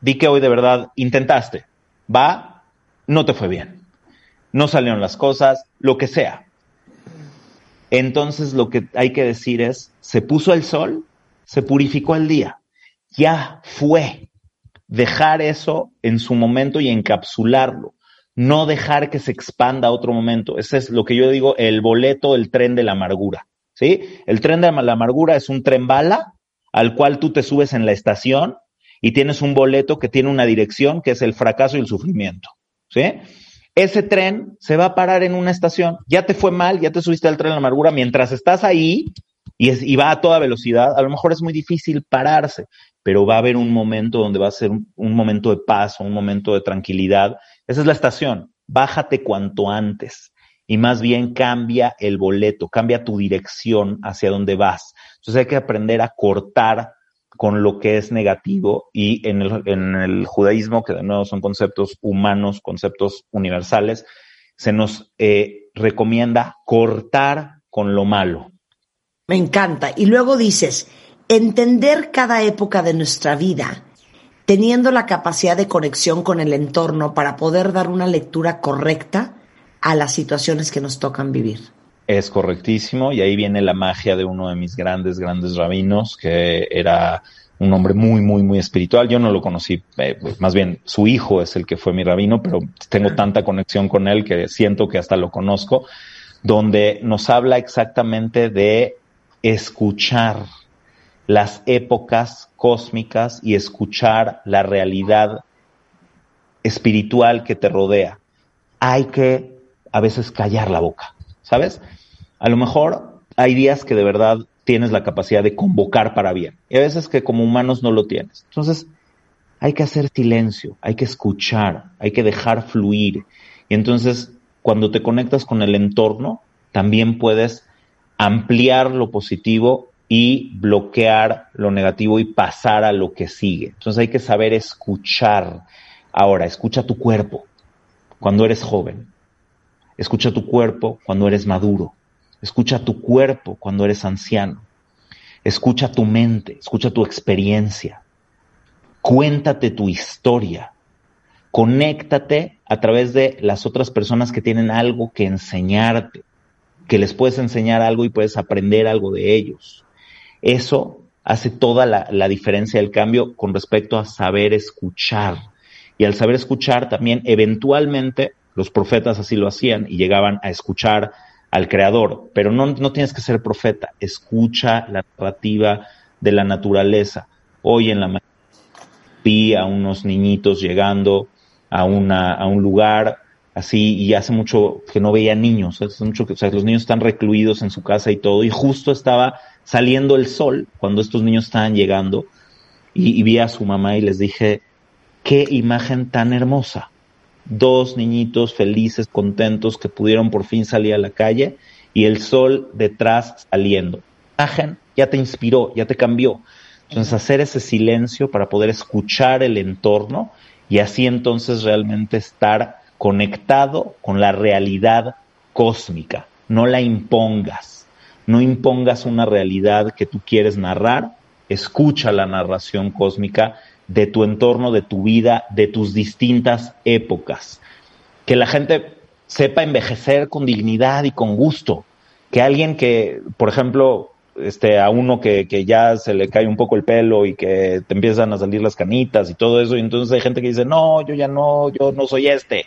Di que hoy de verdad intentaste. Va, no te fue bien. No salieron las cosas, lo que sea. Entonces lo que hay que decir es, se puso el sol, se purificó el día. Ya fue dejar eso en su momento y encapsularlo, no dejar que se expanda a otro momento. Ese es lo que yo digo, el boleto, el tren de la amargura. ¿Sí? El tren de la amargura es un tren bala al cual tú te subes en la estación y tienes un boleto que tiene una dirección que es el fracaso y el sufrimiento. ¿Sí? Ese tren se va a parar en una estación. Ya te fue mal, ya te subiste al tren de la amargura. Mientras estás ahí y, es, y va a toda velocidad, a lo mejor es muy difícil pararse pero va a haber un momento donde va a ser un, momento de paz un momento de tranquilidad. Esa es la estación. Bájate cuanto antes y más bien cambia el boleto, cambia tu dirección hacia donde vas. Entonces hay que aprender a cortar con lo que es negativo y en el, en el judaísmo, que de nuevo son conceptos humanos, conceptos universales, se nos eh, recomienda cortar con lo malo. Me encanta. Y luego dices, entender cada época de nuestra vida, teniendo la capacidad de conexión con el entorno para poder dar una lectura correcta a las situaciones que nos tocan vivir. Es correctísimo, y ahí viene la magia de uno de mis grandes, grandes rabinos, que era un hombre muy, muy, muy espiritual. Yo no lo conocí, eh, pues, más bien su hijo es el que fue mi rabino, pero tengo tanta conexión con él que siento que hasta lo conozco, donde nos habla exactamente de escuchar las épocas cósmicas y escuchar la realidad espiritual que te rodea. Hay que a veces callar la boca, ¿sabes? A lo mejor hay días que de verdad tienes la capacidad de convocar para bien y a veces que como humanos no lo tienes. Entonces, hay que hacer silencio, hay que escuchar, hay que dejar fluir. Y entonces, cuando te conectas con el entorno, también puedes ampliar lo positivo y bloquear lo negativo y pasar a lo que sigue. Entonces hay que saber escuchar. Ahora, escucha tu cuerpo cuando eres joven. Escucha tu cuerpo cuando eres maduro. Escucha tu cuerpo cuando eres anciano. Escucha tu mente, escucha tu experiencia. Cuéntate tu historia. Conéctate a través de las otras personas que tienen algo que enseñarte, que les puedes enseñar algo y puedes aprender algo de ellos. Eso hace toda la, diferencia del cambio con respecto a saber escuchar. Y al saber escuchar también, eventualmente, los profetas así lo hacían y llegaban a escuchar al creador, pero no, no tienes que ser profeta, escucha la narrativa de la naturaleza. Hoy en la mañana vi a unos niñitos llegando a, una, a un lugar así y hace mucho que no veía niños, hace mucho que, los niños están recluidos en su casa y todo, y justo estaba saliendo el sol cuando estos niños estaban llegando y, vi a su mamá y les dije, qué imagen tan hermosa. Dos niñitos felices, contentos, que pudieron por fin salir a la calle y el sol detrás saliendo. Imagen ya te inspiró, ya te cambió. Entonces, hacer ese silencio para poder escuchar el entorno y así entonces realmente estar conectado con la realidad cósmica. No la impongas. No impongas una realidad que tú quieres narrar. Escucha la narración cósmica de tu entorno, de tu vida, de tus distintas épocas. Que la gente sepa envejecer con dignidad y con gusto. Que alguien que, por ejemplo, este, a uno que, que, ya se le cae un poco el pelo y que te empiezan a salir las canitas y todo eso, y entonces hay gente que dice, no, yo ya no, yo no soy este.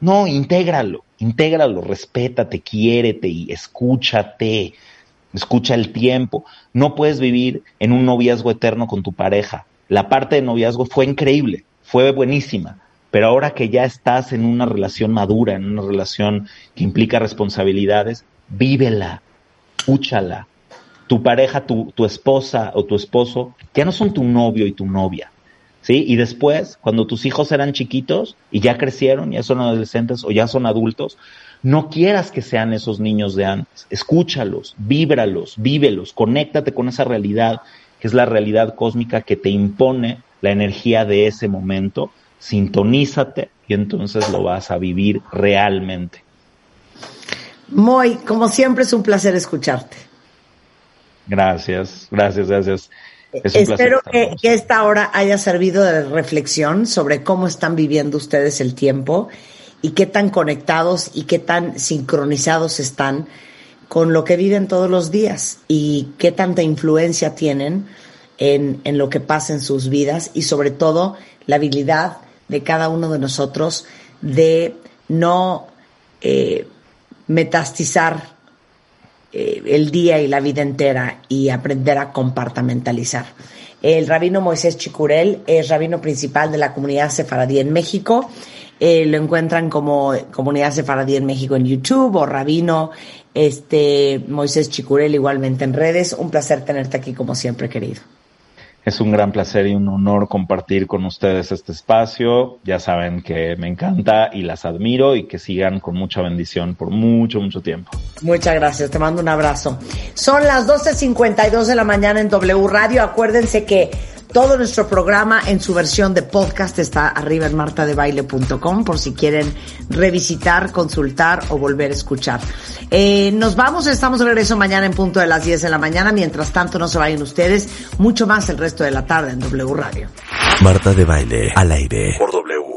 No, intégralo, intégralo, respétate, quiérete y escúchate, escucha el tiempo. No puedes vivir en un noviazgo eterno con tu pareja. La parte de noviazgo fue increíble, fue buenísima, pero ahora que ya estás en una relación madura, en una relación que implica responsabilidades, vívela, escúchala, tu pareja, tu, tu esposa o tu esposo ya no son tu novio y tu novia. ¿Sí? Y después, cuando tus hijos eran chiquitos y ya crecieron, ya son adolescentes o ya son adultos, no quieras que sean esos niños de antes. Escúchalos, víbralos, vívelos, conéctate con esa realidad, que es la realidad cósmica que te impone la energía de ese momento. Sintonízate y entonces lo vas a vivir realmente. Moy, como siempre es un placer escucharte. Gracias, gracias, gracias. Espero que, que, esta hora haya servido de reflexión sobre cómo están viviendo ustedes el tiempo y qué tan conectados y qué tan sincronizados están con lo que viven todos los días y qué tanta influencia tienen en, en lo que pasa en sus vidas y sobre todo la habilidad de cada uno de nosotros de no eh, metastizar eh, el día y la vida entera y aprender a compartamentalizar. El rabino Moisés Chicurel es rabino principal de la comunidad sefaradí en México. Eh, lo encuentran como comunidad sefaradí en México en YouTube o rabino este Moisés Chicurel igualmente en redes. Un placer tenerte aquí como siempre, querido. Es un gran placer y un honor compartir con ustedes este espacio. Ya saben que me encanta y las admiro y que sigan con mucha bendición por mucho, mucho tiempo. Muchas gracias, te mando un abrazo. Son las 12.52 de la mañana en W Radio. Acuérdense que todo nuestro programa en su versión de podcast está arriba en martadebaile.com por si quieren revisitar, consultar o volver a escuchar. Eh, nos vamos, estamos de regreso mañana en punto de las 10 de la mañana. Mientras tanto, no se vayan ustedes, mucho más el resto de la tarde en W Radio. Marta de Baile, al aire, por W.